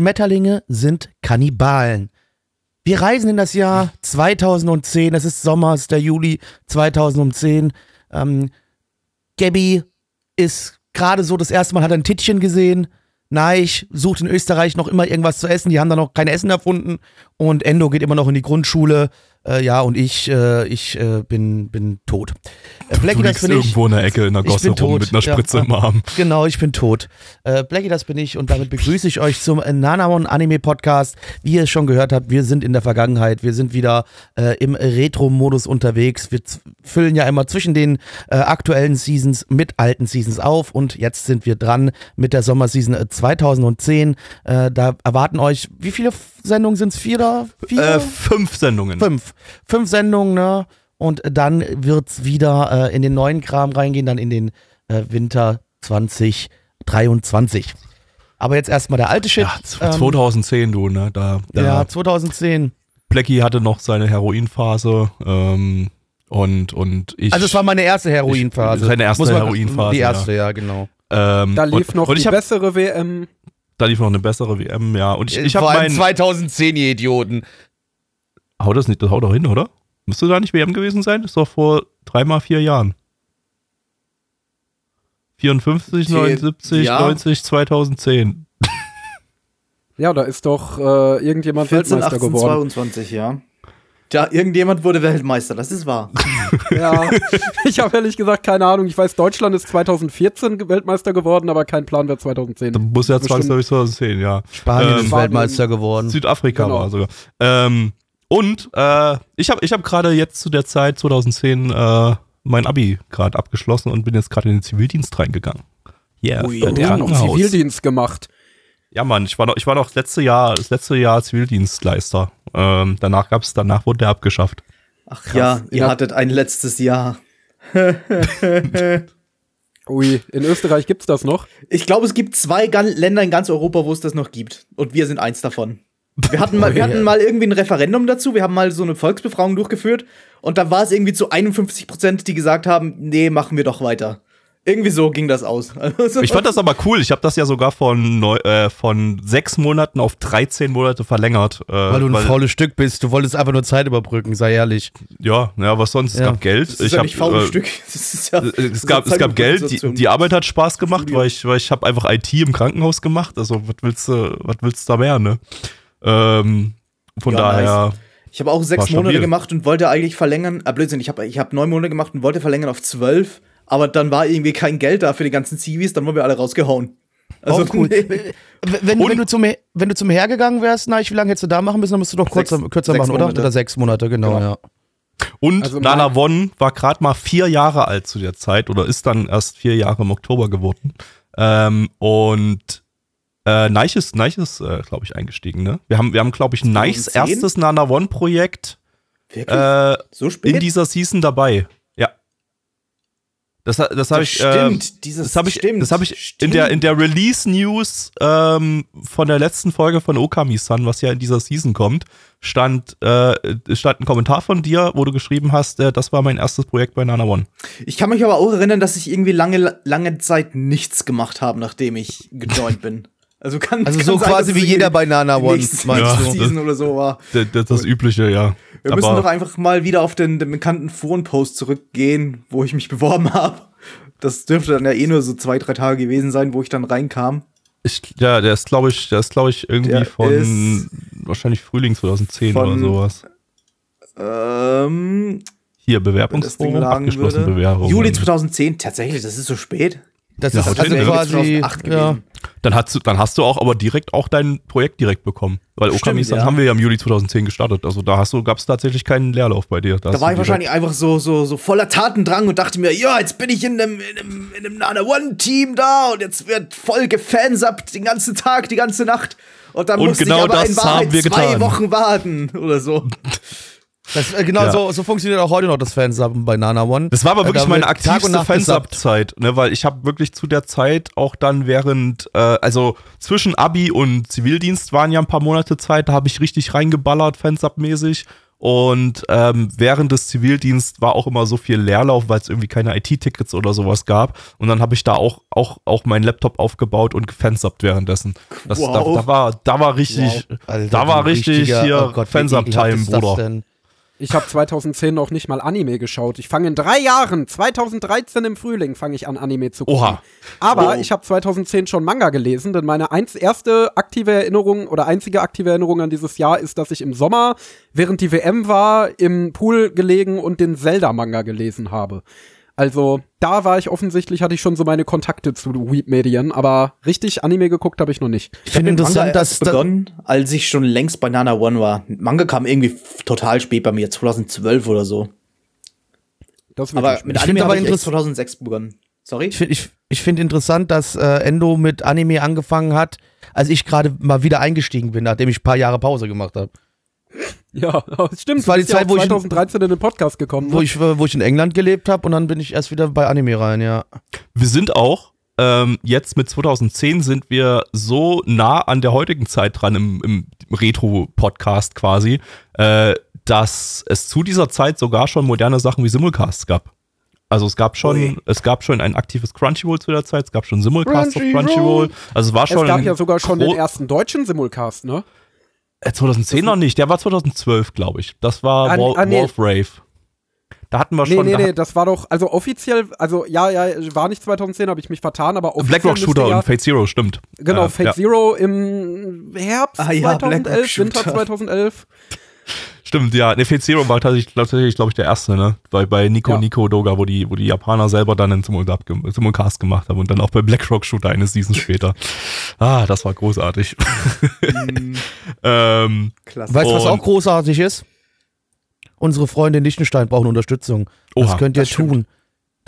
Schmetterlinge sind Kannibalen. Wir reisen in das Jahr 2010. Es ist Sommer, es ist der Juli 2010. Ähm, Gabby ist gerade so das erste Mal hat er ein Tittchen gesehen. Neich sucht in Österreich noch immer irgendwas zu essen. Die haben da noch kein Essen erfunden. Und Endo geht immer noch in die Grundschule. Äh, ja, und ich, äh, ich äh, bin, bin tot. Äh, Du, Blackie, du das liegst bin ich. irgendwo in der Ecke in der Ich Gosse bin rum tot. mit einer Spritze ja. im Arm. Genau, ich bin tot. Äh, Blackie, das bin ich und damit begrüße ich euch zum Nanamon Anime Podcast. Wie ihr es schon gehört habt, wir sind in der Vergangenheit, wir sind wieder äh, im Retro-Modus unterwegs. Wir füllen ja immer zwischen den äh, aktuellen Seasons mit alten Seasons auf und jetzt sind wir dran mit der Sommerseason äh, 2010. Äh, da erwarten euch, wie viele Sendungen sind es? Vier? Oder? Vier? Äh, fünf Sendungen. Fünf. Fünf Sendungen, ne? Und dann wird's wieder äh, in den neuen Kram reingehen, dann in den äh, Winter 2023. Aber jetzt erstmal der alte Shit. Ja, z- Ähm, 2010, du, ne? Da, da ja, 2010. Blackie hatte noch seine Heroinphase. Ähm, und, und ich. Also es war meine erste Heroinphase. Ich- seine erste Heroinphase, Die erste, ja, genau. ähm, Da lief und, noch und die ich hab, bessere WM. Da lief noch eine bessere WM, ja. Und ich, ich Vor habe meinen. 2010, ihr Idioten. Hau das nicht, das haut doch hin, oder? Müsste da nicht WM gewesen sein? Das ist doch vor dreimal vier Jahren. 54, Die- 79, ja. 90, 2010. Ja, da ist doch äh, irgendjemand 14, Weltmeister 18, geworden. 22, ja. Ja, irgendjemand wurde Weltmeister, das ist wahr. Ja, ich habe ehrlich gesagt keine Ahnung. Ich weiß, Deutschland ist 2014 ge- Weltmeister geworden, aber kein Plan, wer 2010. Das muss ja Bestimmt. zwangsläufig 2010, ja. Spanien Ähm, ist Weltmeister geworden. Südafrika Genau. war sogar. Ähm, und äh, ich habe ich hab gerade jetzt zu der Zeit 2010 äh, mein Abi gerade abgeschlossen und bin jetzt gerade in den Zivildienst reingegangen. Yeah, Ui. Der hat noch. Zivildienst gemacht. Ja, Mann, ich war noch, ich war noch das letzte Jahr, das letzte Jahr Zivildienstleister. Ähm, danach gab's, danach wurde der abgeschafft. Ach ja, ihr Ja. hattet ein letztes Jahr. Ui, in Österreich gibt's das noch. Ich glaube, es gibt zwei Gan Länder in ganz Europa, wo es das noch gibt. Und wir sind eins davon. Wir hatten, mal, wir hatten mal irgendwie ein Referendum dazu. Wir haben mal so eine Volksbefragung durchgeführt. Und da war es irgendwie zu 51 Prozent, die gesagt haben, nee, machen wir doch weiter. Irgendwie so ging das aus. Also, Ich fand das aber cool. Ich habe das ja sogar von, neu, äh, von sechs Monaten auf 13 Monate verlängert. Äh, Weil du ein faules Stück bist. Du wolltest einfach nur Zeit überbrücken, sei ehrlich. Ja, ja, was sonst? Es Ja. gab Geld. das ist ich ja hab, nicht faules äh, Stück. Das ist ja, Es gab, es gab Geld, die, die Arbeit hat Spaß gemacht, Studium. weil ich, weil ich habe einfach IT im Krankenhaus gemacht. Also was willst du, was willst du da mehr, ne? Ähm, von Ja, daher, Ich habe auch sechs stabil. Monate gemacht und wollte eigentlich verlängern. Ah, Blödsinn, ich habe ich hab neun Monate gemacht und wollte verlängern auf zwölf. Aber dann war irgendwie kein Geld da für die ganzen Civis, dann wurden wir alle rausgehauen. Also, Auch cool. nee. Wenn, wenn, du zum, wenn du zum Heer gegangen wärst, na, wie lange hättest du da machen müssen? Dann musst du doch Sechs- kürzer, kürzer sechs machen, oder? Monate. Oder sechs Monate, genau, Genau. ja. und Also Nana mein- Won war gerade mal vier Jahre alt zu der Zeit oder ist dann erst vier Jahre im Oktober geworden. Ähm, und äh, Neich ist, Neich ist äh, glaube ich, eingestiegen, ne? Wir haben, wir haben glaube ich, Neichs 2010? erstes Nana One-Projekt Wirklich? äh, so spät? in dieser Season dabei. Das, ha- das habe Das ich. stimmt, dieses Das habe ich, stimmt, das hab ich in stimmt. der, in der Release-News ähm, von der letzten Folge von Okami-san, was ja in dieser Season kommt, stand, äh, stand ein Kommentar von dir, wo du geschrieben hast, äh, das war mein erstes Projekt bei Nana One. Ich kann mich aber auch erinnern, dass ich irgendwie lange, lange Zeit nichts gemacht habe, nachdem ich gejoint bin. Also kann Also kann so sein, quasi wie jeder bei Nana One, meinst Ja. Season oder so war. Das, das, das Übliche, ja. Wir müssen doch einfach mal wieder auf den, den bekannten Forenpost zurückgehen, wo ich mich beworben habe. Das dürfte dann ja eh nur so zwei, drei Tage gewesen sein, wo ich dann reinkam. Ich, ja, der ist, glaube ich, der ist, glaube ich, irgendwie Der von wahrscheinlich Frühling 2010 von- oder sowas. Ähm, Hier, das Bewerbungsforum, abgeschlossene. Bewerbung. Juli 2010, tatsächlich, das ist so spät. Das Ja, ist also hin, quasi. 2008 Ja. Dann hast, du, dann hast du auch aber direkt auch dein Projekt direkt bekommen. Weil Okami-san ja. haben wir ja im Juli 2010 gestartet. Also da hast du, gab es tatsächlich keinen Leerlauf bei dir. Da war ich wahrscheinlich einfach so, so, so voller Tatendrang und dachte mir, ja, jetzt bin ich in einem, in einem, in einem Nana One-Team da und jetzt wird voll gefansappt den ganzen Tag, die ganze Nacht. Und dann Und musste genau ich aber das in Wahrheit haben wir zwei getan. Wochen warten oder so. Das, äh, genau Ja. so, so funktioniert auch heute noch das Fansubben bei Nana One. Das war aber Äh, wirklich da meine aktivste. Fansub-Zeit, ne, weil ich habe wirklich zu der Zeit auch dann während, äh, also zwischen Abi und Zivildienst waren ja ein paar Monate Zeit, da habe ich richtig reingeballert, Fansub-mäßig. Und ähm, während des Zivildienst war auch immer so viel Leerlauf, weil es irgendwie keine IT-Tickets oder sowas gab. Und dann habe ich da auch, auch, auch meinen Laptop aufgebaut und gefansubbt währenddessen. Das, Wow. da, da, war, da war richtig, Alter, da war richtig hier oh Fansub-Time, Bruder. Ich habe 2010 noch nicht mal Anime geschaut. Ich fange in drei Jahren, 2013 im Frühling, fange ich an, Anime zu gucken. Oha. Aber Oh. ich habe 2010 schon Manga gelesen, denn meine eins, erste aktive Erinnerung oder einzige aktive Erinnerung an dieses Jahr ist, dass ich im Sommer, während die WM war, im Pool gelegen und den Zelda-Manga gelesen habe. Also da war ich offensichtlich, hatte ich schon so meine Kontakte zu Weep-Medien, aber richtig Anime geguckt habe ich noch nicht. Ich finde interessant, dass begonnen, als ich schon längst bei Nana One war. Manga kam irgendwie total spät bei mir, 2012 oder so. Das Aber wirklich mit Ich Anime aber habe ich erst interess- 2006 begonnen. Sorry? Ich finde ich, ich find interessant, dass äh, Endo mit Anime angefangen hat, als ich gerade mal wieder eingestiegen bin, nachdem ich ein paar Jahre Pause gemacht habe. Ja, stimmt. Das war die ja Zeit, auch wo ich- 2013 in den Podcast gekommen. Wo ich, wo ich in England gelebt habe und dann bin ich erst wieder bei Anime rein, ja. Wir sind auch ähm, jetzt mit 2010 sind wir so nah an der heutigen Zeit dran im, im Retro-Podcast quasi, äh, dass es zu dieser Zeit sogar schon moderne Sachen wie Simulcasts gab. Also es gab schon, Ui. es gab schon ein aktives Crunchyroll zu der Zeit, es gab schon Simulcasts auf Crunchyroll. Crunchyroll. Also es war schon es gab ja sogar schon den ersten deutschen Simulcast, ne? Äh, 2010 noch nicht, der war 2012, glaube ich. Das war Wol ah, nee. Wolf Rave. Da hatten wir Nee, schon nee, da nee, hat- das war doch, also offiziell, also ja, ja, war nicht 2010, habe ich mich vertan, aber offiziell Blackrock Shooter ja, und Fate Zero, stimmt. Genau, Äh, Fate ja. Zero im Herbst Ah ja, Blackrock 2011, Winter Shooter. 2011. Stimmt, ja. Ne, Fate Zero war tatsächlich, tatsächlich glaube ich, der erste, ne? Bei, bei Nico Ja. Nico Doga, wo die, wo die Japaner selber dann einen Simulcast, Simulcast gemacht haben und dann auch bei Blackrock Shooter eine Season später. Ah, das war großartig. ähm, Klasse. Weißt du, was auch großartig ist? Unsere Freunde in Liechtenstein brauchen Unterstützung. Oha, das könnt ihr das stimmt.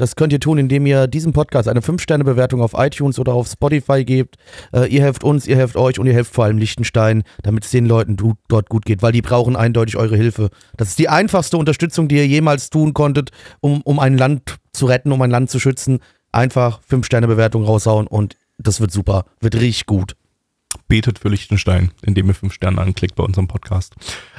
Das könnt ihr tun, indem ihr diesem Podcast eine 5-Sterne-Bewertung auf iTunes oder auf Spotify gebt. Äh, ihr helft uns, ihr helft euch und ihr helft vor allem Liechtenstein, damit es den Leuten du, dort gut geht, weil die brauchen eindeutig eure Hilfe. Das ist die einfachste Unterstützung, die ihr jemals tun konntet, um, um ein Land zu retten, um ein Land zu schützen. Einfach 5-Sterne-Bewertung raushauen und das wird super. Wird richtig gut. Betet für Liechtenstein, indem ihr fünf Sterne anklickt bei unserem Podcast.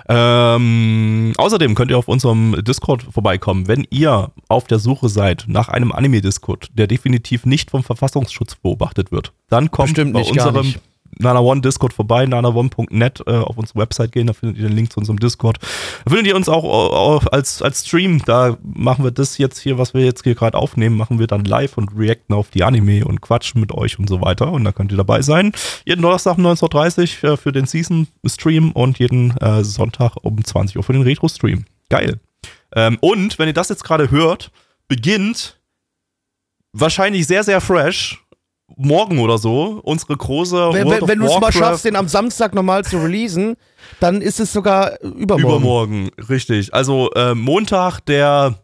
Ähm, außerdem könnt ihr auf unserem Discord vorbeikommen, wenn ihr auf der Suche seid nach einem Anime-Discord, der definitiv nicht vom Verfassungsschutz beobachtet wird. Dann kommt Bestimmt bei nicht, unserem. Nana One Discord vorbei, nanaone.net äh, auf unsere Website gehen, da findet ihr den Link zu unserem Discord. Da findet ihr uns auch, auch als, als Stream, da machen wir das jetzt hier, was wir jetzt hier gerade aufnehmen, machen wir dann live und reacten auf die Anime und quatschen mit euch und so weiter und da könnt ihr dabei sein. Jeden Donnerstag um 19.30 Uhr äh, für den Season-Stream und jeden äh, Sonntag um 20 Uhr für den Retro-Stream. Geil. Ähm, und wenn ihr das jetzt gerade hört, beginnt wahrscheinlich sehr, sehr fresh morgen oder so unsere große Wenn, World wenn, du es mal schaffst, den am Samstag nochmal zu releasen, dann ist es sogar übermorgen. Übermorgen, richtig. Also äh, Montag, der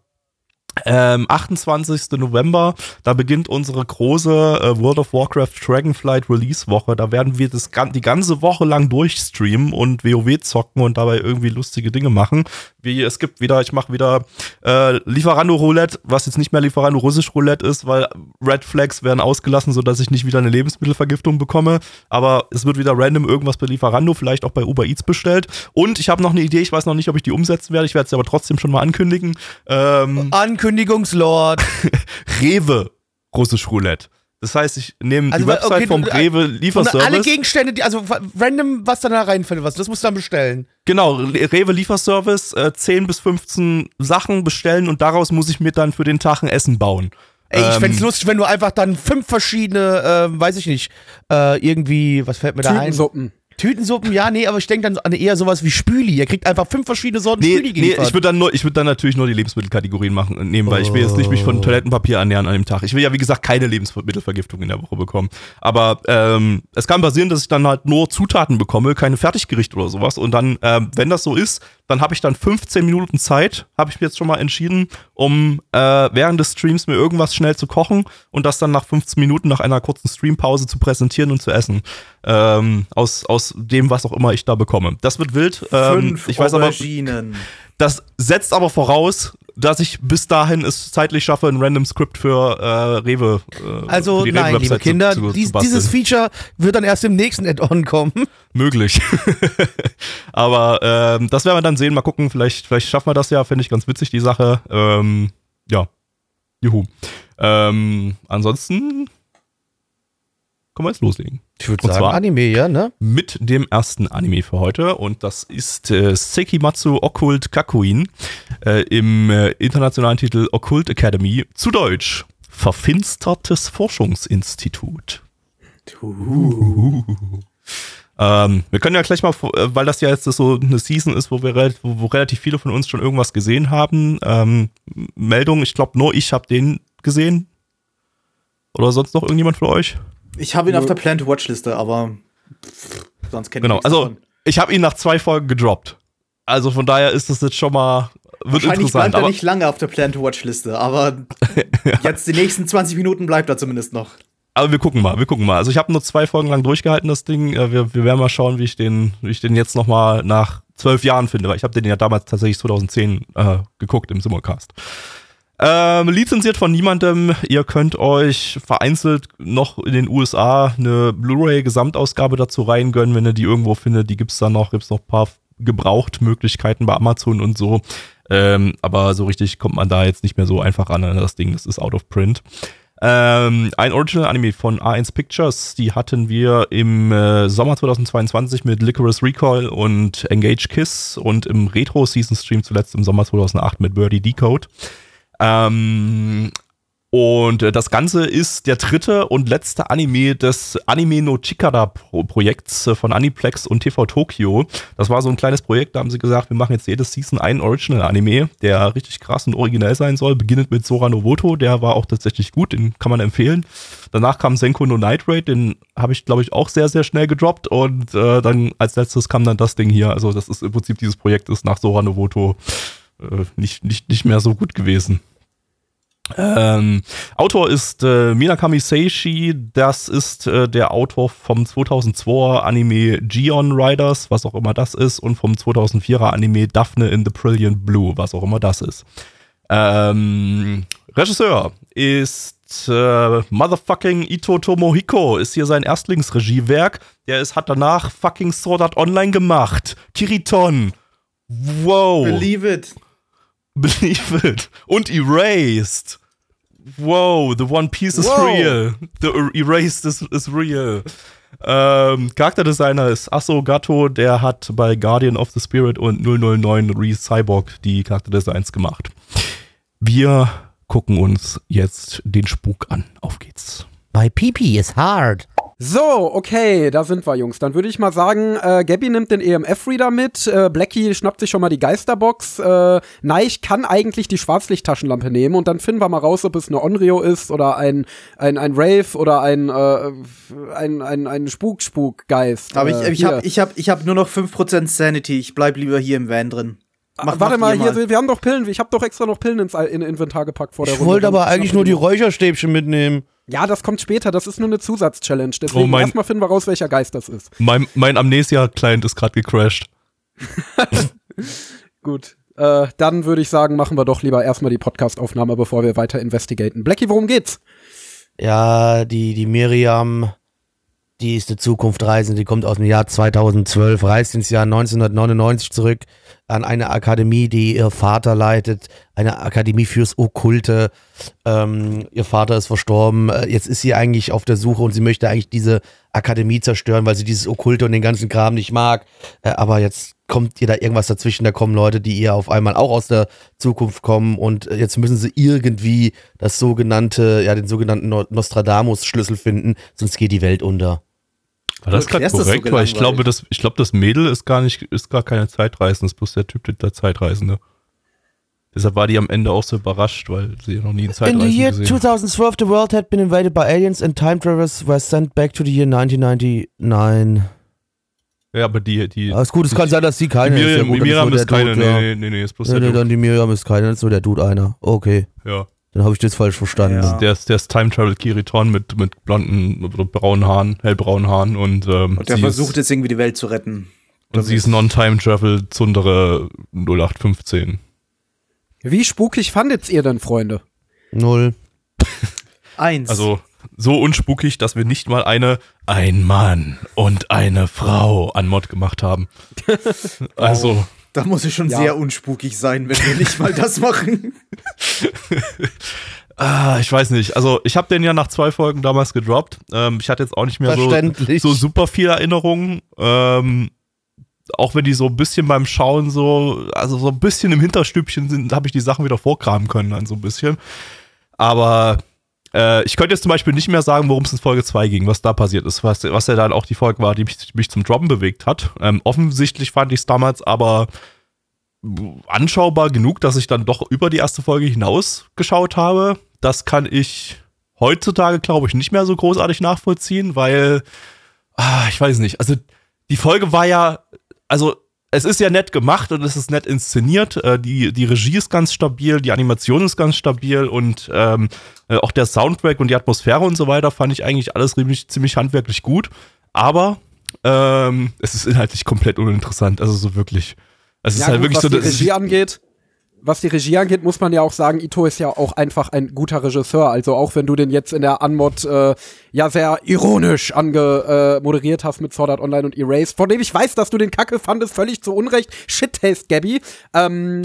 ähm, 28. November, da beginnt unsere große äh, World of Warcraft Dragonflight Release Woche. Da werden wir das die ganze Woche lang durchstreamen und WoW zocken und dabei irgendwie lustige Dinge machen. Wie es gibt wieder, ich mache wieder äh, Lieferando Roulette, was jetzt nicht mehr Lieferando russisch Roulette ist, weil Red Flags werden ausgelassen, sodass ich nicht wieder eine Lebensmittelvergiftung bekomme. Aber es wird wieder random irgendwas bei Lieferando, vielleicht auch bei Uber Eats bestellt. Und ich habe noch eine Idee, ich weiß noch nicht, ob ich die umsetzen werde. Ich werde es aber trotzdem schon mal ankündigen. Ähm, Ankündigungslord. Rewe russisch Roulette. Das heißt, ich nehme Also, die Website okay, vom du- Rewe Und alle Lieferservice. Gegenstände, die, also random, was dann da reinfällt, was, das musst du dann bestellen. Genau, Re- Rewe Lieferservice, äh, 10 bis 15 Sachen bestellen und daraus muss ich mir dann für den Tag ein Essen bauen. Ey, ich Ähm, fänd's lustig, wenn du einfach dann fünf verschiedene, ähm, weiß ich nicht, äh, irgendwie, was fällt mir da ein? Tütensuppen. Tütensuppen, ja, nee, aber ich denke dann an eher sowas wie Spüli. Ihr kriegt einfach fünf verschiedene Sorten Nee, Spüli nee geliefert. ich würde dann, nur- ich würd dann natürlich nur die Lebensmittelkategorien machen, nehmen, weil ich will jetzt nicht mich von Toilettenpapier ernähren an dem Tag. Ich will ja, wie gesagt, keine Lebensmittelvergiftung in der Woche bekommen. Aber ähm, es kann passieren, dass ich dann halt nur Zutaten bekomme, keine Fertiggerichte oder sowas. Und dann, ähm, wenn das so ist, dann habe ich dann 15 Minuten Zeit, habe ich mir jetzt schon mal entschieden, um äh, während des Streams mir irgendwas schnell zu kochen und das dann nach 15 Minuten nach einer kurzen Streampause zu präsentieren und zu essen. Ähm, aus, aus dem, was auch immer ich da bekomme. Das wird wild. Ähm, Fünf ich weiß aber, das setzt aber voraus, dass ich bis dahin es zeitlich schaffe, ein Random Skript für äh, Rewe. Äh, also für nein, liebe Rewe-Website Kinder, zu, zu, dies, zu dieses Feature wird dann erst im nächsten Add-on kommen. möglich. aber ähm, das werden wir dann sehen. Mal gucken, vielleicht, vielleicht schaffen wir das ja. Finde ich ganz witzig, die Sache. Ähm, ja. Juhu. Ähm, ansonsten können wir jetzt loslegen. Ich würde Und sagen, zwar? Anime, ja, ne? mit dem ersten Anime für heute und das ist äh, Sekimatsu Occult Kakuin äh, im äh, internationalen Titel Occult Academy zu Deutsch Verfinstertes Forschungsinstitut. Ähm, wir können ja gleich mal, äh, weil das ja jetzt so eine Season ist, wo wir wo, wo relativ viele von uns schon irgendwas gesehen haben. Ähm, Meldung, ich glaube nur ich habe den gesehen. Oder sonst noch irgendjemand von euch? Ich habe ihn auf der Plan-to-Watch-Liste, aber pff, sonst kenne ich Genau, nichts also davon. ich habe ihn nach zwei Folgen gedroppt. Also von daher ist das jetzt schon mal wird Wahrscheinlich bleibt er nicht lange auf der Plan-to-Watch-Liste, aber jetzt die nächsten 20 Minuten bleibt er zumindest noch. Aber wir gucken mal, wir gucken mal. Also ich habe nur zwei Folgen lang durchgehalten, das Ding. Äh, Wir, wir werden mal schauen, wie ich den, wie ich den jetzt noch mal nach zwölf Jahren finde, weil ich habe den ja damals tatsächlich 2010 äh, geguckt im Simulcast. Ähm, lizenziert von niemandem. Ihr könnt euch vereinzelt noch in den USA eine Blu-ray-Gesamtausgabe dazu reingönnen, wenn ihr die irgendwo findet. Die gibt's da noch, gibt's noch ein paar Gebrauchtmöglichkeiten bei Amazon und so. Ähm, aber so richtig kommt man da jetzt nicht mehr so einfach an das Ding. Das ist out of print. Ähm, ein Original-Anime von A1 Pictures, die hatten wir im äh, Sommer 2022 mit Licorice Recoil und Engage Kiss und im Retro-Season-Stream zuletzt im Sommer 2008 mit Birdie Decode. Ähm, und äh, das Ganze ist der dritte und letzte Anime des Anime no Chikara Pro Projekts äh, von Aniplex und TV Tokyo. Das war so ein kleines Projekt, da haben sie gesagt, wir machen jetzt jede Season einen Original-Anime, der richtig krass und originell sein soll. Beginnend mit Sora Novoto, der war auch tatsächlich gut, den kann man empfehlen. Danach kam Senko no Night Raid, den habe ich, glaube ich, auch sehr, sehr schnell gedroppt. Und äh, dann als letztes kam dann das Ding hier. Also das ist im Prinzip dieses Projekt ist nach Sora Novoto äh, nicht, nicht, nicht mehr so gut gewesen. Ähm, Autor ist äh, Minakami Seishi, das ist äh, der Autor vom 2002er Anime Geon Riders, was auch immer das ist, und vom 2004er Anime Daphne in the Brilliant Blue, was auch immer das ist. Ähm, Regisseur ist äh, Motherfucking Ito Tomohiko, ist hier sein Erstlingsregiewerk. Der ist, hat danach fucking Sword Art Online gemacht. Kiriton. Wow. Believe it. Believe it. Und Erased. Wow, the One Piece is Wow. real. The Erased is, is real. Ähm, Charakterdesigner ist Asso Gatto, der hat bei Guardian of the Spirit und 009 Re-Cyborg die Charakterdesigns gemacht. Wir gucken uns jetzt den Spuk an. Auf geht's. My pee is hard. So, okay, da sind wir, Jungs. Dann würde ich mal sagen, äh, Gabby nimmt den EMF-Reader mit, äh, Blackie schnappt sich schon mal die Geisterbox, äh, Neich kann eigentlich die Schwarzlichttaschenlampe nehmen und dann finden wir mal raus, ob es eine Onryo ist oder ein, ein, ein Rave oder ein, äh, ein, ein, ein Spuk-Spuk-Geist. Aber äh, ich, ich hier. habe ich hab, ich hab nur noch 5% Sanity. Ich bleib lieber hier im Van drin. Mach, Warte mach mal, hier, sind- wir haben doch Pillen, ich habe doch extra noch Pillen ins in Inventar gepackt vor der Ich Runde. wollte aber eigentlich nur die Räucherstäbchen mitnehmen. Ja, das kommt später, das ist nur eine Zusatz-Challenge. Deswegen Oh mein- erstmal finden wir raus, welcher Geist das ist. Mein, mein Amnesia-Client ist gerade gecrashed. Gut. Äh, dann würde ich sagen, machen wir doch lieber erstmal die Podcast-Aufnahme, bevor wir weiter investigaten. Blackie, worum geht's? Ja, die, die Miriam, die ist eine Zukunftreisende, die kommt aus dem Jahr 2012, reist ins Jahr 1999 zurück an eine Akademie, die ihr Vater leitet, eine Akademie fürs Okkulte. Ähm, ihr Vater ist verstorben, äh, jetzt ist sie eigentlich auf der Suche und sie möchte eigentlich diese Akademie zerstören, weil sie dieses Okkulte und den ganzen Kram nicht mag. Äh, aber jetzt kommt ihr da irgendwas dazwischen, da kommen Leute, die ihr auf einmal auch aus der Zukunft kommen und jetzt müssen sie irgendwie das sogenannte, ja, den sogenannten No- Nostradamus-Schlüssel finden, sonst geht die Welt unter. War das gerade das so korrekt? Weil ich gelangweilt. glaube, das, ich glaube, das Mädel ist gar nicht, ist gar keine Zeitreisende, ist bloß der Typ der Zeitreisende. Deshalb war die am Ende auch so überrascht, weil sie noch nie einen In the year gesehen hat. 2012, the world had been invaded by aliens and time travelers were sent back to the year 1999. Ja, aber die, die, Alles gut, es kann sein, dass sie die keine ist. Ja, Miriam, gut, die Miriam ist keine, Dude, ja. nee, nee, nee, ist bloß Nee, der nee, Dude. dann die Miriam ist keine, dann ist nur der Dude einer. Okay, Ja. Dann habe ich das falsch verstanden. Ja. Der ist, der ist Time Travel Kiriton mit, mit blonden oder braunen Haaren, hellbraunen Haaren und, ähm, Und der versucht ist, jetzt irgendwie die Welt zu retten. und sie ist Non-Time Travel Zundere 0815. Wie spukig fandet ihr denn, Freunde? Null. Eins. Also so unspukig, dass wir nicht mal eine ein Mann und eine Frau an Mod gemacht haben. Also da muss ich schon Ja. sehr unspukig sein, wenn wir nicht mal das machen. Ah, ich weiß nicht. Also ich habe den ja nach zwei Folgen damals gedroppt. Ähm, ich hatte jetzt auch nicht mehr so, so super viele Erinnerungen. Ähm, auch wenn die so ein bisschen beim Schauen so, also so ein bisschen im Hinterstübchen sind, habe ich die Sachen wieder vorkramen können, dann so ein bisschen. Aber äh, ich könnte jetzt zum Beispiel nicht mehr sagen, worum es in Folge 2 ging, was da passiert ist, was, was ja dann auch die Folge war, die mich, mich zum Droppen bewegt hat. Ähm, offensichtlich fand ich es damals aber anschaubar genug, dass ich dann doch über die erste Folge hinaus geschaut habe. Das kann ich heutzutage, glaube ich, nicht mehr so großartig nachvollziehen, weil, ah, ich weiß nicht, also die Folge war ja, also es ist ja nett gemacht und es ist nett inszeniert. Äh, die, die Regie ist ganz stabil, die Animation ist ganz stabil und ähm, äh, auch der Soundtrack und die Atmosphäre und so weiter fand ich eigentlich alles ziemlich, ziemlich handwerklich gut. Aber ähm, es ist inhaltlich komplett uninteressant, also so wirklich. Es ist Ja, halt gut, wirklich was so, die Regie angeht, was die Regie angeht, muss man ja auch sagen, Ito ist ja auch einfach ein guter Regisseur. Also auch wenn du den jetzt in der Anmod äh, ja sehr ironisch ange äh, moderiert hast mit Sword Art Online und Erased, von dem ich weiß, dass du den Kacke fandest, völlig zu Unrecht. Shit Taste, Gabby. Ähm,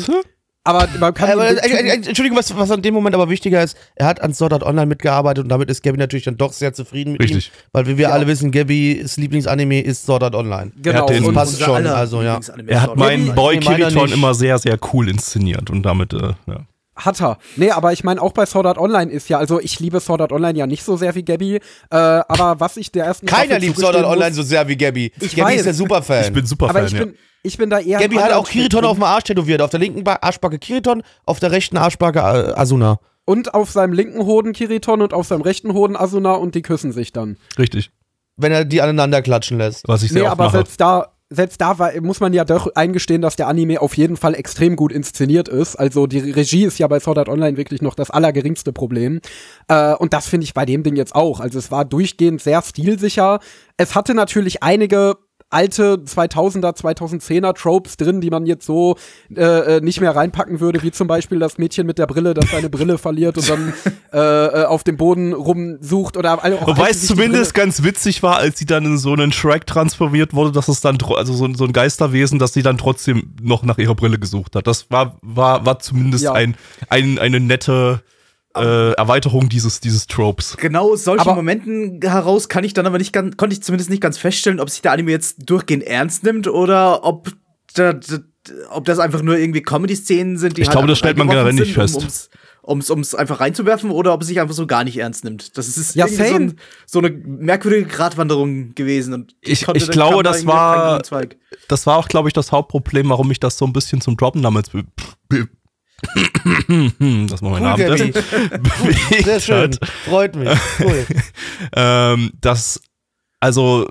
aber man kann Aber, ihn- äh, äh, äh, Entschuldigung, was, was an dem Moment aber wichtiger ist, er hat an Sword Art Online mitgearbeitet und damit ist Gabby natürlich dann doch sehr zufrieden mit Richtig. ihm. Weil wie wir Ja. alle wissen, Gabbys Lieblingsanime ist Sword Art Online. genau. und, passt schon, also, ja. Er hat meinen. Boy Kiriton immer sehr, sehr cool inszeniert und damit, äh, ja. Hat er. Nee, aber ich meine, auch bei Sword Art Online ist ja, also ich liebe Sword Art Online ja nicht so sehr wie Gabby, äh, aber was ich der ersten Keiner Staffel liebt Sword Art Online muss- so sehr wie Gabby. Ich Gabby weiß. ist der Superfan. Ich bin super aber Fan, ich ja. bin, ich bin da eher. Gabby hat auch Kiriton auf dem Arsch tätowiert. Auf der linken Ba- Arschbacke Kiriton, auf der rechten Arschbacke Asuna. Und auf seinem linken Hoden Kiriton und auf seinem rechten Hoden Asuna und die küssen sich dann. Richtig. Wenn er die aneinander klatschen lässt. Was ich sehr Nee, oft aber mache. selbst da, selbst da war, muss man ja doch eingestehen, dass der Anime auf jeden Fall extrem gut inszeniert ist. Also die Regie ist ja bei Sword Art Online wirklich noch das allergeringste Problem. Äh, und das finde ich bei dem Ding jetzt auch. Also es war durchgehend sehr stilsicher. Es hatte natürlich einige alte 2000er, 2010er Tropes drin, die man jetzt so äh, äh, nicht mehr reinpacken würde, wie zum Beispiel das Mädchen mit der Brille, das seine Brille verliert und dann äh, äh, auf dem Boden rumsucht oder auch Wobei es zumindest ganz witzig war, als sie dann in so einen Shrek transformiert wurde, dass es dann, also so, ein- so ein Geisterwesen, dass sie dann trotzdem noch nach ihrer Brille gesucht hat. Das war, war, war zumindest Ja. ein, ein, eine nette äh, Erweiterung dieses, dieses Tropes. Genau aus solchen Aber- Momenten heraus kann ich dann aber nicht ganz, konnte ich zumindest nicht ganz feststellen, ob sich der Anime jetzt durchgehend ernst nimmt oder ob, da, da, ob das einfach nur irgendwie Comedy-Szenen sind, die Ich halt glaube, das einfach stellt man generell nicht fest. Um, ums, ums einfach reinzuwerfen oder ob es sich einfach so gar nicht ernst nimmt. Das ist Ja, so, ein, so eine merkwürdige Gratwanderung gewesen. Und Ich- konnte- ich glaube, das war-. Das war auch, glaube ich, das Hauptproblem, warum ich das so ein bisschen zum Droppen damals be be das war mein Cool, Name. Gabby. bewegt Sehr schön. hat. Freut mich. Cool. ähm, dass also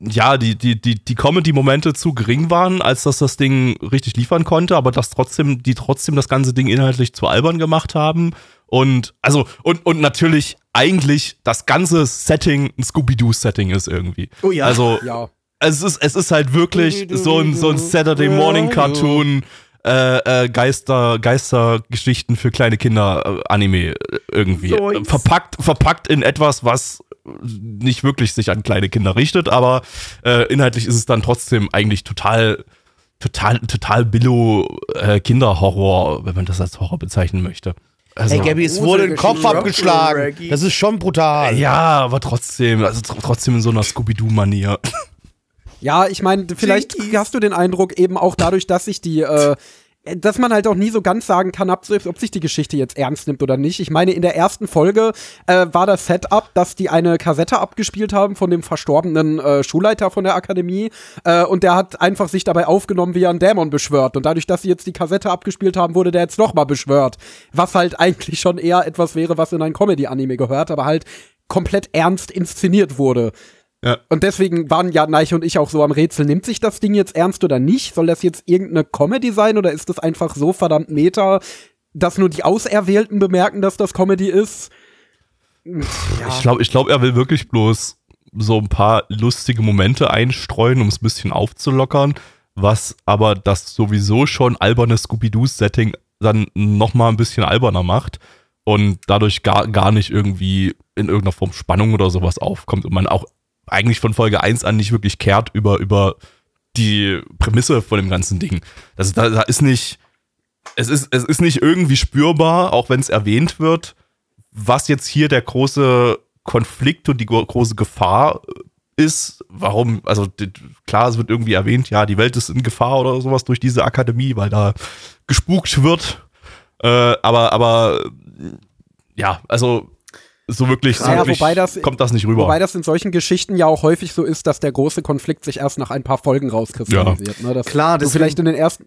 ja, die, die, die, die Comedy-Momente zu gering waren, als dass das Ding richtig liefern konnte, aber dass trotzdem, die trotzdem das ganze Ding inhaltlich zu albern gemacht haben. Und also, und, und natürlich eigentlich das ganze Setting ein Scooby-Doo-Setting ist irgendwie. Oh ja. Also, Ja. es ist, es ist halt wirklich so ein, so ein Saturday Morning Cartoon, äh, äh, Geister, Geistergeschichten für kleine Kinder äh, Anime äh, irgendwie. So verpackt, verpackt in etwas, was nicht wirklich sich an kleine Kinder richtet, aber äh, inhaltlich ist es dann trotzdem eigentlich total, total, total Billo äh, Kinderhorror, wenn man das als Horror bezeichnen möchte. Also, Ey, Gabby, es wurde ein Kopf abgeschlagen. Das ist schon brutal. ja, aber trotzdem, also tr trotzdem in so einer Scooby-Doo-Manier. Ja, ich meine, vielleicht Jinkies. hast du den Eindruck, eben auch dadurch, dass sich die äh, dass man halt auch nie so ganz sagen kann, ob, ob sich die Geschichte jetzt ernst nimmt oder nicht. Ich meine, in der ersten Folge äh, war das Setup, dass die eine Kassette abgespielt haben von dem verstorbenen äh, Schulleiter von der Akademie äh, und der hat einfach sich dabei aufgenommen, wie er einen Dämon beschwört. Und dadurch, dass sie jetzt die Kassette abgespielt haben, wurde der jetzt nochmal beschwört. Was halt eigentlich schon eher etwas wäre, was in ein Comedy-Anime gehört, aber halt komplett ernst inszeniert wurde. Ja. Und deswegen waren ja Neiche und ich auch so am Rätsel, nimmt sich das Ding jetzt ernst oder nicht? Soll das jetzt irgendeine Comedy sein oder ist das einfach so verdammt meta, dass nur die Auserwählten bemerken, dass das Comedy ist? Ja. Ich glaube, ich glaub, er will wirklich bloß so ein paar lustige Momente einstreuen, um es ein bisschen aufzulockern, was aber das sowieso schon alberne Scooby-Doo-Setting dann noch mal ein bisschen alberner macht und dadurch gar, gar nicht irgendwie in irgendeiner Form Spannung oder sowas aufkommt und man auch eigentlich von Folge 1 an nicht wirklich kehrt über, über die Prämisse von dem ganzen Ding. Das, da, da ist nicht, es ist, es ist nicht irgendwie spürbar, auch wenn es erwähnt wird, was jetzt hier der große Konflikt und die gro- große Gefahr ist. Warum, also klar, es wird irgendwie erwähnt, ja, die Welt ist in Gefahr oder sowas durch diese Akademie, weil da gespukt wird. Äh, aber, aber ja, also so wirklich, so Ja, wirklich wobei das- kommt das nicht rüber. Wobei das in solchen Geschichten ja auch häufig so ist, dass der große Konflikt sich erst nach ein paar Folgen rauskristallisiert. Ne? Dass Klar, deswegen- vielleicht in den ersten,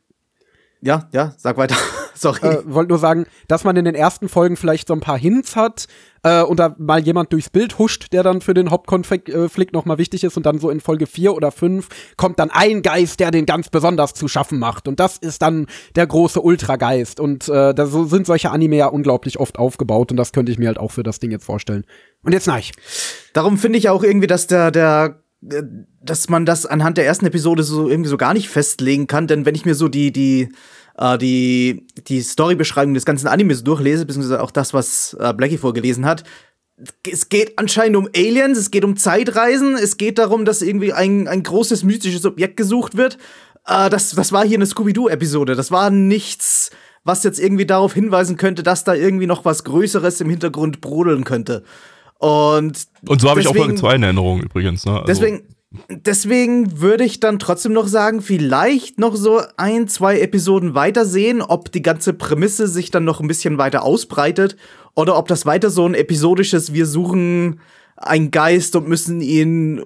Ja, ja, sag weiter. Sorry. äh, wollte nur sagen, dass man in den ersten Folgen vielleicht so ein paar Hints hat äh, und da mal jemand durchs Bild huscht, der dann für den Hauptkonflikt äh, nochmal wichtig ist und dann so in Folge 4 oder 5 kommt dann ein Geist, der den ganz besonders zu schaffen macht und das ist dann der große Ultrageist und äh, da so sind solche Anime ja unglaublich oft aufgebaut und das könnte ich mir halt auch für das Ding jetzt vorstellen. Und jetzt nein. Darum finde ich auch irgendwie, dass der, der, äh, dass man das anhand der ersten Episode so irgendwie so gar nicht festlegen kann, denn wenn ich mir so die, die, äh, die, die Storybeschreibung des ganzen Animes durchlese, beziehungsweise auch das, was äh, Blackie vorgelesen hat, es geht anscheinend um Aliens, es geht um Zeitreisen, es geht darum, dass irgendwie ein, ein großes mystisches Objekt gesucht wird. Äh, das, das war hier eine Scooby-Doo-Episode. Das war nichts, was jetzt irgendwie darauf hinweisen könnte, dass da irgendwie noch was Größeres im Hintergrund brodeln könnte. Und und so habe ich auch Folge 2 in Erinnerung übrigens. Ne? Also, Deswegen, deswegen würde ich dann trotzdem noch sagen, vielleicht noch so ein, zwei Episoden weitersehen, ob die ganze Prämisse sich dann noch ein bisschen weiter ausbreitet oder ob das weiter so ein episodisches Wir suchen einen Geist und müssen ihn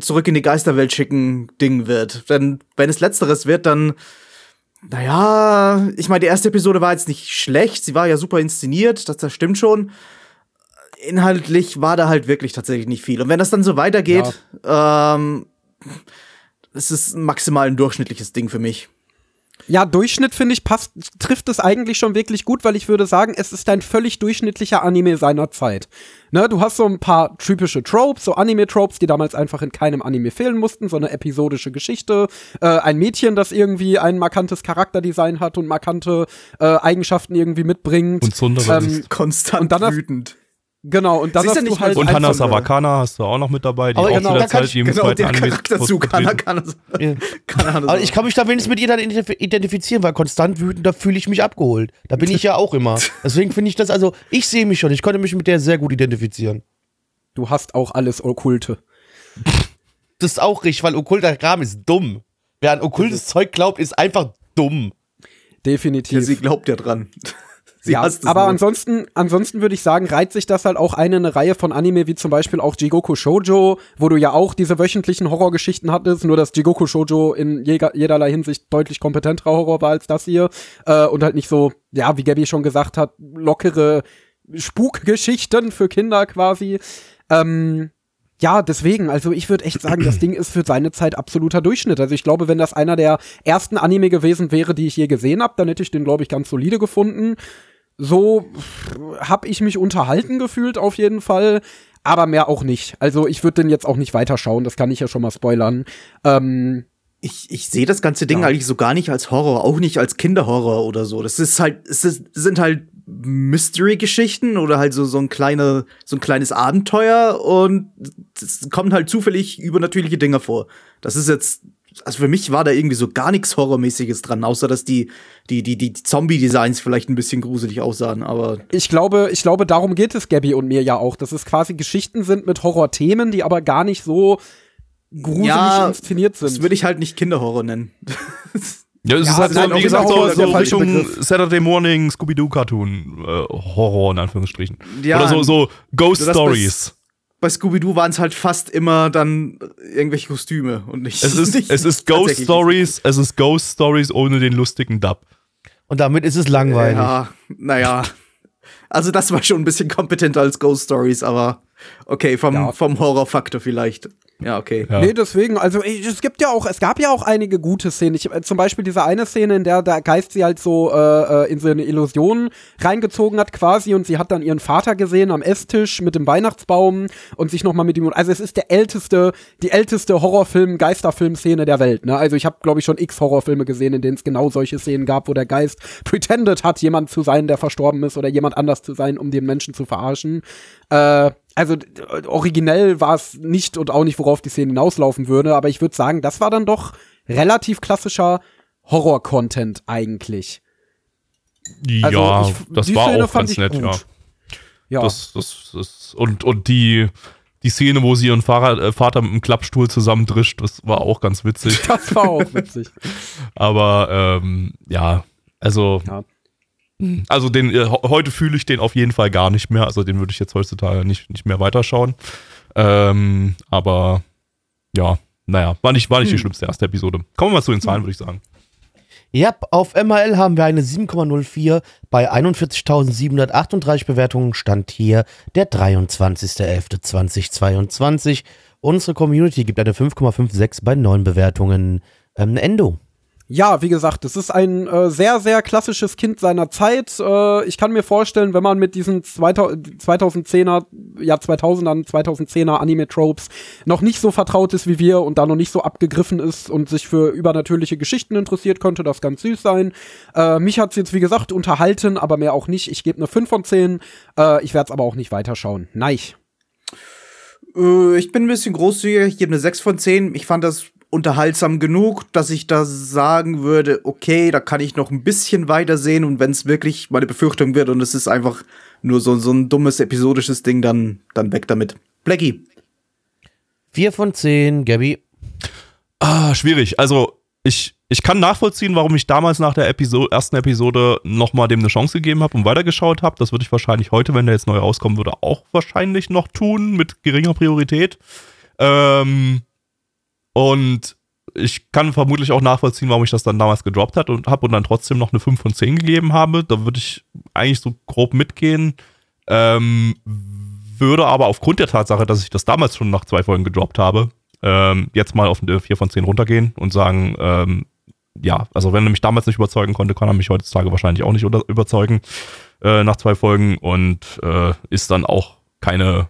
zurück in die Geisterwelt schicken Ding wird. Denn wenn es letzteres wird, dann naja, ich meine, die erste Episode war jetzt nicht schlecht, sie war ja super inszeniert, das, das stimmt schon inhaltlich war da halt wirklich tatsächlich nicht viel. Und wenn das dann so weitergeht, ähm, es ist maximal ein durchschnittliches Ding für mich. Ja, Durchschnitt finde ich passt, trifft es eigentlich schon wirklich gut, weil ich würde sagen, es ist ein völlig durchschnittlicher Anime seiner Zeit. Ne, du hast so ein paar typische Tropes, so Anime-Tropes, die damals einfach in keinem Anime fehlen mussten, so eine episodische Geschichte, äh, ein Mädchen, das irgendwie ein markantes Charakterdesign hat und markante äh, Eigenschaften irgendwie mitbringt. Und Sundere ähm, ist- Konstant Und dann hast- wütend. Genau, und dann Sie ist hast ja du nicht halt Und Hannah Sawakana hast du auch noch mit dabei, die Aber auch genau, zu der Zeit ich- jedem Genau, zweiten der Anime vertreten. kann, kann, Ja. kann er Also ich kann mich da wenigstens mit ihr dann identif- identifizieren, weil konstant wütend, da fühle ich mich abgeholt. Da bin ich ja auch immer. Deswegen finde ich das, also ich sehe mich schon, ich konnte mich mit der sehr gut identifizieren. du hast auch alles Okkulte. Das ist auch richtig, weil okkulter Kram ist dumm. Wer an okkultes Zeug glaubt, ist einfach dumm. Definitiv. Ja, sie glaubt ja dran. Sie ja, aber nur. ansonsten, ansonsten würde ich sagen, reiht sich das halt auch eine, eine Reihe von Anime, wie zum Beispiel auch Jigoku Shoujo, wo du ja auch diese wöchentlichen Horrorgeschichten hattest, nur dass Jigoku Shoujo in jeder, jederlei Hinsicht deutlich kompetenterer Horror war als das hier. Äh, und halt nicht so, ja, wie Gabby schon gesagt hat, lockere Spukgeschichten für Kinder quasi. Ähm, ja, deswegen, also ich würde echt sagen, das Ding ist für seine Zeit absoluter Durchschnitt. Also ich glaube, wenn das einer der ersten Anime gewesen wäre, die ich je gesehen habe, dann hätte ich den, glaube ich, ganz solide gefunden. So habe ich mich unterhalten gefühlt auf jeden Fall, aber mehr auch nicht. Also ich würde den jetzt auch nicht weiterschauen, das kann ich ja schon mal spoilern. Ähm, ich, ich sehe das ganze Ding Ja. eigentlich so gar nicht als Horror, auch nicht als Kinderhorror oder so. Das ist halt, es ist, sind halt Mystery-Geschichten oder halt so, so ein kleine, so ein kleines Abenteuer und es kommen halt zufällig übernatürliche Dinge vor. Das ist jetzt, also für mich war da irgendwie so gar nichts Horrormäßiges dran, außer dass die, die, die, die Zombie-Designs vielleicht ein bisschen gruselig aussahen, aber ich glaube, ich glaube, darum geht es Gabby und mir ja auch, dass es quasi Geschichten sind mit Horrorthemen, die aber gar nicht so gruselig Ja, inszeniert das sind. würde ich halt nicht Kinderhorror nennen. Ja, es Ja, ist halt so, auch wie gesagt, Horror so, so Richtung Begriff. Saturday Morning, Scooby-Doo-Cartoon, äh, Horror in Anführungsstrichen. Ja, Oder so, so Ghost das Stories. Bei Scooby-Doo waren es halt fast immer dann irgendwelche Kostüme und nicht. Es ist, nicht es ist Ghost Stories, es ist Ghost Stories ohne den lustigen Dub. Und damit ist es langweilig. Ja, naja. Also, das war schon ein bisschen kompetenter als Ghost Stories, aber okay, vom, Ja. vom Horrorfaktor vielleicht. Ja, okay. Ja. Nee, deswegen, also es gibt ja auch, es gab ja auch einige gute Szenen. Ich, äh, zum Beispiel diese eine Szene, in der der Geist sie halt so äh, äh, in so eine Illusion reingezogen hat quasi und sie hat dann ihren Vater gesehen am Esstisch mit dem Weihnachtsbaum und sich nochmal mit ihm, also es ist der älteste, die älteste Horrorfilm, Geisterfilm-Szene der Welt. Ne? Also ich habe, glaube ich, schon x Horrorfilme gesehen, in denen es genau solche Szenen gab, wo der Geist pretended hat, jemand zu sein, der verstorben ist oder jemand anders zu sein, um den Menschen zu verarschen. Äh, also originell war es nicht und auch nicht, worauf die Szene hinauslaufen würde, aber ich würde sagen, das war dann doch relativ klassischer Horror-Content eigentlich. Also ja, ich- das war Szene auch ganz nett, ja. Ja, Das, das, das, und, und die, die Szene, wo sie ihren Fahrrad, äh, Vater mit dem Klappstuhl zusammendrischt, das war auch ganz witzig. das war auch witzig. Aber ähm, ja, also, Ja. Also den, äh, heute fühle ich den auf jeden Fall gar nicht mehr. Also den würde ich jetzt heutzutage nicht, nicht mehr weiterschauen. Ähm, aber ja, naja, war nicht, war nicht die schlimmste erste Episode. Kommen wir mal zu den Zahlen, würde ich sagen. Ja, auf MRL haben wir eine 7,04 bei 41.738 Bewertungen. Stand hier der 23.11.2022. Unsere Community gibt eine 5,56 bei 9 Bewertungen. Ähm, Endo. Ja, wie gesagt, es ist ein äh, sehr, sehr klassisches Kind seiner Zeit. Äh, ich kann mir vorstellen, wenn man mit diesen 2000, 2010er, ja 2000er, 2010er Anime-Tropes noch nicht so vertraut ist wie wir und da noch nicht so abgegriffen ist und sich für übernatürliche Geschichten interessiert, könnte das ganz süß sein. Äh, mich hat's jetzt, wie gesagt, unterhalten, aber mehr auch nicht. Ich gebe eine 5 von 10. Äh, ich werde es aber auch nicht weiterschauen. Nein. Äh, ich bin ein bisschen großzügiger, ich gebe eine 6 von 10. Ich fand das unterhaltsam genug, dass ich da sagen würde, okay, da kann ich noch ein bisschen weiter sehen und wenn es wirklich meine Befürchtung wird und es ist einfach nur so, so ein dummes episodisches Ding, dann, dann weg damit. Blackie. 4 von 10, Gabby. Ah, schwierig. Also, ich, ich kann nachvollziehen, warum ich damals nach der Episo ersten Episode nochmal dem eine Chance gegeben habe und weitergeschaut habe. Das würde ich wahrscheinlich heute, wenn der jetzt neu rauskommen würde, auch wahrscheinlich noch tun, mit geringer Priorität. Ähm, und ich kann vermutlich auch nachvollziehen, warum ich das dann damals gedroppt hat und habe und dann trotzdem noch eine 5 von 10 gegeben habe. Da würde ich eigentlich so grob mitgehen. Ähm, würde aber aufgrund der Tatsache, dass ich das damals schon nach zwei Folgen gedroppt habe, ähm, jetzt mal auf eine 4 von 10 runtergehen und sagen, ähm, ja, also wenn er mich damals nicht überzeugen konnte, kann er mich heutzutage wahrscheinlich auch nicht überzeugen äh, nach zwei Folgen und äh, ist dann auch keine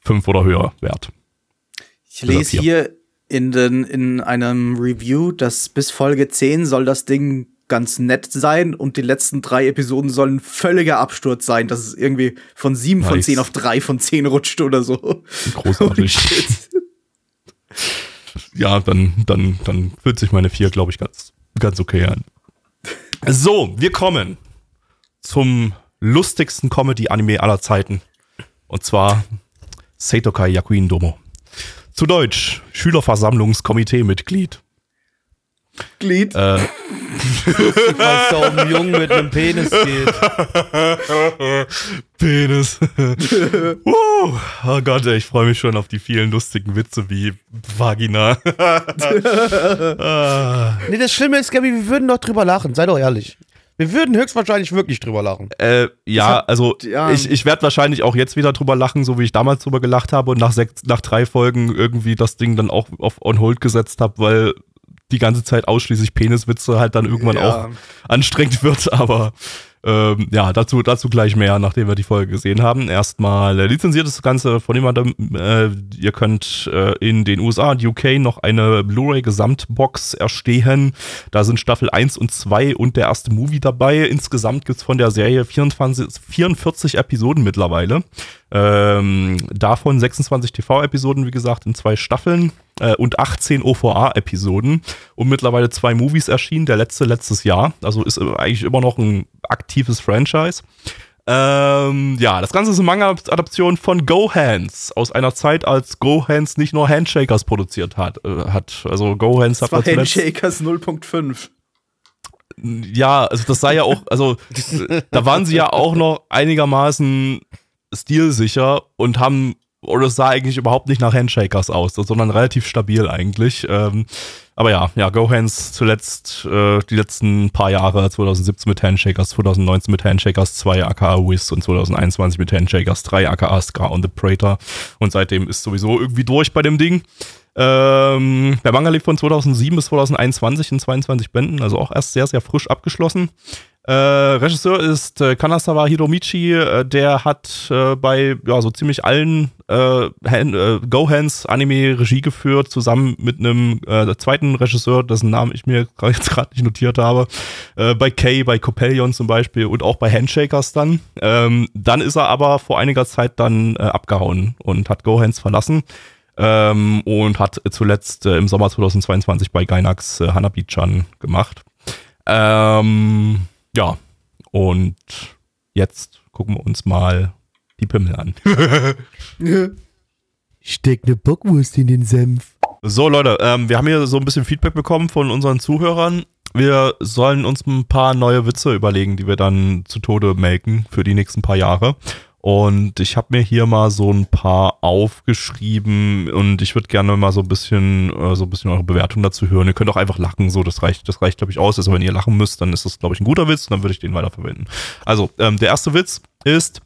5 oder höher wert. Ich lese hier in, den, in einem Review, dass bis Folge 10 soll das Ding ganz nett sein und die letzten drei Episoden sollen völliger Absturz sein, dass es irgendwie von 7 von Nice. 10 auf 3 von 10 rutscht oder so. Großartig. ja, dann, dann, dann fühlt sich meine 4, glaube ich, ganz, ganz okay an. So, wir kommen zum lustigsten Comedy-Anime aller Zeiten. Und zwar Seitokai Yakuin Domo. Zu Deutsch, Schülerversammlungskomitee-Mitglied. Glied. Äh, Weil es da um einen Jungen mit einem Penis geht. Penis. uh, oh Gott, ey, ich freue mich schon auf die vielen lustigen Witze wie Vagina. Ah. Nee, das Schlimme ist, Gabby, wir würden doch drüber lachen, sei doch ehrlich. Wir würden höchstwahrscheinlich wirklich drüber lachen. Äh, ja, also ja. ich, ich werde wahrscheinlich auch jetzt wieder drüber lachen, so wie ich damals drüber gelacht habe und nach, sechs, nach drei Folgen irgendwie das Ding dann auch auf On Hold gesetzt habe, weil die ganze Zeit ausschließlich Peniswitze halt dann irgendwann Ja. auch anstrengend wird, aber ähm, ja, dazu, dazu gleich mehr, nachdem wir die Folge gesehen haben. Erstmal äh, lizenziert das Ganze von jemandem. Äh, ihr könnt äh, in den USA und UK noch eine Blu-ray-Gesamtbox erstehen. Da sind Staffel 1 und 2 und der erste Movie dabei. Insgesamt gibt's von der Serie 24, 44 Episoden mittlerweile. Ähm, davon 26 TV-Episoden, wie gesagt, in zwei Staffeln äh, und 18 OVA-Episoden und mittlerweile zwei Movies erschienen, der letzte letztes Jahr. Also ist äh, eigentlich immer noch ein aktives Franchise. Ähm, ja, das Ganze ist eine Manga-Adaption von Go Hands aus einer Zeit, als Go Hands nicht nur Handshakers produziert hat. Äh, hat. Also Go Hands hat war zuletzt- Handshakers 0.5. ja, also das sah ja auch, also da waren sie ja auch noch einigermaßen stilsicher und haben, oder es sah eigentlich überhaupt nicht nach Handshakers aus, sondern relativ stabil eigentlich. Ähm, aber ja, ja, Gohans zuletzt äh, die letzten paar Jahre, 2017 mit Handshakers, 2019 mit Handshakers 2 aka Wiz und 2021 mit Handshakers 3 aka Ska und The Praetor. Und seitdem ist sowieso irgendwie durch bei dem Ding. Ähm, der Manga lebt von 2007 bis 2021 in 22 Bänden, also auch erst sehr, sehr frisch abgeschlossen. Äh, Regisseur ist äh, Kanazawa Hiromichi, äh, der hat äh, bei ja, so ziemlich allen äh, Han äh, Gohans Anime Regie geführt, zusammen mit einem zweiten Regisseur, dessen Namen ich mir jetzt gerade nicht notiert habe. Bei Kay, bei Copelion zum Beispiel und auch bei Handshakers dann. Ähm, dann ist er aber vor einiger Zeit dann abgehauen und hat Gohans verlassen. Ähm, und hat zuletzt im Sommer 2022 bei Gainax Hanabi-chan gemacht. Ähm, ja, und jetzt gucken wir uns mal die Pimmel an. Steck ne Bockwurst in den Senf. So, Leute, ähm, wir haben hier so ein bisschen Feedback bekommen von unseren Zuhörern. Wir sollen uns ein paar neue Witze überlegen, die wir dann zu Tode melken für die nächsten paar Jahre. Und ich habe mir hier mal so ein paar aufgeschrieben und ich würde gerne mal so ein bisschen, äh, so ein bisschen eure Bewertung dazu hören. Ihr könnt auch einfach lachen, so das reicht, das reicht, glaube ich, aus. Also wenn ihr lachen müsst, dann ist das, glaube ich, ein guter Witz und dann würde ich den weiterverwenden. Also, ähm, der erste Witz ist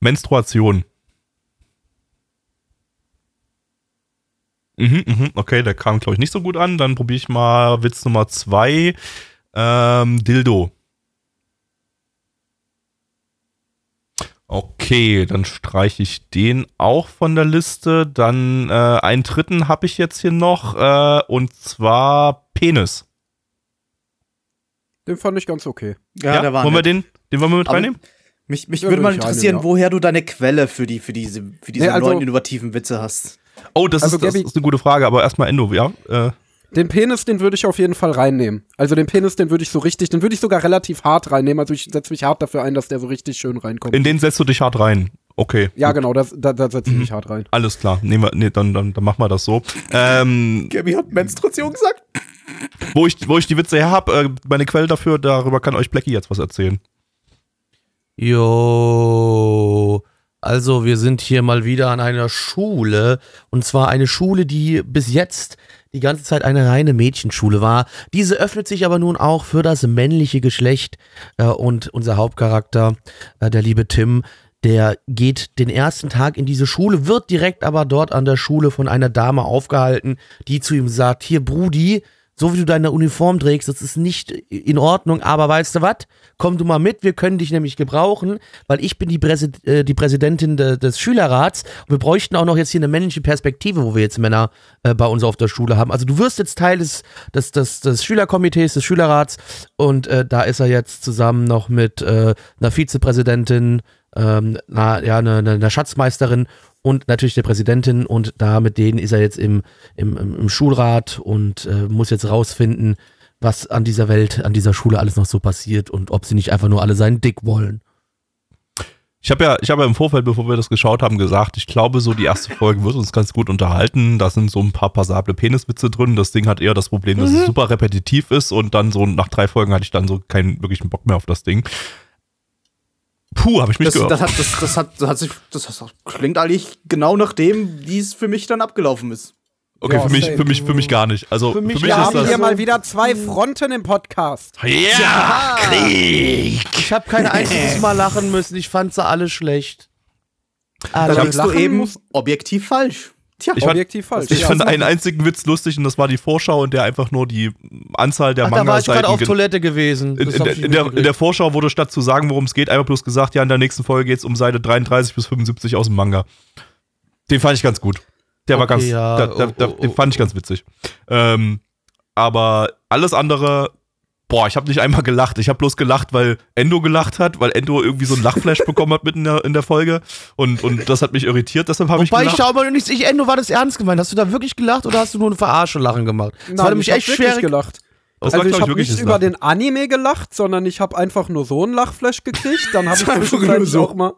Menstruation. Mhm, mhm, okay, der kam, glaube ich, nicht so gut an. Dann probiere ich mal Witz Nummer zwei. Ähm, Dildo. Okay, dann streiche ich den auch von der Liste. Dann äh, einen dritten habe ich jetzt hier noch, äh, und zwar Penis. Den fand ich ganz okay. Ja, der war wollen wir den, den wollen wir mit Aber reinnehmen? Mich, mich Ja, würde mal interessieren, reinnehmen, ja. woher du deine Quelle für, die, für diese, für diese Nee, also- neuen innovativen Witze hast. Oh, das, Also, ist, das ist eine gute Frage, aber erstmal Endo, ja? Äh, Den Penis, den würde ich auf jeden Fall reinnehmen. Also den Penis, den würde ich so richtig, den würde ich sogar relativ hart reinnehmen. Also ich setze mich hart dafür ein, dass der so richtig schön reinkommt. in den setzt du dich hart rein. Okay. ja, gut. genau, das, da, da setze Mhm. ich mich hart rein. Alles klar. Nehmen wir, nee, dann, dann, dann machen wir das so. Ähm, Gabi hat Menstruation gesagt. wo, ich, wo ich die Witze her habe, äh, meine Quelle dafür, darüber kann euch Blackie jetzt was erzählen. Jo. Also, wir sind hier mal wieder an einer Schule. Und zwar eine Schule, die bis jetzt die ganze Zeit eine reine Mädchenschule war. Diese öffnet sich aber nun auch für das männliche Geschlecht. Äh, und unser Hauptcharakter, äh, der liebe Tim, der geht den ersten Tag in diese Schule, wird direkt aber dort an der Schule von einer Dame aufgehalten, die zu ihm sagt, hier Brudi, so wie du deine Uniform trägst, das ist nicht in Ordnung, aber weißt du was? Komm du mal mit, wir können dich nämlich gebrauchen, weil ich bin die, Präsi äh, die Präsidentin de des Schülerrats und wir bräuchten auch noch jetzt hier eine männliche Perspektive, wo wir jetzt Männer äh, bei uns auf der Schule haben. Also du wirst jetzt Teil des, des, des, des Schülerkomitees, des Schülerrats und äh, da ist er jetzt zusammen noch mit äh, einer Vizepräsidentin, ähm, na, ja, einer eine, eine Schatzmeisterin und natürlich der Präsidentin und da mit denen ist er jetzt im, im, im Schulrat und äh, muss jetzt rausfinden, was an dieser Welt, an dieser Schule alles noch so passiert und ob sie nicht einfach nur alle seinen Dick wollen. Ich habe ja, ich habe ja im Vorfeld, bevor wir das geschaut haben, gesagt, ich glaube, so die erste Folge wird uns ganz gut unterhalten. Da sind so ein paar passable Peniswitze drin. Das Ding hat eher das Problem, dass es super repetitiv ist und dann so nach drei Folgen hatte ich dann so keinen wirklichen Bock mehr auf das Ding. Puh, habe ich mich Das, gehört. das, hat, das, das, hat, das, hat sich, das, klingt eigentlich genau nach dem, wie es für mich dann abgelaufen ist. okay, Ja, für mich, für mich, für mich gar nicht. Also für mich, mich Wir haben das. hier mal wieder zwei Fronten im Podcast. ja, Krieg. Ich habe kein einziges Mal lachen müssen, ich fand sie alle schlecht. Da Alle. liegst du eben objektiv falsch. Tja, Ich fand- Objektiv falsch. Ich ja. fand einen einzigen Witz lustig und das war die Vorschau, in der einfach nur die Anzahl der Ach, da war ich gerade auf Toilette gewesen. In, in, in, der, in der Vorschau wurde statt zu sagen, worum es geht, einfach bloß gesagt, ja, in der nächsten Folge geht es um Seite 33 bis 75 aus dem Manga. Den fand ich ganz gut. Der war Okay, ganz, ja, da, da, oh, da, oh, den oh. fand ich ganz witzig. Ähm, aber alles andere, boah, ich habe nicht einmal gelacht. Ich habe bloß gelacht, weil Endo gelacht hat, weil Endo irgendwie so einen Lachflash bekommen hat mitten in der, in der Folge. Und, und das hat mich irritiert, deshalb habe ich Wobei ich gelacht. schau mal nicht, ich, Endo, war das ernst gemeint? Hast du da wirklich gelacht oder hast du nur eine Verarsche Lachen gemacht? Das war Nein, nämlich ich hab echt wirklich schwer. gelacht. Das war, also ich glaub habe nicht über Lachen. den Anime gelacht, sondern ich habe einfach nur so einen Lachflash gekriegt. Dann habe ich Einfach nur zwischenzeitlich so. auch mal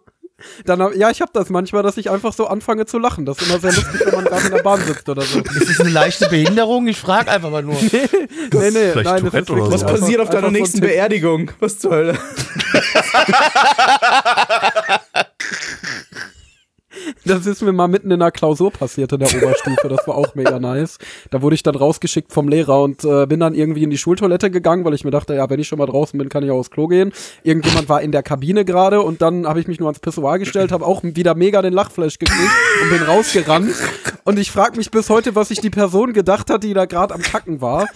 Dann, hab- ja, ich habe das manchmal, dass ich einfach so anfange zu lachen. Das ist immer sehr lustig, wenn man gerade in der Bahn sitzt oder so. Ist das eine leichte Behinderung? Ich frage einfach mal nur. Nee, nee, nee, nein, das Tourette ist Was so. einfach- passiert auf deiner so nächsten Tick. Beerdigung? Was zur Hölle? Das ist mir mal mitten in einer Klausur passiert in der Oberstufe. Das war auch mega nice. Da wurde ich dann rausgeschickt vom Lehrer und äh, bin dann irgendwie in die Schultoilette gegangen, weil ich mir dachte, ja, wenn ich schon mal draußen bin, kann ich auch aufs Klo gehen. Irgendjemand war in der Kabine gerade und dann habe ich mich nur ans Pissoir gestellt, habe auch wieder mega den Lachflash gekriegt und bin rausgerannt. Und ich frage mich bis heute, was sich die Person gedacht hat, die da gerade am Kacken war.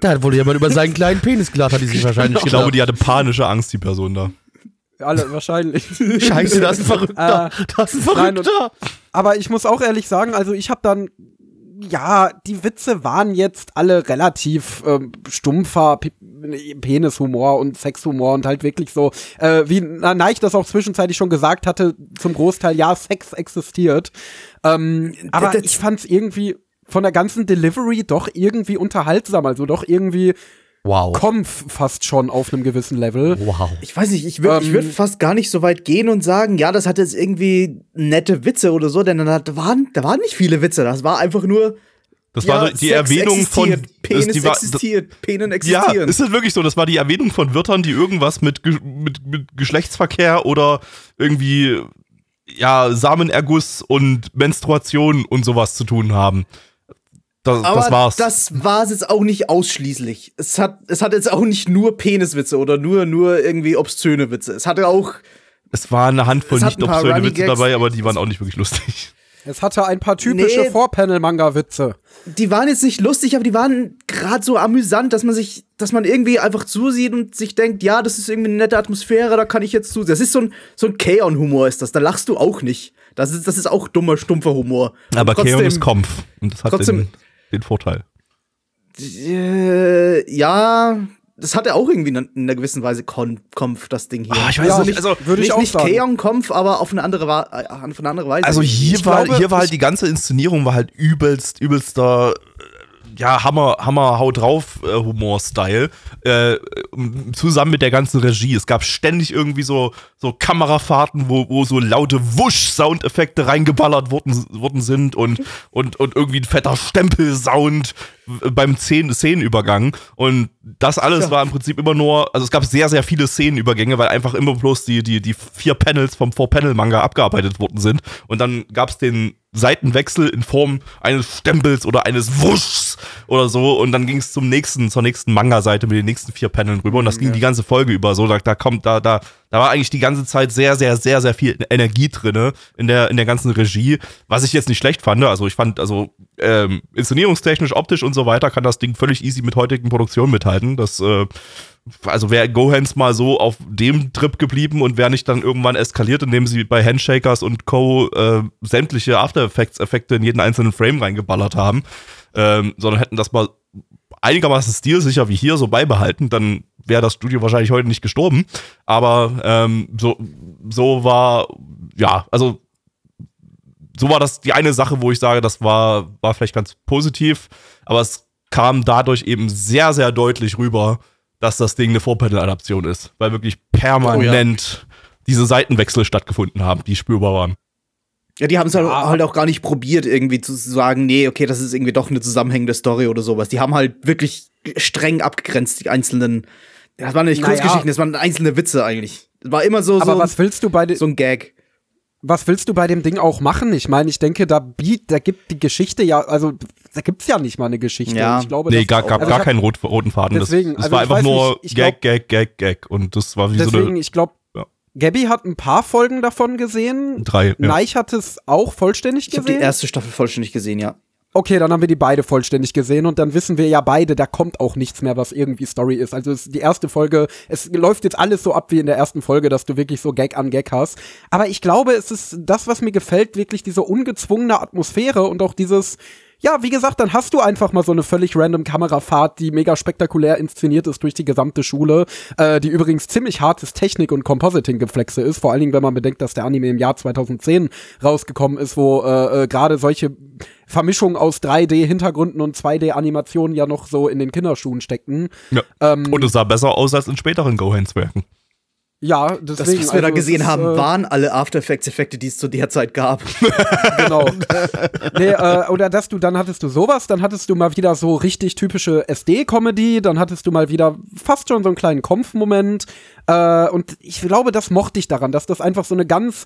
Da hat wohl jemand über seinen kleinen Penis gelacht, hat die sich wahrscheinlich Ich glaube, die hatte panische Angst, die Person da. Alle wahrscheinlich. Scheiße, das ist ein Verrückter. Äh, das ist ein nein, und- Verrückter. Aber ich muss auch ehrlich sagen, also ich habe dann, ja, die Witze waren jetzt alle relativ ähm, stumpfer P Penishumor und Sexhumor und halt wirklich so, äh, wie na, Neich das auch zwischenzeitlich schon gesagt hatte, zum Großteil, ja, Sex existiert. Ähm, aber das- ich fand's irgendwie von der ganzen Delivery doch irgendwie unterhaltsam, also doch irgendwie Wow. Kompf fast schon auf einem gewissen Level. Wow. Ich weiß nicht, ich würde ich würd Ähm, fast gar nicht so weit gehen und sagen, ja, das hat jetzt irgendwie nette Witze oder so, denn da waren, da waren nicht viele Witze. Das war einfach nur. Das ja, war die Sex Erwähnung von. existiert, Penis das, die war, existiert, Penen ja, existieren. ist es wirklich so? Das war die Erwähnung von Wörtern, die irgendwas mit, Ge- mit, mit Geschlechtsverkehr oder irgendwie ja, Samenerguss und Menstruation und sowas zu tun haben. Das, Aber das war's. das war es jetzt auch nicht ausschließlich. Es hat, es hat jetzt auch nicht nur Peniswitze oder nur, nur irgendwie obszöne Witze. Es hatte auch es war eine Handvoll nicht ein obszöne Witze dabei, aber die waren auch nicht wirklich lustig. Es hatte ein paar typische Nee. Vorpanel-Manga-Witze. die waren jetzt nicht lustig, aber die waren gerade so amüsant, dass man sich, dass man irgendwie einfach zusieht und sich denkt, ja, das ist irgendwie eine nette Atmosphäre, da kann ich jetzt zusehen. Das ist so ein, so ein K-On-Humor ist das, da lachst du auch nicht. Das ist, das ist auch dummer, stumpfer Humor. Aber Keon ist Kampf. Und das hat trotzdem- den, Vorteil. Äh, ja, das hatte auch irgendwie in einer gewissen Weise Kon Kompf, das Ding hier. Ah, ich weiß Ja, nicht, also würde ich nicht, auch nicht sagen. Keon-Kompf, aber auf eine andere, Wa- äh, auf eine andere Weise. Also hier Ich war, glaube, hier war halt ich- die ganze Inszenierung war halt übelst, übelster, ja, Hammer, Hammer, Haut drauf äh, Humor-Style. Äh, zusammen mit der ganzen Regie. Es gab ständig irgendwie so, so Kamerafahrten, wo, wo so laute Wusch-Soundeffekte reingeballert worden, worden sind und, und, und irgendwie ein fetter Stempel-Sound äh, beim Szenen Szenenübergang. Und das alles war im Prinzip immer nur, also es gab sehr, sehr viele Szenenübergänge, weil einfach immer bloß die, die, die vier Panels vom Four-Panel-Manga abgearbeitet worden sind. Und dann gab es den Seitenwechsel in Form eines Stempels oder eines Wuschs oder so. Und dann ging es zum nächsten, zur nächsten Manga-Seite mit den nächsten vier Paneln rüber. Und das ging die ganze Folge über so. Da, da kommt, da, da, da war eigentlich die ganze Zeit sehr, sehr, sehr, sehr viel Energie drinne in der, in der ganzen Regie. Was ich jetzt nicht schlecht fand. Also ich fand, also ähm, inszenierungstechnisch, optisch und so weiter kann das Ding völlig easy mit heutigen Produktionen mithalten. Das, äh, also wäre Gohans mal so auf dem Trip geblieben und wäre nicht dann irgendwann eskaliert, indem sie bei Handshakers und Co. Äh, sämtliche After Effects Effekte in jeden einzelnen Frame reingeballert haben, ähm, sondern hätten das mal einigermaßen stilsicher wie hier so beibehalten, dann wäre das Studio wahrscheinlich heute nicht gestorben. Aber ähm, so, so war, ja, also so war das die eine Sache, wo ich sage, das war, war vielleicht ganz positiv, aber es kam dadurch eben sehr, sehr deutlich rüber, dass das Ding eine Vorpanel-Adaption ist, weil wirklich permanent diese Seitenwechsel stattgefunden haben, die spürbar waren. Ja, die haben es halt, halt auch gar nicht probiert, irgendwie zu sagen, nee, okay, das ist irgendwie doch eine zusammenhängende Story oder sowas. Die haben halt wirklich streng abgegrenzt, die einzelnen. Das waren nicht Naja. Kurzgeschichten, das waren einzelne Witze eigentlich. Das war immer so, Aber so, was willst du bei so ein Gag. was willst du bei dem Ding auch machen? Ich meine, ich denke, da biet, da gibt die Geschichte ja, also da gibt's ja nicht mal eine Geschichte. Ja. Ich glaube, Nee, gar, gab also gar ich keinen rot, roten Faden. Deswegen, das das also war ich einfach nur nicht, ich Gag, glaub- Gag, Gag, Gag. Und das war wie so Deswegen, eine ich glaube, Ja. Gabby hat ein paar Folgen davon gesehen. drei. Ja. Neich hat es auch vollständig Ich habe die gesehen. erste Staffel vollständig gesehen, ja. Okay, dann haben wir die beide vollständig gesehen und dann wissen wir ja beide, da kommt auch nichts mehr, was irgendwie Story ist. Also es, die erste Folge, es läuft jetzt alles so ab wie in der ersten Folge, dass du wirklich so Gag an Gag hast. Aber ich glaube, es ist das, was mir gefällt, wirklich diese ungezwungene Atmosphäre und auch dieses, ja, wie gesagt, dann hast du einfach mal so eine völlig random Kamerafahrt, die mega spektakulär inszeniert ist durch die gesamte Schule, äh, die übrigens ziemlich hartes Technik- und Compositing-Geflexe ist, vor allen Dingen, wenn man bedenkt, dass der Anime im Jahr 2010 rausgekommen ist, wo äh, äh, gerade solche Vermischungen aus 3D-Hintergründen und 2D-Animationen ja noch so in den Kinderschuhen steckten. Ja. Ähm, Und es sah besser aus als in späteren Gohans-Werken. Ja, deswegen. Das, was wir da also, gesehen es ist, haben, äh, waren alle After Effects-Effekte, die es zu der Zeit gab. genau. nee, äh, oder dass du, dann hattest du sowas, dann hattest du mal wieder so richtig typische SD-Comedy, dann hattest du mal wieder fast schon so einen kleinen Kampfmoment. Äh, und ich glaube, das mochte ich daran, dass das einfach so eine ganz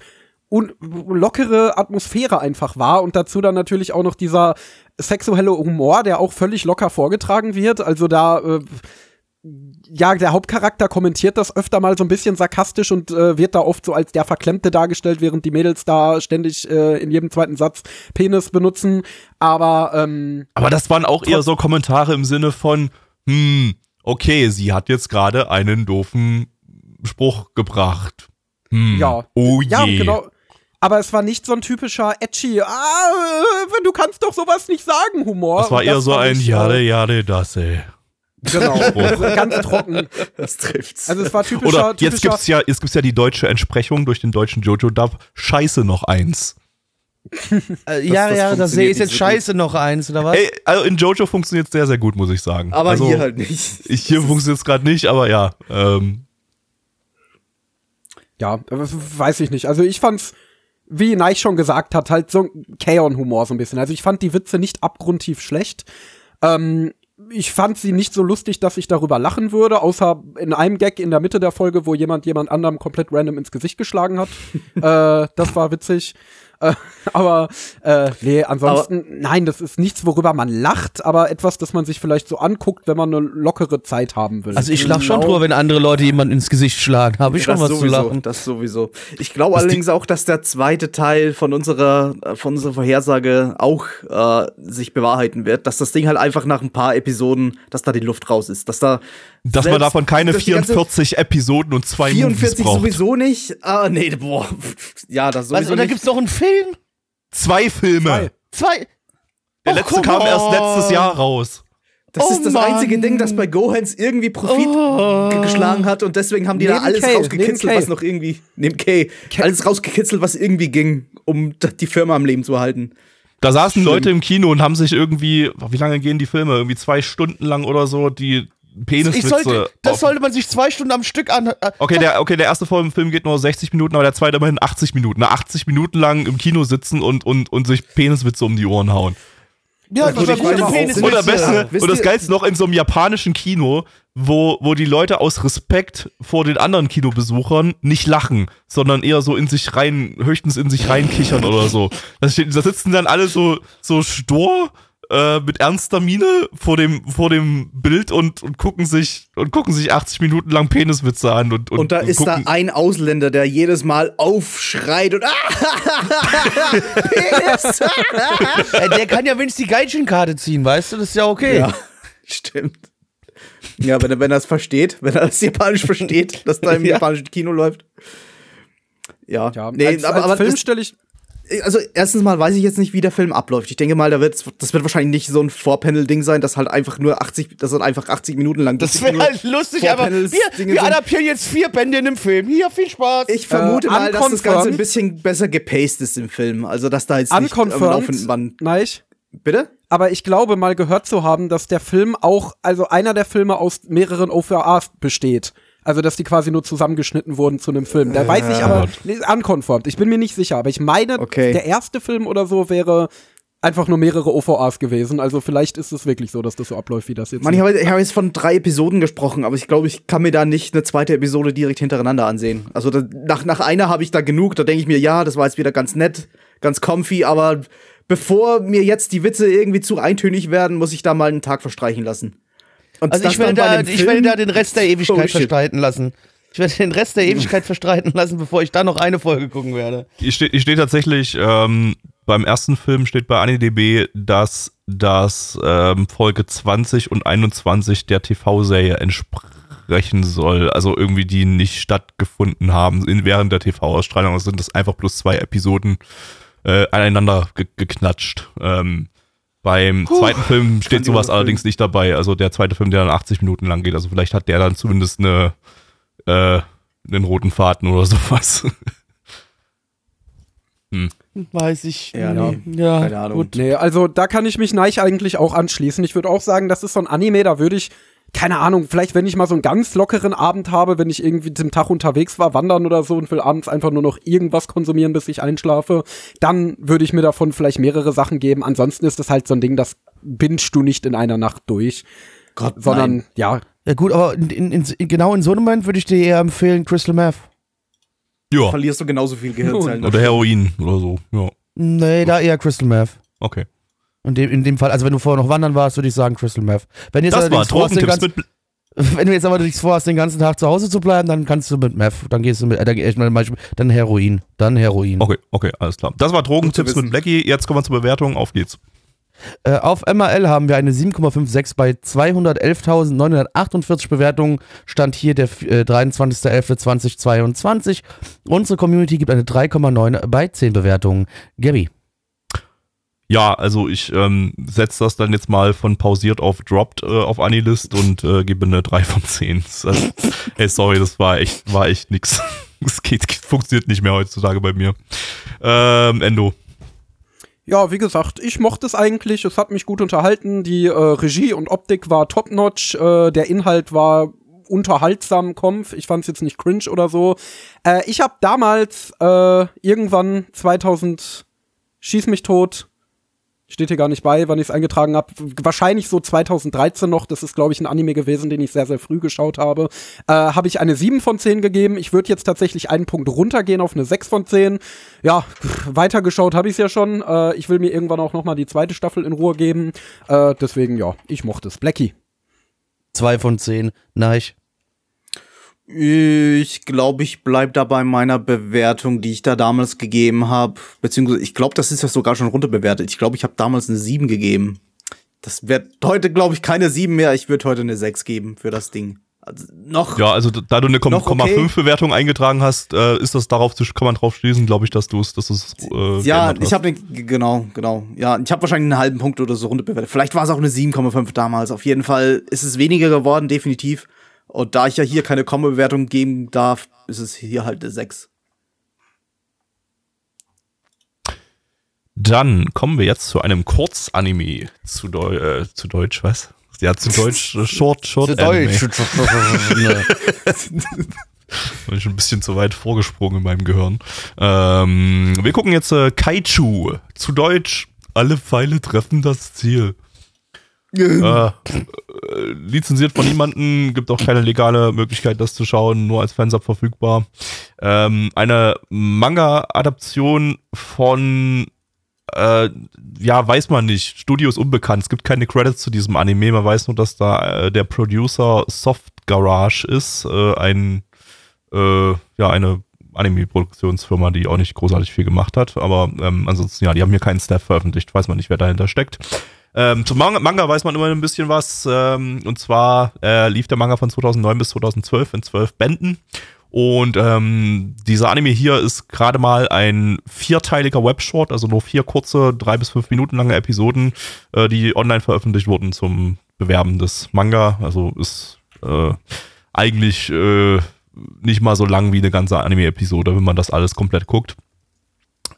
lockere Atmosphäre einfach war und dazu dann natürlich auch noch dieser sexuelle Humor, der auch völlig locker vorgetragen wird. Also da äh, ja, der Hauptcharakter kommentiert das öfter mal so ein bisschen sarkastisch und äh, wird da oft so als der Verklemmte dargestellt, während die Mädels da ständig äh, in jedem zweiten Satz Penis benutzen. Aber ähm, Aber das waren auch eher so Kommentare im Sinne von, hm, okay, sie hat jetzt gerade einen doofen Spruch gebracht. Hm, Ja. Oh je. ja, genau. Aber es war nicht so ein typischer edgy, ah, äh, du kannst doch sowas nicht sagen, Humor. Das war Und eher so fand ein Jade, äh, Jade, das, ey. Genau, also ganz trocken. Das trifft's. Also es war typischer, Oder jetzt typischer gibt's ja, jetzt gibt's ja die deutsche Entsprechung durch den deutschen Jojo-Dub. Scheiße noch eins. Äh, ja, das ja, da funktioniert sehe ich jetzt so scheiße noch eins, oder was? Ey, also in Jojo funktioniert sehr, sehr gut, muss ich sagen. aber also, hier halt nicht. Ich, hier funktioniert es gerade nicht, aber ja. Ähm, Ja, weiß ich nicht. Also ich fand's, wie Neich schon gesagt hat, halt so ein Kaon-Humor so ein bisschen. Also ich fand die Witze nicht abgrundtief schlecht. Ähm, ich fand sie nicht so lustig, dass ich darüber lachen würde, außer in einem Gag in der Mitte der Folge, wo jemand jemand anderem komplett random ins Gesicht geschlagen hat. äh, das war witzig. Aber äh, nee, ansonsten, nein, das ist nichts, worüber man lacht, aber etwas, das man sich vielleicht so anguckt, wenn man eine lockere Zeit haben will. Also ich lach schon genau. drüber, wenn andere Leute jemanden ins Gesicht schlagen. Habe ich schon das was zu sowieso, lachen. Das sowieso. Ich glaube allerdings auch, dass der zweite Teil von unserer, äh, von unserer Vorhersage auch äh, sich bewahrheiten wird, dass das Ding halt einfach nach ein paar Episoden, dass da die Luft raus ist, dass da dass man davon keine durch die ganze 44 Episoden und zwei Movies 44 braucht. sowieso nicht. Ah, nee, boah. Ja, das sowieso und da gibt's noch einen Film? Zwei Filme. Zwei. Der Oh, letzte kam erst on. letztes Jahr raus. Das Oh ist das Mann. einzige Ding, das bei Gohans irgendwie Profit Oh. ge- geschlagen hat und deswegen haben die da Neben alles Kay, rausgekitzelt, neben was Kay. noch irgendwie, neben Kay, alles rausgekitzelt, was irgendwie ging, um die Firma am Leben zu halten. Da saßen Schlimm. Leute im Kino und haben sich irgendwie, wie lange gehen die Filme? Irgendwie zwei Stunden lang oder so, die Peniswitze. sollte, das sollte man sich zwei Stunden am Stück an. äh, Okay, der, okay, der erste Film Film geht nur 60 Minuten, aber der zweite immerhin 80 Minuten. Na, 80 Minuten lang im Kino sitzen und, und, und sich Peniswitze um die Ohren hauen. Ja, das ich war gute. Peniswitze. Und, das Beste, wisst und das ihr- Geilste noch in so einem japanischen Kino, wo, wo die Leute aus Respekt vor den anderen Kinobesuchern nicht lachen, sondern eher so in sich rein, höchstens in sich reinkichern oder so. Da, steht, da sitzen dann alle so, so stur äh, mit ernster Miene vor dem, vor dem Bild und, und gucken sich und gucken sich 80 Minuten lang Peniswitze an und, und, Und da und ist da gucken, ein Ausländer, der jedes Mal aufschreit und Penis! Der kann ja wenigstens die Geitchenkarte ziehen, weißt du? Das ist ja okay. Ja, stimmt. Ja, wenn er, wenn er es versteht, wenn er das Japanisch versteht, dass da im Ja. japanischen Kino läuft. Ja, ja, nee, als, aber, als aber Film stelle ich, also erstens mal weiß ich jetzt nicht, wie der Film abläuft. Ich denke mal, da wird's, das wird wahrscheinlich nicht so ein Vorpanel-Ding sein, das halt einfach nur 80, das halt einfach 80 Minuten lang. Das wäre halt lustig, aber wir, wir sind. adaptieren jetzt vier Bände in einem Film. Hier, viel Spaß. Ich vermute Äh, mal, dass das. Ganze ein bisschen besser gepaced ist im Film. Also, dass da jetzt nicht am laufenden Band. Neich, Bitte? aber ich glaube mal gehört zu haben, dass der Film auch, also einer der Filme aus mehreren OVAs besteht. Also, dass die quasi nur zusammengeschnitten wurden zu einem Film. Da weiß ich aber, nee, unconfirmed. Ich bin mir nicht sicher, aber ich meine, Okay. der erste Film oder so wäre einfach nur mehrere OVAs gewesen. Also, vielleicht ist es wirklich so, dass das so abläuft, wie das jetzt Mann, ich habe ich habe jetzt von drei Episoden gesprochen, aber ich glaube, ich kann mir da nicht eine zweite Episode direkt hintereinander ansehen. Also da, nach, nach einer habe ich da genug, da denke ich mir, ja, das war jetzt wieder ganz nett, ganz comfy, aber bevor mir jetzt die Witze irgendwie zu eintönig werden, muss ich da mal einen Tag verstreichen lassen. Und also ich werde, da, ich werde da den Rest der Ewigkeit Oh, shit. verstreiten lassen. Ich werde den Rest der Ewigkeit verstreiten lassen, bevor ich da noch eine Folge gucken werde. Ich stehe ich steh tatsächlich, ähm, beim ersten Film steht bei AniDB, dass das ähm, Folge 20 und 21 der TV-Serie entsprechen soll. Also irgendwie die nicht stattgefunden haben in, während der TV-Ausstrahlung. Also sind das einfach bloß zwei Episoden äh, aneinander ge geknatscht. Ähm, beim zweiten Film steht sowas allerdings nicht dabei. Also der zweite Film, der dann 80 Minuten lang geht. Also vielleicht hat der dann zumindest eine, äh, einen roten Faden oder sowas. Weiß ich. Ja, nee. nee. ja Keine Ahnung. Gut. Nee, also da kann ich mich Neich eigentlich auch anschließen. Ich würde auch sagen, das ist so ein Anime, da würde ich keine Ahnung, vielleicht wenn ich mal so einen ganz lockeren Abend habe, wenn ich irgendwie den Tag unterwegs war, wandern oder so und will abends einfach nur noch irgendwas konsumieren, bis ich einschlafe, dann würde ich mir davon vielleicht mehrere Sachen geben. Ansonsten ist das halt so ein Ding, das bingst du nicht in einer Nacht durch. Gott, sondern, nein. ja, Ja gut, aber in, in, in, genau in so einem Moment würde ich dir eher empfehlen Crystal Meth. Ja. verlierst du genauso viel Gehirnzellen. Oder Heroin oder so. Ja. Nee, da eher Crystal Meth. Okay. In dem, in dem Fall, also wenn du vorher noch wandern warst, würde ich sagen Crystal Meth. Wenn, jetzt Das war Drogentipps ganzen, mit. wenn du jetzt aber nicht vorhast, den ganzen Tag zu Hause zu bleiben, dann kannst du mit Meth, dann gehst du mit, äh, dann, ich meine, dann Heroin, dann Heroin. Okay, okay, alles klar. Das war Drogentipps mit Blackie. Jetzt kommen wir zur Bewertung. Auf geht's. Äh, auf MRL haben wir eine 7,56 bei 211.948 Bewertungen. Stand hier der äh, 23.11.2022. Unsere Community gibt eine 3,9 bei 10 Bewertungen. Gabby. Ja, also ich ähm, setze das dann jetzt mal von pausiert auf dropped äh, auf Anilist und äh, gebe eine 3 von 10. Das ist Also, ey, sorry, das war echt, war echt nix. Es geht, funktioniert nicht mehr heutzutage bei mir. Ähm, Endo. Ja, wie gesagt, ich mochte es eigentlich. Es hat mich gut unterhalten. Die äh, Regie und Optik war top-notch. Äh, der Inhalt war unterhaltsam, Kompf. Ich fand es jetzt nicht cringe oder so. Äh, ich habe damals äh, irgendwann 2000 Schieß mich tot. Steht hier gar nicht bei, wann ich es eingetragen habe. Wahrscheinlich so 2013 noch. Das ist, glaube ich, ein Anime gewesen, den ich sehr, sehr früh geschaut habe. Äh, habe ich eine 7 von 10 gegeben. Ich würde jetzt tatsächlich einen Punkt runtergehen auf eine 6 von 10. Ja, weitergeschaut habe ich es ja schon. Äh, ich will mir irgendwann auch noch mal die zweite Staffel in Ruhe geben. Äh, deswegen, ja, ich mochte es. Blackie. 2 von 10. Nein. Ich glaube, ich bleib da bei meiner Bewertung, die ich da damals gegeben habe. Beziehungsweise, ich glaube, das ist ja sogar schon runterbewertet. Ich glaube, ich habe damals eine 7 gegeben. Das wird heute, glaube ich, keine 7 mehr. Ich würde heute eine 6 geben für das Ding. Also noch. Ja, also da du eine Noch okay. 0,5 Bewertung eingetragen hast, äh, ist das darauf, zu- kann man drauf schließen, glaube ich, dass du es, dass du es äh, Ja, ich habe genau, genau. Ja, ich habe wahrscheinlich einen halben Punkt oder so runterbewertet. Vielleicht war es auch eine 7,5 damals. Auf jeden Fall ist es weniger geworden, definitiv. Und da ich ja hier keine Komma-Bewertung geben darf, ist es hier halt eine 6. Dann kommen wir jetzt zu einem Kurzanime zu, Deu äh, zu Deutsch, was? Ja, zu Deutsch, äh, Short, Short Anime. Bin schon ein bisschen zu weit vorgesprungen in meinem Gehirn. Ähm, wir gucken jetzt äh, Kaiju. Zu Deutsch, alle Pfeile treffen das Ziel. Äh, äh, lizenziert von niemandem, gibt auch keine legale Möglichkeit, das zu schauen, nur als Fansub verfügbar. Ähm, eine Manga-Adaption von äh, ja, weiß man nicht. Studio ist unbekannt. Es gibt keine Credits zu diesem Anime. Man weiß nur, dass da äh, der Producer Soft Garage ist. Äh, ein, äh, ja, eine Anime-Produktionsfirma, die auch nicht großartig viel gemacht hat. Aber ähm, ansonsten, ja, die haben hier keinen Staff veröffentlicht. Weiß man nicht, wer dahinter steckt. Ähm, zum Manga, Manga weiß man immer ein bisschen was. Ähm, und zwar äh, lief der Manga von 2009 bis 2012 in zwölf Bänden. Und ähm, dieser Anime hier ist gerade mal ein vierteiliger Webshort, also nur vier kurze, drei bis fünf Minuten lange Episoden, äh, die online veröffentlicht wurden zum Bewerben des Manga. Also ist äh, eigentlich äh, nicht mal so lang wie eine ganze Anime-Episode, wenn man das alles komplett guckt.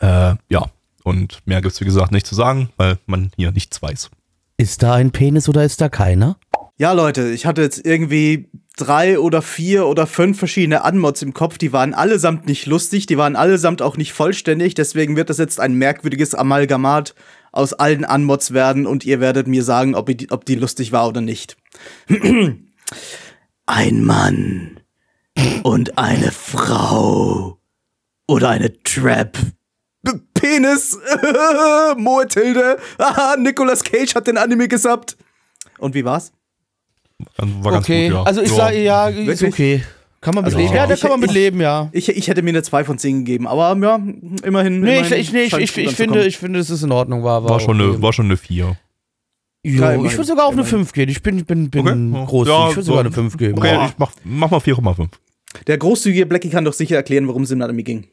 Äh, ja, und mehr gibt's wie gesagt nicht zu sagen, weil man hier nichts weiß. Ist da ein Penis oder ist da keiner? Ja, Leute, ich hatte jetzt irgendwie drei oder vier oder fünf verschiedene Anmods im Kopf. Die waren allesamt nicht lustig, die waren allesamt auch nicht vollständig. Deswegen wird das jetzt ein merkwürdiges Amalgamat aus allen Anmods werden und ihr werdet mir sagen, ob die, ob die lustig war oder nicht. Ein Mann und eine Frau oder eine Trap. Penis! Moetilde! Aha, Nicolas Cage hat den Anime gesubbt. Und wie war's? War ganz okay, gut, ja. also ich ja. sage, ja, ist okay. Kann man Also mitleben. ich- ja, da ich- kann man ich- mitleben, ja. Ich, ich hätte mir eine 2 von 10 gegeben, aber ja, immerhin. Nee, ich, immerhin ich, nee, ich, ich, ich, finde, ich finde, es ist in Ordnung. War, war, war, schon okay. eine, war schon eine 4. Jo, Ja, ich würde sogar auf eine Immerhin. 5 gehen. Ich bin, bin, bin Okay. groß. Ja, ich würde so. sogar eine 5 geben. Okay, Boah. ich mach, mach mal 4,5. Der großzügige Blackie kann doch sicher erklären, worum es im Anime ging.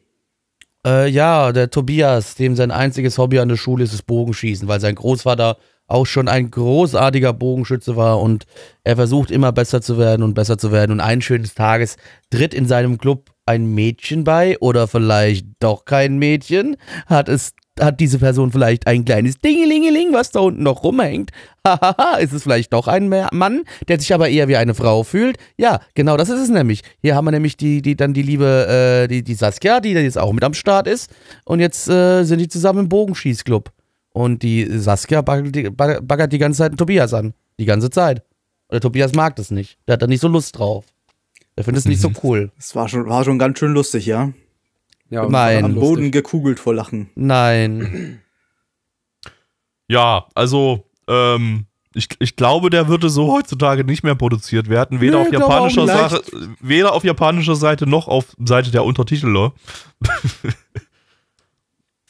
Äh, ja, der Tobias, dem sein einziges Hobby an der Schule ist das Bogenschießen, weil sein Großvater auch schon ein großartiger Bogenschütze war und er versucht immer besser zu werden und besser zu werden. Und eines schönes Tages tritt in seinem Club ein Mädchen bei oder vielleicht doch kein Mädchen, hat es hat diese Person vielleicht ein kleines Dingelingeling, was da unten noch rumhängt? Hahaha, ist es vielleicht doch ein Ma- Mann, der sich aber eher wie eine Frau fühlt? Ja, genau das ist es nämlich. Hier haben wir nämlich die, die dann die liebe, äh, die, die Saskia, die jetzt auch mit am Start ist. Und jetzt äh, sind die zusammen im Bogenschießclub. Und die Saskia baggert die, baggert die ganze Zeit den Tobias an. Die ganze Zeit. Und der Tobias mag das nicht. Der hat da nicht so Lust drauf. Der findet es nicht so cool. Das war schon, war schon ganz schön lustig, ja. Ja, Nein. Am. Boden gekugelt vor Lachen. Nein. Ja, also, ähm, ich, ich glaube, der würde so heutzutage nicht mehr produziert werden. Weder, Nö, auf, japanischer Sache, weder auf japanischer Seite noch auf Seite der Untertiteler.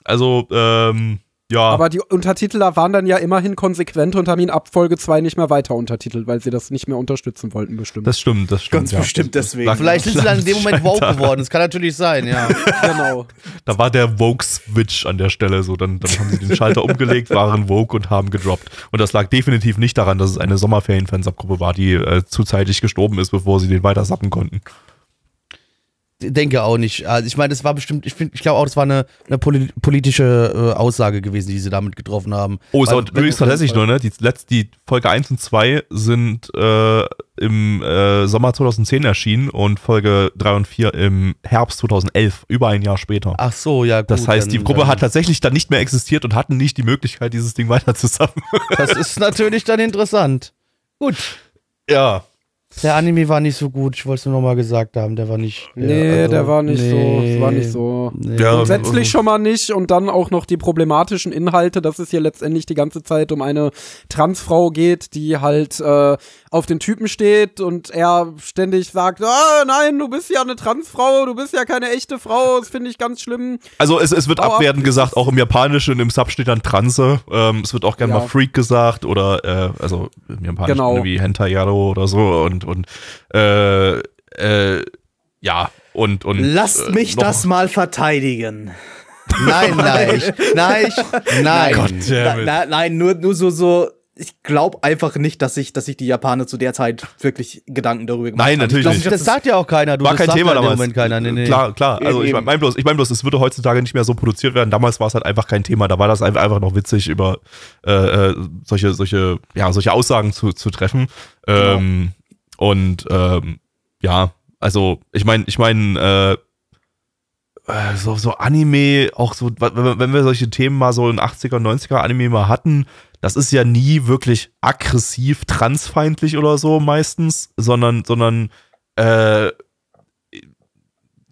also, ähm, ja. Aber die Untertiteler waren dann ja immerhin konsequent und haben ihn ab Folge 2 nicht mehr weiter untertitelt, weil sie das nicht mehr unterstützen wollten, bestimmt. das stimmt, das stimmt. Ganz ja. bestimmt deswegen. Lag- Vielleicht sind sie dann in dem Moment woke geworden. Das kann natürlich sein, ja. genau. Da war der Vogue-Switch an der Stelle so. Dann, dann haben sie den Schalter umgelegt, waren Vogue und haben gedroppt. Und das lag definitiv nicht daran, dass es eine Sommerferien-Fansubgruppe war, die äh, zuzeitig gestorben ist, bevor sie den weiter sappen konnten. Denke auch nicht. Also ich meine, das war bestimmt, ich, find- ich glaube auch, das war eine, eine poli politische äh, Aussage gewesen, die sie damit getroffen haben. Oh, ist Weil- aber übrigens tatsächlich nur, ne? Die, letzt, die Folge 1 und 2 sind äh, im äh, Sommer 2010 erschienen und Folge 3 und 4 im Herbst 2011, über ein Jahr später. Ach so, ja, gut. das heißt, die dann- Gruppe dann, hat tatsächlich dann nicht mehr existiert und hatten nicht die Möglichkeit, dieses Ding weiter zusammen. Das ist natürlich dann interessant. Gut. ja. Der Anime war nicht so gut, ich wollte es nur nochmal gesagt haben, der war nicht. Nee, also, der war nicht so, nee, das war nicht so. Nee. Ja, Grundsätzlich schon mal nicht und dann auch noch die problematischen Inhalte, dass es hier letztendlich die ganze Zeit um eine Transfrau geht, die halt äh, auf den Typen steht und er ständig sagt, ah, nein, du bist ja eine Transfrau, du bist ja keine echte Frau, das finde ich ganz schlimm. Also es, es wird ab. abwertend gesagt, auch im Japanischen, im Sub steht dann Transe. Ähm, es wird auch gerne Ja. mal Freak gesagt oder äh, also im Japanischen Genau. wie Hentai Yaro oder so und und äh, äh, ja und und Lasst äh, mich das mal verteidigen. Nein, nein, ich, nein, ich, nein. Gott Na, na, nein, nur, nur so, so. Ich glaube einfach nicht, dass sich dass sich die Japaner zu der Zeit wirklich Gedanken darüber gemacht Nein, haben. natürlich ich glaub nicht. dass Das sagt ja auch keiner. Du, war das kein Thema ja damals. Moment keiner. Nee, nee. Klar, klar. Also ich meine bloß, ich meine bloß, es würde heutzutage nicht mehr so produziert werden. Damals war es halt einfach kein Thema. Da war das einfach einfach noch witzig über äh, äh, solche solche ja solche Aussagen zu, zu treffen. Ähm, Und ähm, ja, also ich meine, ich meine äh, äh, so so Anime auch so, wenn wir- solche Themen mal so in 80er 90er Anime mal hatten, das ist ja nie wirklich aggressiv transfeindlich oder so meistens, sondern sondern äh,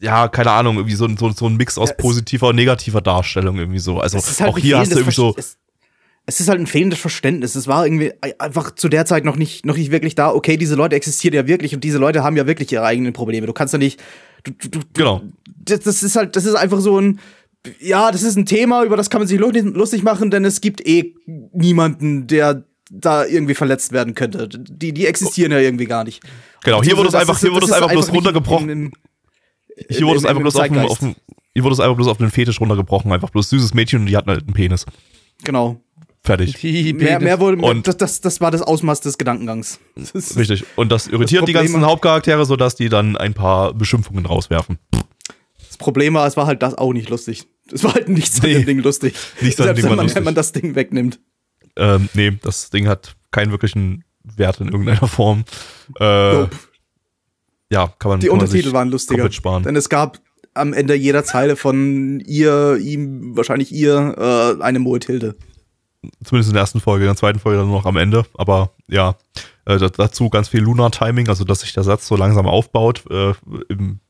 ja, keine Ahnung, irgendwie so, ein- so, so ein Mix aus Ja, positiver und negativer Darstellung irgendwie so. Also halt auch hier hast du irgendwie so, Es, es ist halt ein fehlendes Verständnis. Es war irgendwie einfach zu der Zeit noch nicht, noch nicht wirklich da. Okay, diese Leute existieren ja wirklich und diese Leute haben ja wirklich ihre eigenen Probleme. Du kannst ja nicht. Du, du, genau. das, das ist halt, das ist einfach so ein. Ja, das ist ein Thema, über das kann man sich lu- lustig machen, denn es gibt eh niemanden, der da irgendwie verletzt werden könnte. Die, die existieren ja irgendwie gar nicht. Genau, hier wurde es einfach, hier wurde es einfach bloß runtergebrochen. Hier wurde es einfach bloß auf hier wurde es einfach bloß auf den Fetisch runtergebrochen. Einfach bloß süßes Mädchen und die hatten halt einen Penis. Genau. Fertig. Die Mehr, mehr wurde, Und- das, das, das war das Ausmaß des Gedankengangs. Das ist- Richtig. Und das irritiert die Problem- ganzen Hauptcharaktere, sodass die dann ein paar Beschimpfungen rauswerfen. Das Problem war, es war halt das auch nicht lustig. Es war halt nichts an Nee. dem Ding lustig. Nichts an dem Selbst Ding wenn man, lustig. wenn man das Ding wegnimmt. Ähm, nee, das Ding hat keinen wirklichen Wert in irgendeiner Form. Äh, Nope. Ja, kann man Die kann man Untertitel sich waren lustiger. sparen. Denn es gab am Ende jeder Zeile von ihr, ihm, wahrscheinlich ihr, äh, eine Moethilde. Zumindest in der ersten Folge, in der zweiten Folge dann nur noch am Ende. Aber ja, äh, da- dazu ganz viel Lunar-Timing, also dass sich der Satz so langsam aufbaut. Äh, im,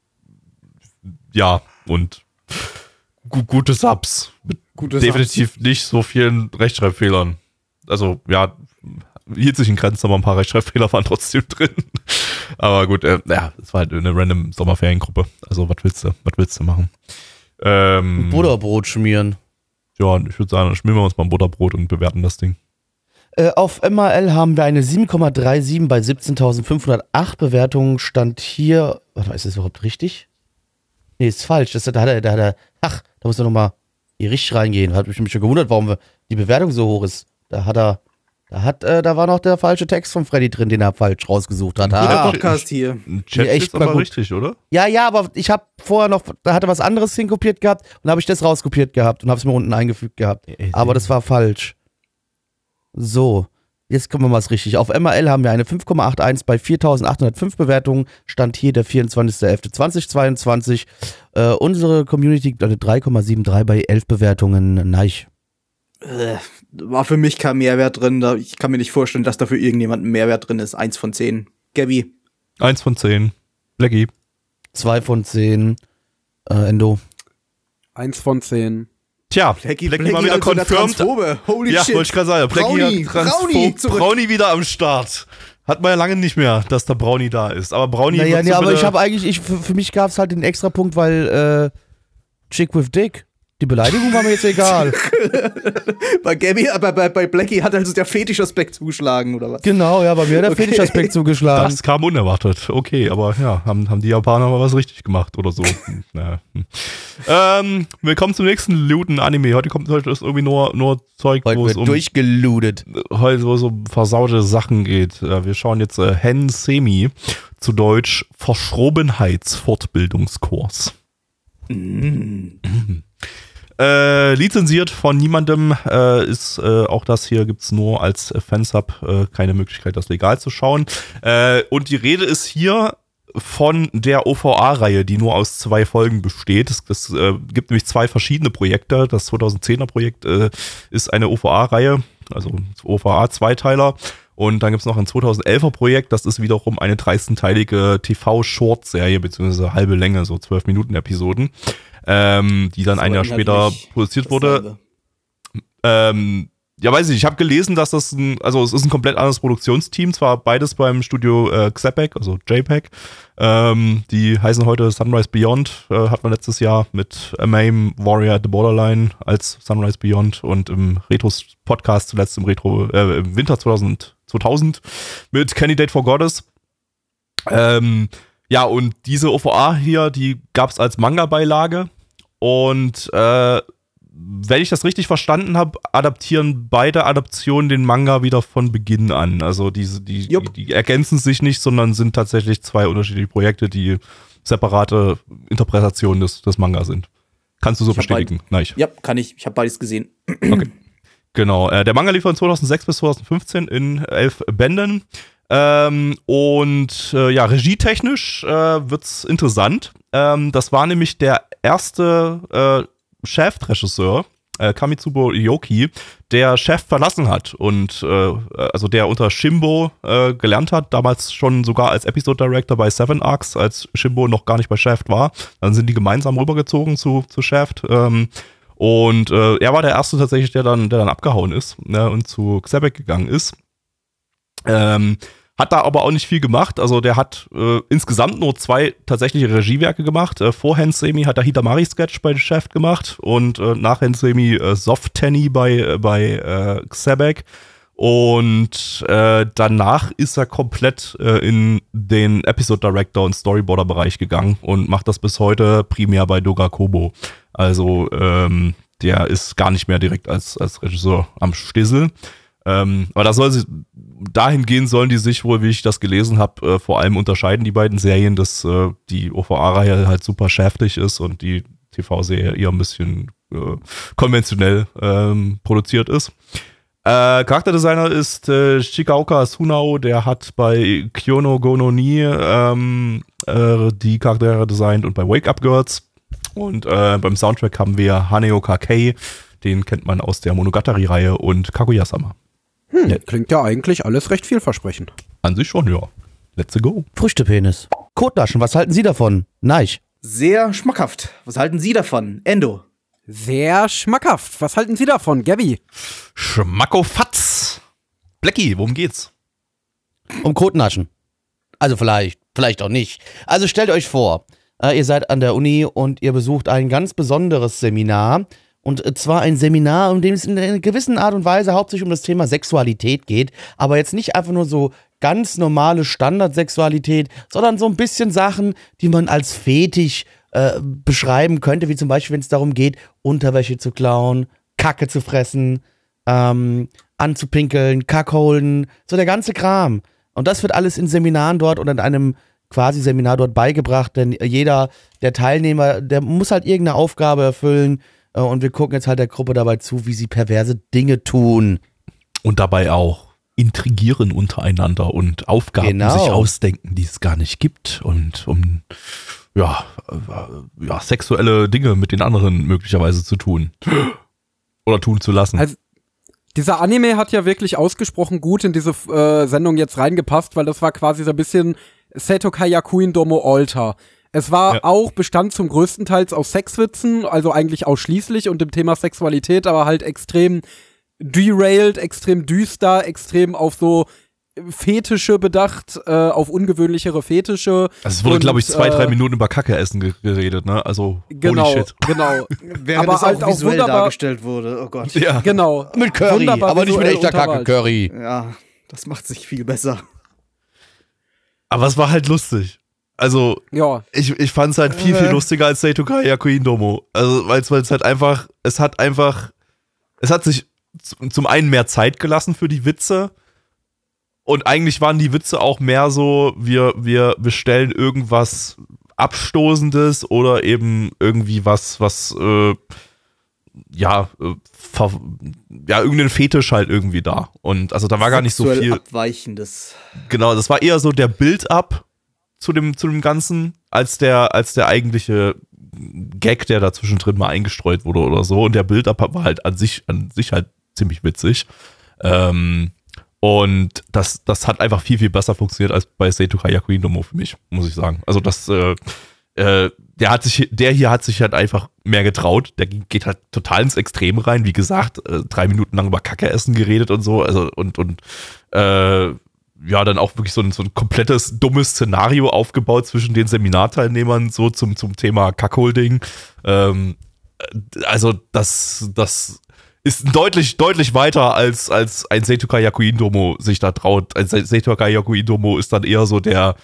ja, und gu gute Subs. Gute definitiv nicht so vielen Rechtschreibfehlern. Also, ja, hielt sich in Grenzen, aber ein paar Rechtschreibfehler waren trotzdem drin. Aber gut, äh, ja, es war halt eine random Sommerferiengruppe. Also, was willst du, was willst du machen? Ähm, Butterbrot schmieren. Ja, ich würde sagen, dann schmieren wir uns mal ein Butterbrot und bewerten das Ding. Äh, auf MRL haben wir eine 7,37 bei 17.508 Bewertungen. Stand hier. Warte mal, ist das überhaupt richtig? Nee, ist falsch. Das, da hat er, da hat er, ach, da muss er nochmal hier richtig reingehen. Hat mich schon gewundert, warum die Bewertung so hoch ist. Da hat er, Da, hat, äh, da war noch der falsche Text von Freddy drin, den er falsch rausgesucht hat. Guter Ah. Podcast hier. Ein Chat echt ist aber mal gut. richtig, oder? Ja, ja, aber ich habe vorher noch, da hatte was anderes hinkopiert gehabt und habe ich das rauskopiert gehabt und habe es mir unten eingefügt gehabt. Aber das war falsch. So, jetzt kommen wir mal richtig. Auf MRL haben wir eine 5,81 bei 4.805 Bewertungen. Stand hier der 24.11.2022. Äh, unsere Community gibt eine 3,73 bei 11 Bewertungen. Nein. Äh, war für mich kein Mehrwert drin. Ich kann mir nicht vorstellen, dass da für irgendjemand ein Mehrwert drin ist. Eins von zehn. Gabby. Eins von zehn. Blackie. 2 von 10. Äh, Endo. Eins von zehn. Tja, Blackie, Blackie, mal wieder confirmed. Transphobe. Holy Ja, shit. wollte ich gerade sagen. Blackie Brownie, Brownie zurück. Brownie wieder am Start. Hat man ja lange nicht mehr, dass der Brownie da ist. Aber Brownie Naja, nee, aber ich habe eigentlich, ich, für, für mich gab es halt den extra Punkt, weil äh, Chick with Dick. Die Beleidigung war mir jetzt egal. Bei Gabby, aber bei, bei Blackie hat also der Fetischaspekt zugeschlagen, oder was? Genau, ja, bei mir hat der Okay. Fetischaspekt zugeschlagen. Das kam unerwartet. Okay, aber ja, haben, haben die Japaner mal was richtig gemacht oder so. Hm, naja. Hm. Ähm, willkommen zum nächsten Looten-Anime. Heute kommt heute ist irgendwie nur, nur Zeug, Heute wo es um durchgelootet. heute wo es um versaute Sachen geht. Äh, wir schauen jetzt äh, Hen Semi, zu Deutsch Verschrobenheitsfortbildungskurs. Äh, lizenziert von niemandem äh, ist äh, auch das hier gibt's nur als Fansub äh, keine Möglichkeit, das legal zu schauen. Äh, und die Rede ist hier von der OVA-Reihe, die nur aus zwei Folgen besteht. Es, es äh, gibt nämlich zwei verschiedene Projekte. Das 2010er-Projekt äh, ist eine OVA-Reihe, also OVA-Zweiteiler. Und dann gibt's noch ein 2011er-Projekt, das ist wiederum eine 13-teilige TV-Short-Serie, beziehungsweise halbe Länge, so 12 Minuten Episoden, ähm, die dann ein Jahr später produziert wurde. Ähm, ja, weiß ich, ich habe gelesen, dass das ein, also es ist ein komplett anderes Produktionsteam, zwar beides beim Studio äh, Xepec, also JPEG. Ähm, die heißen heute Sunrise Beyond, äh, hat man letztes Jahr mit MAME Warrior at the Borderline als Sunrise Beyond und im Retros-Podcast zuletzt im Retro, äh, im Winter 2000, 2000 mit Candidate for Goddess. Ähm, ja, und diese OVA hier, die gab es als Manga-Beilage. Und äh, wenn ich das richtig verstanden habe, adaptieren beide Adaptionen den Manga wieder von Beginn an. Also diese, die, die, die ergänzen sich nicht, sondern sind tatsächlich zwei unterschiedliche Projekte, die separate Interpretationen des, des Manga sind. Kannst du so Ich bestätigen? Nein. Ja, kann ich. Ich habe beides gesehen. Genau, äh, der Manga lief von 2006 bis 2015 in elf Bänden. Ähm, und äh, ja, regietechnisch äh, wird's interessant. Ähm, das war nämlich der erste äh, Chefregisseur, äh, Kamitsubo Yoki, der Chef verlassen hat und äh, also der unter Shimbo äh, gelernt hat, damals schon sogar als Episode Director bei Seven Arcs, als Shimbo noch gar nicht bei Shaft war. Dann sind die gemeinsam rübergezogen zu, zu Shaft. Ähm, und äh, er war der erste tatsächlich, der dann, der dann abgehauen ist ne, und zu Xebek gegangen ist. Ähm, hat da aber auch nicht viel gemacht. Also der hat äh, insgesamt nur zwei tatsächliche Regiewerke gemacht. Äh, vor Hensemi hat er Hitamari Sketch bei Chef gemacht und äh, nach Hensemi äh, Soft Tenny bei, äh, bei äh, Xebek. Und äh, danach ist er komplett äh, in den Episode Director und Storyboarder Bereich gegangen und macht das bis heute primär bei Doga Kobo. Also ähm, der ist gar nicht mehr direkt als, als Regisseur am Stissel. Ähm, aber das soll sie, dahingehend sollen die sich wohl, wie ich das gelesen habe, äh, vor allem unterscheiden, die beiden Serien, dass äh, die OVA-Reihe halt super schäftig ist und die TV-Serie eher ein bisschen äh, konventionell ähm, produziert ist. Äh, Charakterdesigner ist äh, Shikaoka Sunao, der hat bei Kyono Gono Ni ähm, äh, die Charaktere designt und bei Wake Up Girls. Und äh, beim Soundtrack haben wir Haneo Kakei, den kennt man aus der Monogatari-Reihe und Kaguya-sama. Klingt ja eigentlich alles recht vielversprechend. An sich schon, ja. Let's go. Früchtepenis. Kotnaschen, was halten Sie davon? Nein. Sehr schmackhaft. Was halten Sie davon? Endo. Sehr schmackhaft. Was halten Sie davon, Gabby? Schmackofatz. Blackie, worum geht's? Um Kotnaschen. Also vielleicht, vielleicht auch nicht. Also stellt euch vor, äh, ihr seid an der Uni und ihr besucht ein ganz besonderes Seminar. Und äh, zwar ein Seminar, in dem es in einer gewissen Art und Weise hauptsächlich um das Thema Sexualität geht. Aber jetzt nicht einfach nur so ganz normale Standardsexualität, sondern so ein bisschen Sachen, die man als Fetisch äh, beschreiben könnte, wie zum Beispiel, wenn es darum geht, Unterwäsche zu klauen, Kacke zu fressen, ähm, anzupinkeln, Kackholen, so der ganze Kram. Und das wird alles in Seminaren dort und in einem quasi Seminar dort beigebracht, denn jeder der Teilnehmer, der muss halt irgendeine Aufgabe erfüllen und wir gucken jetzt halt der Gruppe dabei zu, wie sie perverse Dinge tun. Und dabei auch intrigieren untereinander und Aufgaben Genau. sich ausdenken, die es gar nicht gibt und um ja, äh, ja, sexuelle Dinge mit den anderen möglicherweise zu tun. Oder tun zu lassen. Also- Dieser Anime hat ja wirklich ausgesprochen gut in diese äh, Sendung jetzt reingepasst, weil das war quasi so ein bisschen Setokai Yakuin Domo Alter. Es war Ja. auch Bestand zum größten Teils aus Sexwitzen, also eigentlich ausschließlich und dem Thema Sexualität, aber halt extrem derailed, extrem düster, extrem auf so Fetische bedacht, äh, auf ungewöhnlichere Fetische. also es wurde, glaube ich, zwei, äh, drei Minuten über Kacke essen ge- geredet, ne? Also, Genau, holy shit. genau, Während Aber es halt auch auch visuell wunderbar- dargestellt wurde. Oh Gott. Ja. genau. Mit Curry, Wunderbar aber nicht mit echter Kacke. Curry. Ja, das macht sich viel besser. Aber es war halt lustig. Also, Ja, ich, ich fand es halt viel, viel lustiger als Seitokai Yakuin Domo. Also, weil es halt einfach, es hat einfach, es hat sich zum einen mehr Zeit gelassen für die Witze. Und eigentlich waren die Witze auch mehr so, wir, wir bestellen irgendwas Abstoßendes oder eben irgendwie was, was, äh, ja, äh, ver- ja, irgendein Fetisch halt irgendwie da. Und also da war gar nicht so Sexuell viel. Abweichendes. Genau, das war eher so der Build-up zu dem, zu dem Ganzen, als der, als der eigentliche Gag, der da zwischendrin mal eingestreut wurde oder so. Und der Build-up war halt an sich, an sich halt ziemlich witzig. Ähm, und das, das hat einfach viel, viel besser funktioniert als bei Seito Yakuin Domo für mich, muss ich sagen. Also das, äh, äh, der hat sich, der hier hat sich halt einfach mehr getraut. Der geht halt total ins Extrem rein. Wie gesagt, äh, drei Minuten lang über Kacke essen geredet und so. Also und und äh, ja, dann auch wirklich so ein, so ein komplettes dummes Szenario aufgebaut zwischen den Seminarteilnehmern so zum zum Thema Kackholding. Ähm, äh, also das das ist deutlich deutlich weiter als als ein Seitokai Yakuin Domo sich da traut. Ein Yakuin Domo ist dann eher so der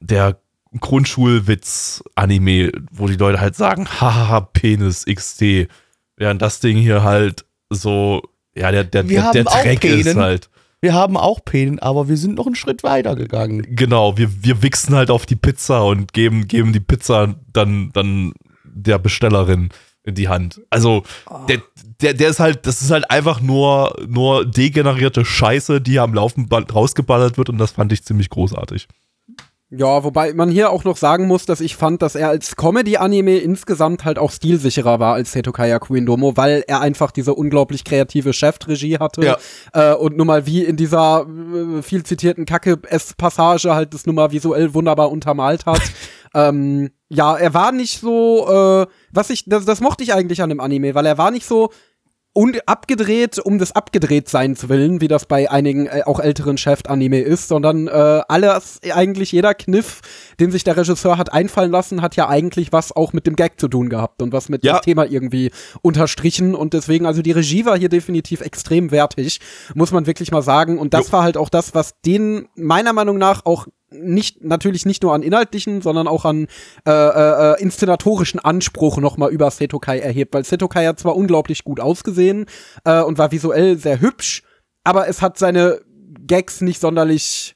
der Grundschulwitz-Anime, wo die Leute halt sagen, haha, Penis XD. Während das Ding hier halt so, ja, der, der, Wir der, der Dreck ist halt. Wir haben auch Penen, aber wir sind noch einen Schritt weiter gegangen. Genau, wir, wir wichsen halt auf die Pizza und geben, geben die Pizza dann, dann der Bestellerin in die Hand. Also, der, der, der ist halt, das ist halt einfach nur, nur degenerierte Scheiße, die am Laufenband rausgeballert wird und das fand ich ziemlich großartig. Ja, wobei man hier auch noch sagen muss, dass ich fand, dass er als Comedy-Anime insgesamt halt auch stilsicherer war als Setokaya Queen Domo, weil er einfach diese unglaublich kreative Chefregie hatte. Ja. Äh, und nun mal wie in dieser äh, viel zitierten Kacke-Passage halt das nun mal visuell wunderbar untermalt hat. ähm, ja, er war nicht so, äh, was ich, das, das mochte ich eigentlich an dem Anime, weil er war nicht so und abgedreht um des Abgedrehtseins willen, wie das bei einigen äh, auch älteren Chef-Anime ist, sondern äh, alles, eigentlich jeder Kniff, den sich der Regisseur hat einfallen lassen, hat ja eigentlich was auch mit dem Gag zu tun gehabt und was mit Ja. dem Thema irgendwie unterstrichen und deswegen, also die Regie war hier definitiv extrem wertig, muss man wirklich mal sagen und das Jo. war halt auch das, was den meiner Meinung nach auch nicht natürlich nicht nur an inhaltlichen, sondern auch an äh, äh, äh, inszenatorischen Anspruch nochmal über Setokai erhebt, weil Setokai hat zwar unglaublich gut ausgesehen äh, und war visuell sehr hübsch, aber es hat seine Gags nicht sonderlich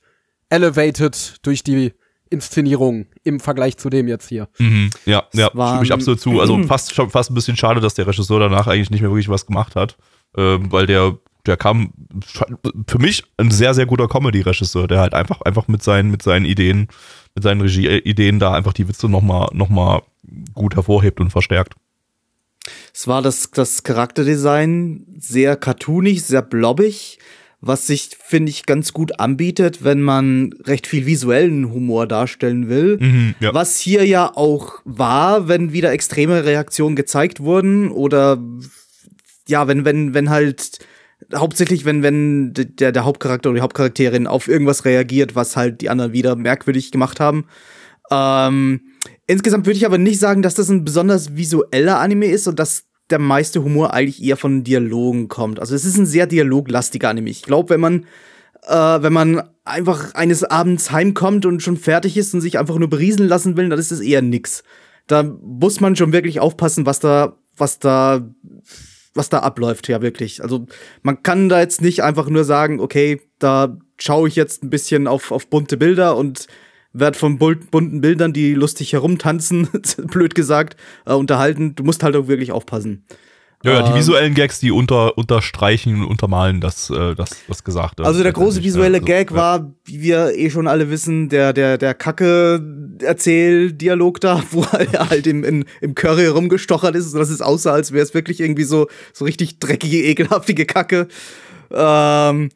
elevated durch die Inszenierung im Vergleich zu dem jetzt hier. Mhm. Ja, ja, waren- stimme ich absolut zu. Also fast, schon fast ein bisschen schade, dass der Regisseur danach eigentlich nicht mehr wirklich was gemacht hat, ähm, weil der, der kam für mich ein sehr, sehr guter Comedy-Regisseur, der halt einfach, einfach mit seinen, mit seinen Ideen, mit seinen Regie-Ideen da einfach die Witze nochmal noch mal gut hervorhebt und verstärkt. Es war das, das Charakterdesign sehr cartoonig, sehr blobbig, was sich, finde ich, ganz gut anbietet, wenn man recht viel visuellen Humor darstellen will. Mhm, ja. Was hier ja auch war, wenn wieder extreme Reaktionen gezeigt wurden oder ja, wenn, wenn, wenn halt hauptsächlich, wenn, wenn der, der Hauptcharakter oder die Hauptcharakterin auf irgendwas reagiert, was halt die anderen wieder merkwürdig gemacht haben. Ähm, insgesamt würde ich aber nicht sagen, dass das ein besonders visueller Anime ist und dass der meiste Humor eigentlich eher von Dialogen kommt. Also es ist ein sehr dialoglastiger Anime. Ich glaube, wenn man äh, wenn man einfach eines Abends heimkommt und schon fertig ist und sich einfach nur berieseln lassen will, dann ist es eher nix. Da muss man schon wirklich aufpassen, was da, was da was da abläuft, ja wirklich. Also man kann da jetzt nicht einfach nur sagen, okay, da schaue ich jetzt ein bisschen auf, auf bunte Bilder und werde von bunten Bildern, die lustig herumtanzen, blöd gesagt, äh, unterhalten. Du musst halt auch wirklich aufpassen. Ja, ja, die Ähm, visuellen Gags, die unter, unterstreichen und untermalen das, äh, das, was gesagt Also der große visuelle ne? Gag war, wie wir eh schon alle wissen, der, der, der Kacke-Erzähl-Dialog da, wo er halt im, in, im Curry rumgestochert ist, sodass es aussah, als wäre es wirklich irgendwie so, so richtig dreckige, ekelhaftige Kacke. Ähm,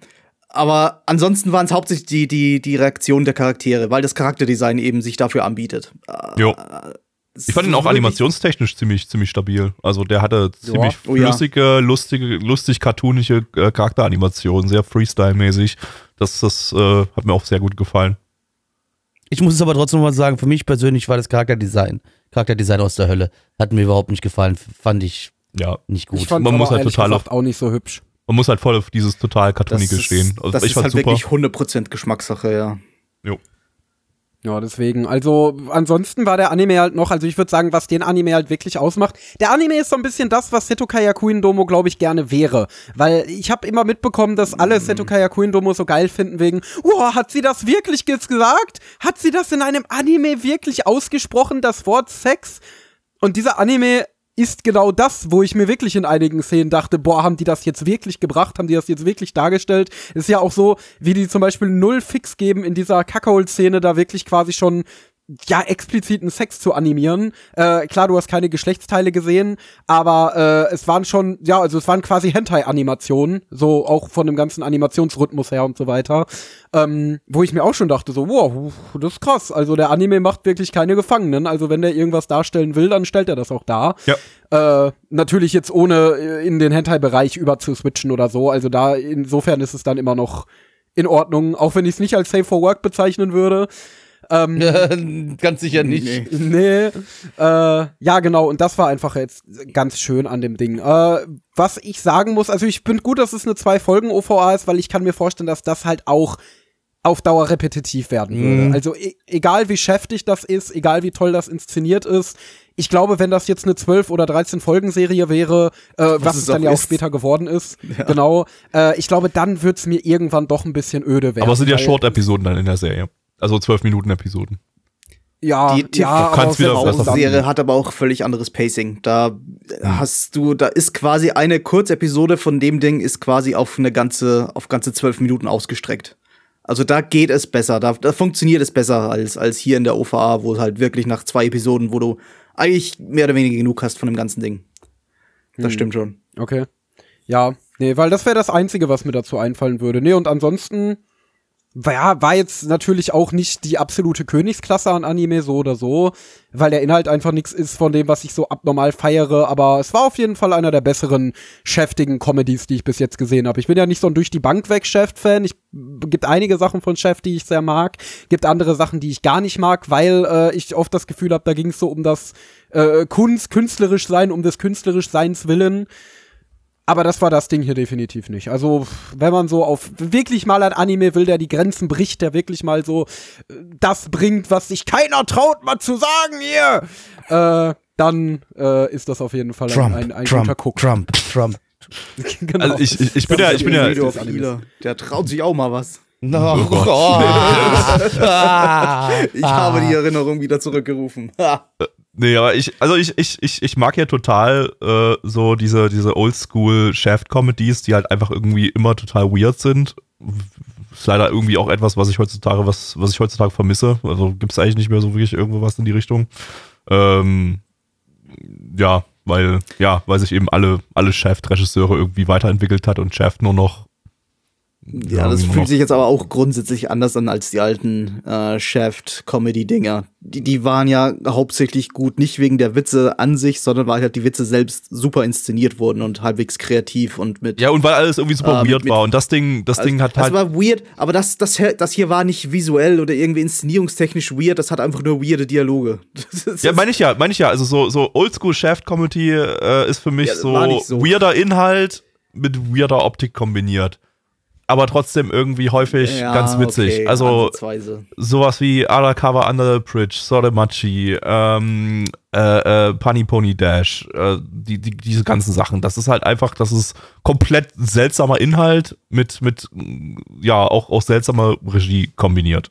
aber ansonsten waren es hauptsächlich die, die, die Reaktionen der Charaktere, weil das Charakterdesign eben sich dafür anbietet. Äh, Jo. Ich fand ihn auch animationstechnisch ziemlich, ziemlich stabil. Also der hatte ziemlich Oh ja. flüssige, lustige, lustig cartoonische äh, Charakteranimationen, sehr Freestyle-mäßig. Das, das äh, hat mir auch sehr gut gefallen. Ich muss es aber trotzdem mal sagen, für mich persönlich war das Charakterdesign, Charakterdesign aus der Hölle. Hat mir überhaupt nicht gefallen, fand ich Ja, nicht gut. Ich fand Man aber muss halt total auf- auch nicht so hübsch. man muss halt voll auf dieses total cartoonige stehen. Also das ich ist halt super. wirklich 100% Geschmackssache, ja. Jo. Ja, deswegen. Also, ansonsten war der Anime halt noch, also ich würde sagen, was den Anime halt wirklich ausmacht. Der Anime ist so ein bisschen das, was Seto Yakuin Domo, glaube ich, gerne wäre. Weil ich habe immer mitbekommen, dass alle Seto Yakuin Domo so geil finden wegen, oh, hat sie das wirklich gesagt? Hat sie das in einem Anime wirklich ausgesprochen, das Wort Sex? Und dieser Anime ist genau das, wo ich mir wirklich in einigen Szenen dachte, boah, haben die das jetzt wirklich gebracht, haben die das jetzt wirklich dargestellt? Ist ja auch so, wie die zum Beispiel null Fix geben in dieser Kackhole-Szene, da wirklich quasi schon ja, expliziten Sex zu animieren. Äh, klar, du hast keine Geschlechtsteile gesehen, aber äh, es waren schon, ja, also es waren quasi Hentai-Animationen, so auch von dem ganzen Animationsrhythmus her und so weiter. Ähm, wo ich mir auch schon dachte, so, wow, das ist krass. Also der Anime macht wirklich keine Gefangenen. Also wenn der irgendwas darstellen will, dann stellt er das auch dar. Ja. Äh, natürlich jetzt ohne äh, in den Hentai-Bereich überzuswitchen oder so. Also da, insofern ist es dann immer noch in Ordnung, auch wenn ich es nicht als Safe for Work bezeichnen würde. Ähm, Ganz sicher nicht. Nee. Nee, äh, ja genau, und das war einfach jetzt ganz schön an dem Ding. Äh, was ich sagen muss, also ich finde gut, dass es eine zwei Folgen OVA ist, weil ich kann mir vorstellen, dass das halt auch auf Dauer repetitiv werden würde. Mhm. Also e egal wie schäftig das ist, egal wie toll das inszeniert ist, ich glaube, wenn das jetzt eine 12 oder 13 Folgenserie wäre, äh, was, es es dann ja auch später geworden ist, genau, äh, ich glaube, dann wird's mir irgendwann doch ein bisschen öde werden. Aber es sind ja Short-Episoden dann in der Serie. Also 12 Minuten Episoden. Ja, Die ja, Du kannst aber wieder dann- Serie hat aber auch völlig anderes Pacing. Da hast du, da ist quasi eine Kurzepisode von dem Ding ist quasi auf eine ganze, auf ganze zwölf Minuten ausgestreckt. Also da geht es besser, da, da funktioniert es besser als, als hier in der OVA, wo es halt wirklich nach zwei Episoden, wo du eigentlich mehr oder weniger genug hast von dem ganzen Ding. Das stimmt schon. Okay. Ja, nee, weil das wäre das Einzige, was mir dazu einfallen würde. Nee, und ansonsten, war- war jetzt natürlich auch nicht die absolute Königsklasse an Anime, so oder so, weil der Inhalt einfach nichts ist von dem, was ich so abnormal feiere, aber es war auf jeden Fall einer der besseren cheftigen Comedies, die ich bis jetzt gesehen habe. Ich bin ja nicht so ein durch die Bank weg Chef-Fan. Ich gibt einige Sachen von Chef, die ich sehr mag, gibt andere Sachen, die ich gar nicht mag, weil äh, ich oft das Gefühl habe, da ging es so um das äh, Kunst, künstlerisch sein, um des künstlerisch Seins willen. Aber das war das Ding hier definitiv nicht. Also, wenn man so auf wirklich mal ein Anime will, der die Grenzen bricht, der wirklich mal so äh, das bringt, was sich keiner traut, mal zu sagen hier, äh, dann äh, ist das auf jeden Fall Trump, ein, ein, Trump, guter Guck. Trump, Trump. genau. Also ich, ich, ich bin ja, ich bin ja der traut sich auch mal was. No, Oh Gott. Ah. Ich habe die Erinnerung wieder zurückgerufen. Nee, aber ich, also ich, ich, ich, ich mag ja total äh, so diese, diese Oldschool Shaft-Comedies, die halt einfach irgendwie immer total weird sind. Ist leider irgendwie auch etwas, was ich heutzutage, was, was ich heutzutage vermisse. Also gibt es eigentlich nicht mehr so wirklich irgendwo was in die Richtung. Ähm, ja, weil, ja, weil sich eben alle, alle Shaft-Regisseure irgendwie weiterentwickelt hat und Shaft nur noch. Ja, das fühlt sich jetzt aber auch grundsätzlich anders an als die alten äh, Shaft-Comedy-Dinger. Die, die waren ja hauptsächlich gut, nicht wegen der Witze an sich, sondern weil halt die Witze selbst super inszeniert wurden und halbwegs kreativ und mit. Ja, und weil alles irgendwie super mit- weird mit- war. Und das Ding, das Ding hat das halt. war weird, aber das, das, hier- das hier war nicht visuell oder irgendwie inszenierungstechnisch weird, das hat einfach nur weirde Dialoge. Das Ja, meine ich ja, meine ich ja. Also so, so Oldschool Shaft Comedy äh, ist für mich Ja, das so, so. weirder Inhalt mit weirder Optik kombiniert. Aber trotzdem irgendwie häufig Ja, ganz witzig. okay, also sowas wie Undercover Under the Bridge, Sodemachi, ähm, äh, äh, Punny Pony Dash, äh, die, die, diese ganzen Sachen. Das ist halt einfach, das ist komplett seltsamer Inhalt mit, mit mm, ja, auch, auch seltsamer Regie kombiniert.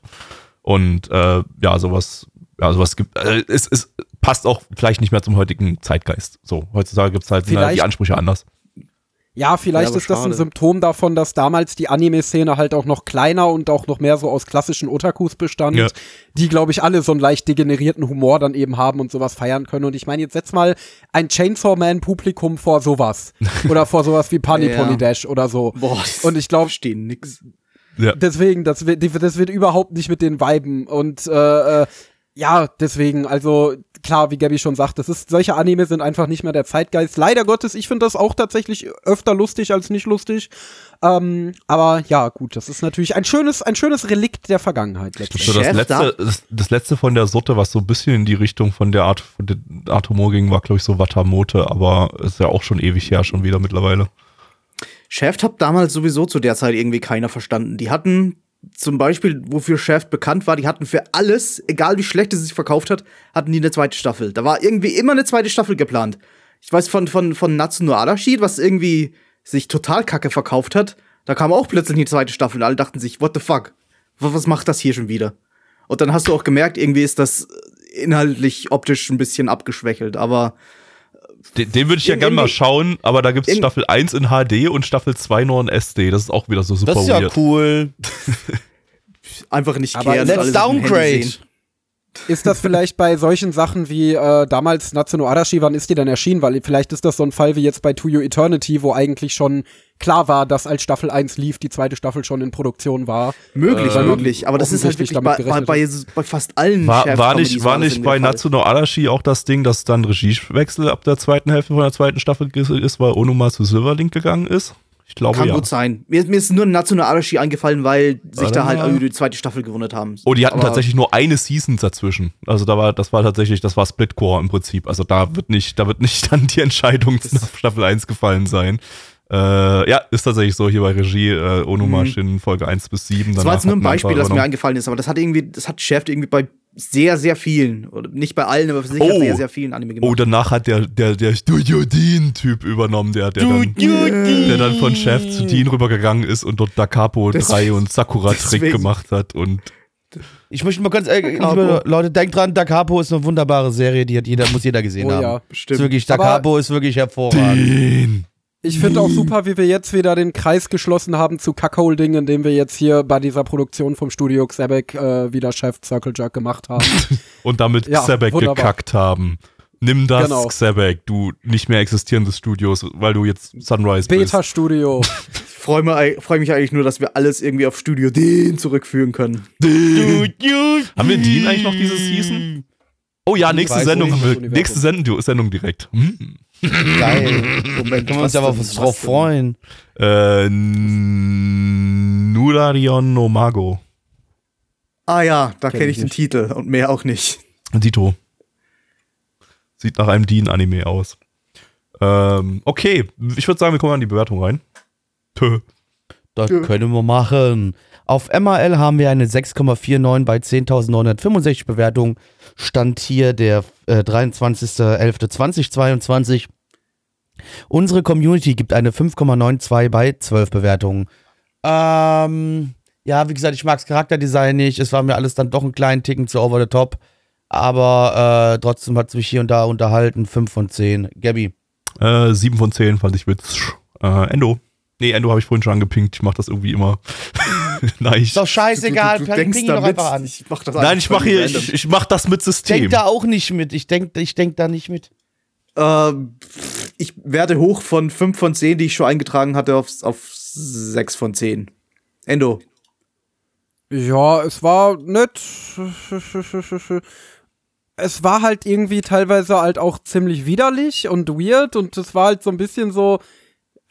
Und äh, ja, sowas, ja, sowas gibt, äh, es, es passt auch vielleicht nicht mehr zum heutigen Zeitgeist. So, heutzutage gibt's halt sind halt die Ansprüche anders. Ja, vielleicht Ja, ist das ein schade. Symptom davon, dass damals die Anime-Szene halt auch noch kleiner und auch noch mehr so aus klassischen Otakus bestand, Ja. die, glaube ich, alle so einen leicht degenerierten Humor dann eben haben und sowas feiern können. Und ich meine, jetzt setz mal ein Chainsaw Man-Publikum vor sowas. oder vor sowas wie Ja. Pony Dash oder so. Boah, Und ich glaube, verstehen nix. Ja. deswegen, das wird, das wird überhaupt nicht mit den Weiben. Und äh, äh, ja, deswegen, also klar, wie Gabby schon sagt, das ist, solche Anime sind einfach nicht mehr der Zeitgeist. Leider Gottes, ich finde das auch tatsächlich öfter lustig als nicht lustig. Ähm, aber ja, gut, das ist natürlich ein schönes, ein schönes Relikt der Vergangenheit letztlich. So, das, Chef, letzte, das, das letzte von der Sorte, was so ein bisschen in die Richtung von der Art, von der Art Humor ging, war, glaube ich, so Watamote, aber ist ja auch schon ewig her, schon wieder mittlerweile. Shaft hat damals sowieso zu der Zeit irgendwie keiner verstanden. Die hatten zum Beispiel, wofür Shaft bekannt war, die hatten für alles, egal wie schlecht es sich verkauft hat, hatten die eine zweite Staffel. Da war irgendwie immer eine zweite Staffel geplant. Ich weiß von, von, von Natsuno Arashi, was irgendwie sich total kacke verkauft hat, da kam auch plötzlich die zweite Staffel und alle dachten sich, what the fuck? Was macht das hier schon wieder? Und dann hast du auch gemerkt, irgendwie ist das inhaltlich optisch ein bisschen abgeschwächelt, aber Den, den würde ich ja gerne mal schauen, aber da gibt es Staffel 1 in HD und Staffel 2 nur in SD. Das ist auch wieder so super Das ist ja weird. cool. einfach nicht Aber kehren, let's downgrade. Ist das vielleicht bei solchen Sachen wie äh, damals Natsuno Arashi, wann ist die denn erschienen? Weil vielleicht ist das so ein Fall wie jetzt bei To You Eternity, wo eigentlich schon klar war, dass als Staffel 1 lief, die zweite Staffel schon in Produktion war. Möglich, Äh, möglich. Aber das ist halt wirklich damit bei, bei, bei, bei fast allen War, war nicht, war nicht bei. Natsuno Arashi auch das Ding, dass dann Regiewechsel ab der zweiten Hälfte von der zweiten Staffel ist, weil Onuma zu Silverlink gegangen ist? Ich glaube Kann ja. gut sein. Mir, mir ist nur Natsuno Arashi eingefallen, weil sich da halt irgendwie die zweite Staffel gewundert haben. Oh, die hatten Aber tatsächlich nur eine Season dazwischen. Also da war, das war tatsächlich, das war Splitcore im Prinzip. Also da wird nicht, da wird nicht dann die Entscheidung nach Staffel 1 gefallen sein. Äh, ja, ist tatsächlich so hier bei Regie, äh, Onuma Shin Folge 1 bis 7. Mhm. Das war jetzt nur ein Beispiel, das mir eingefallen ist, aber das hat irgendwie, das hat Shaft irgendwie bei sehr, sehr vielen, oder nicht bei allen, aber sicher Oh. sehr, sehr vielen Anime gemacht. Oh, danach hat der, der, der Studio Dean-Typ übernommen, der, der, dann, der dann von Chef zu Dean rübergegangen ist und dort Da Capo Das- 3 und Sakura-Trick gemacht hat und Ich möchte mal ganz, Capo. liebe Leute, denkt dran, Da Capo ist eine wunderbare Serie, die hat jeder, muss jeder gesehen Oh haben. ja, Ist bestimmt. wirklich, Da Aber- Capo ist wirklich hervorragend. Dean. Ich finde auch super, wie wir jetzt wieder den Kreis geschlossen haben zu Cuckolding, indem wir jetzt hier bei dieser Produktion vom Studio Xebec äh, wieder Chef Circle Jerk gemacht haben. und damit Ja, Xebek wunderbar. gekackt haben. Nimm das, Genau. Xebek, du nicht mehr existierendes Studios, weil du jetzt Sunrise bist. Beta Studio. Ich freue mich, freu mich eigentlich nur, dass wir alles irgendwie auf Studio Dean zurückführen können. Haben wir Dean eigentlich noch diese Season? Oh ja, nächste weiß Sendung, nächste Sendung, Sendung direkt. Hm. Geil. Moment, Können wir uns was aber was drauf freuen. Äh, Nurarion no Mago. Ah ja, da Kenn kenne ich ich den nicht. Titel und mehr auch nicht. Dito. Sieht nach einem Dean-Anime aus. Ähm, okay, ich würde sagen, wir kommen an die Bewertung rein. Tö. Das können wir machen. Auf MAL haben wir eine 6,49 bei 10.965 Bewertungen. Stand hier der äh, 23.11.2022. Unsere Community gibt eine 5,92 bei 12 Bewertungen. Ähm, ja, wie gesagt, ich mag das Charakterdesign nicht. Es war mir alles dann doch einen kleinen Ticken zu over the top. Aber äh, trotzdem hat es mich hier und da unterhalten. 5 von 10. Gabby. Äh, 7 von 10 fand ich witzig. Äh, Endo. Nee, Endo habe ich vorhin schon angepinkt. Ich mache das irgendwie immer. Nein, ich, Ist doch scheißegal. du, du, du ping ihn doch einfach an. ich mach das nein, ich mache hier, ich, ich mach das mit System. Denk da auch nicht mit. Ich denk, ich denk da nicht mit. Ähm, ich werde hoch von 5 von 10, die ich schon eingetragen hatte, auf, auf 6 von 10. Endo. Ja, es war nett. Es war halt irgendwie teilweise halt auch ziemlich widerlich und weird und es war halt so ein bisschen so.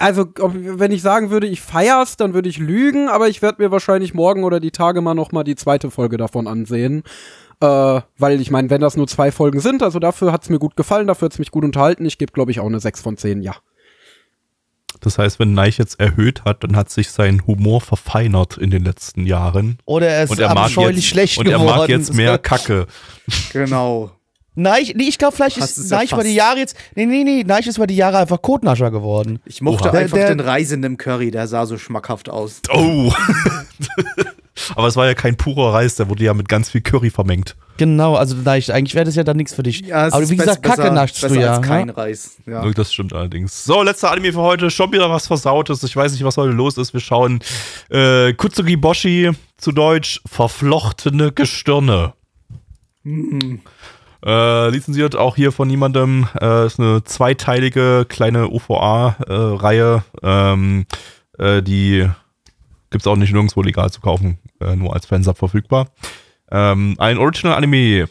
Also, ob, wenn ich sagen würde, ich feier's, dann würde ich lügen, aber ich werde mir wahrscheinlich morgen oder die Tage mal noch mal die zweite Folge davon ansehen. Äh, weil ich meine, wenn das nur zwei Folgen sind, also dafür hat's mir gut gefallen, dafür hat's mich gut unterhalten. Ich gebe, glaube ich, auch eine 6 von 10, ja. Das heißt, wenn Neich jetzt erhöht hat, dann hat sich sein Humor verfeinert in den letzten Jahren. Oder er ist Und er abscheulich jetzt, schlecht und er geworden. mag jetzt mehr Kacke. Genau. Neich, nee, ich glaube, vielleicht ist Neich über erfasst. die Jahre jetzt. Nee, nee, nee, Neich ist über die Jahre einfach Kotnascher geworden. Ich mochte Oha. einfach Der- der- den Reisenden Curry, der sah so schmackhaft aus. Oh. Aber es war ja kein purer Reis, der wurde ja mit ganz viel Curry vermengt. Genau, also Neich, eigentlich wäre das ja dann nichts für dich. es Aber ist wie gesagt, Kacke naschst du besser ja. als kein ne? Reis. Ja. Das stimmt allerdings. So, letzter Anime für heute. Schon wieder was Versautes. Ich weiß nicht, was heute los ist. Wir schauen äh, Kutsugi Boshi, zu Deutsch Verflochtene Gestirne. Äh, lizenziert auch hier von niemandem. Äh, ist eine zweiteilige kleine OVA-Reihe. ähm, äh, die gibt's auch nicht nirgendwo legal zu kaufen, äh, nur als Fansub verfügbar. Ähm, ein Original-Anime.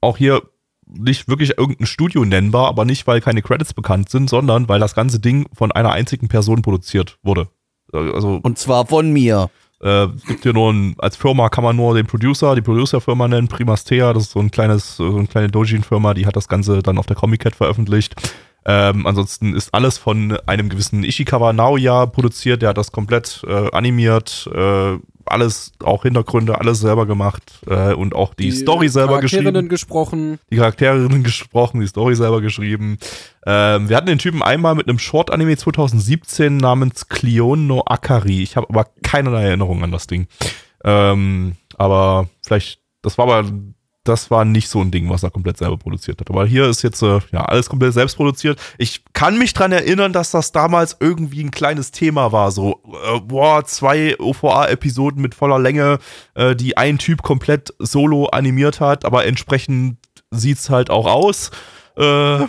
Auch hier nicht wirklich irgendein Studio nennbar, aber nicht, weil keine Credits bekannt sind, sondern weil das ganze Ding von einer einzigen Person produziert wurde. Äh, Also Und zwar von mir. Äh, gibt hier nur ein, als Firma kann man nur den Producer, die Producer-Firma nennen, Primastea, das ist so ein kleines, so eine kleine Dojin-Firma, die hat das Ganze dann auf der Comic Cat veröffentlicht. Ähm, ansonsten ist alles von einem gewissen Ishikawa Naoya produziert, der hat das komplett äh, animiert, äh, alles, auch Hintergründe, alles selber gemacht äh, und auch die, Story selber Charakterinnen geschrieben gesprochen. die Charakterinnen gesprochen, die Story selber geschrieben. Ähm, wir hatten den Typen einmal mit einem Short-Anime 2017 namens Cleon no Akari. Ich habe aber keinerlei Erinnerung an das Ding. Ähm, aber vielleicht, das war aber, das war nicht so ein Ding, was er komplett selber produziert hat. Aber hier ist jetzt äh, ja alles komplett selbst produziert. Ich kann mich dran erinnern, dass das damals irgendwie ein kleines Thema war. So, äh, boah, zwei OVA-Episoden mit voller Länge, äh, die ein Typ komplett solo animiert hat, aber entsprechend sieht's halt auch aus. Äh,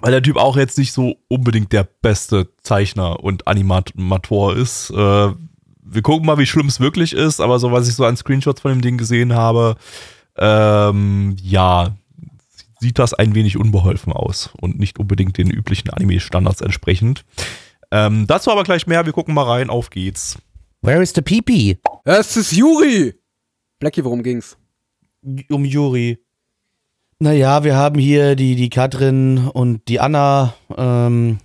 weil der Typ auch jetzt nicht so unbedingt der beste Zeichner und Animator ist. Äh, wir gucken mal, wie schlimm es wirklich ist, aber so, was ich so an Screenshots von dem Ding gesehen habe, ähm, ja, sieht das ein wenig unbeholfen aus und nicht unbedingt den üblichen Anime-Standards entsprechend. Ähm, dazu aber gleich mehr, wir gucken mal rein, auf geht's. Where is the Pipi? Es ist Juri! Blackie, worum ging's? Um Juri. Naja, wir haben hier die, die Katrin und die Anna. Ähm,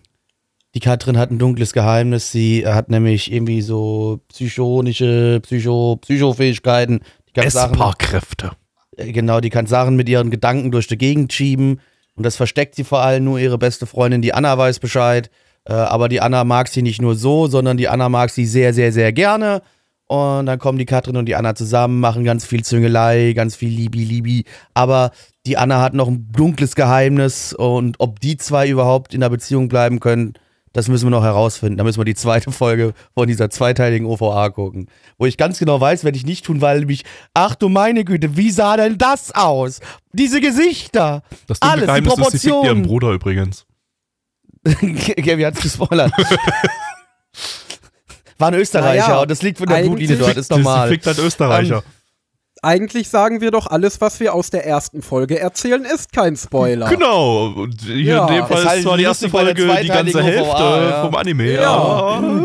die Katrin hat ein dunkles Geheimnis. Sie hat nämlich irgendwie so psychonische, Psycho, Psychofähigkeiten. Die kann Sachen, Essbar-Kräfte. Äh, genau, die kann Sachen mit ihren Gedanken durch die Gegend schieben. Und das versteckt sie vor allem nur ihre beste Freundin, die Anna weiß Bescheid. Äh, aber die Anna mag sie nicht nur so, sondern die Anna mag sie sehr, sehr, sehr gerne. Und dann kommen die Katrin und die Anna zusammen, machen ganz viel Züngelei, ganz viel Libi, Libi. Aber die Anna hat noch ein dunkles Geheimnis und ob die zwei überhaupt in der Beziehung bleiben können, das müssen wir noch herausfinden. Da müssen wir die zweite Folge von dieser zweiteiligen OVA gucken. Wo ich ganz genau weiß, werde ich nicht tun, weil mich, ach du meine Güte, wie sah denn das aus? Diese Gesichter. Das Alles, die Geheimnis ist, sie ihren Proportionen. Bruder übrigens. Gabi hat's gespoilert. War ein Österreicher Naja, und das liegt von der Blutlinie dort, ist Sie normal. fickt halt Österreicher. Eigentlich sagen wir doch, alles, was wir aus der ersten Folge erzählen, ist kein Spoiler. Genau. Und hier Ja. in dem Fall Ist ist halt zwar die erste Folge die ganze Hälfte OVA, ja. vom Anime, Ja. aber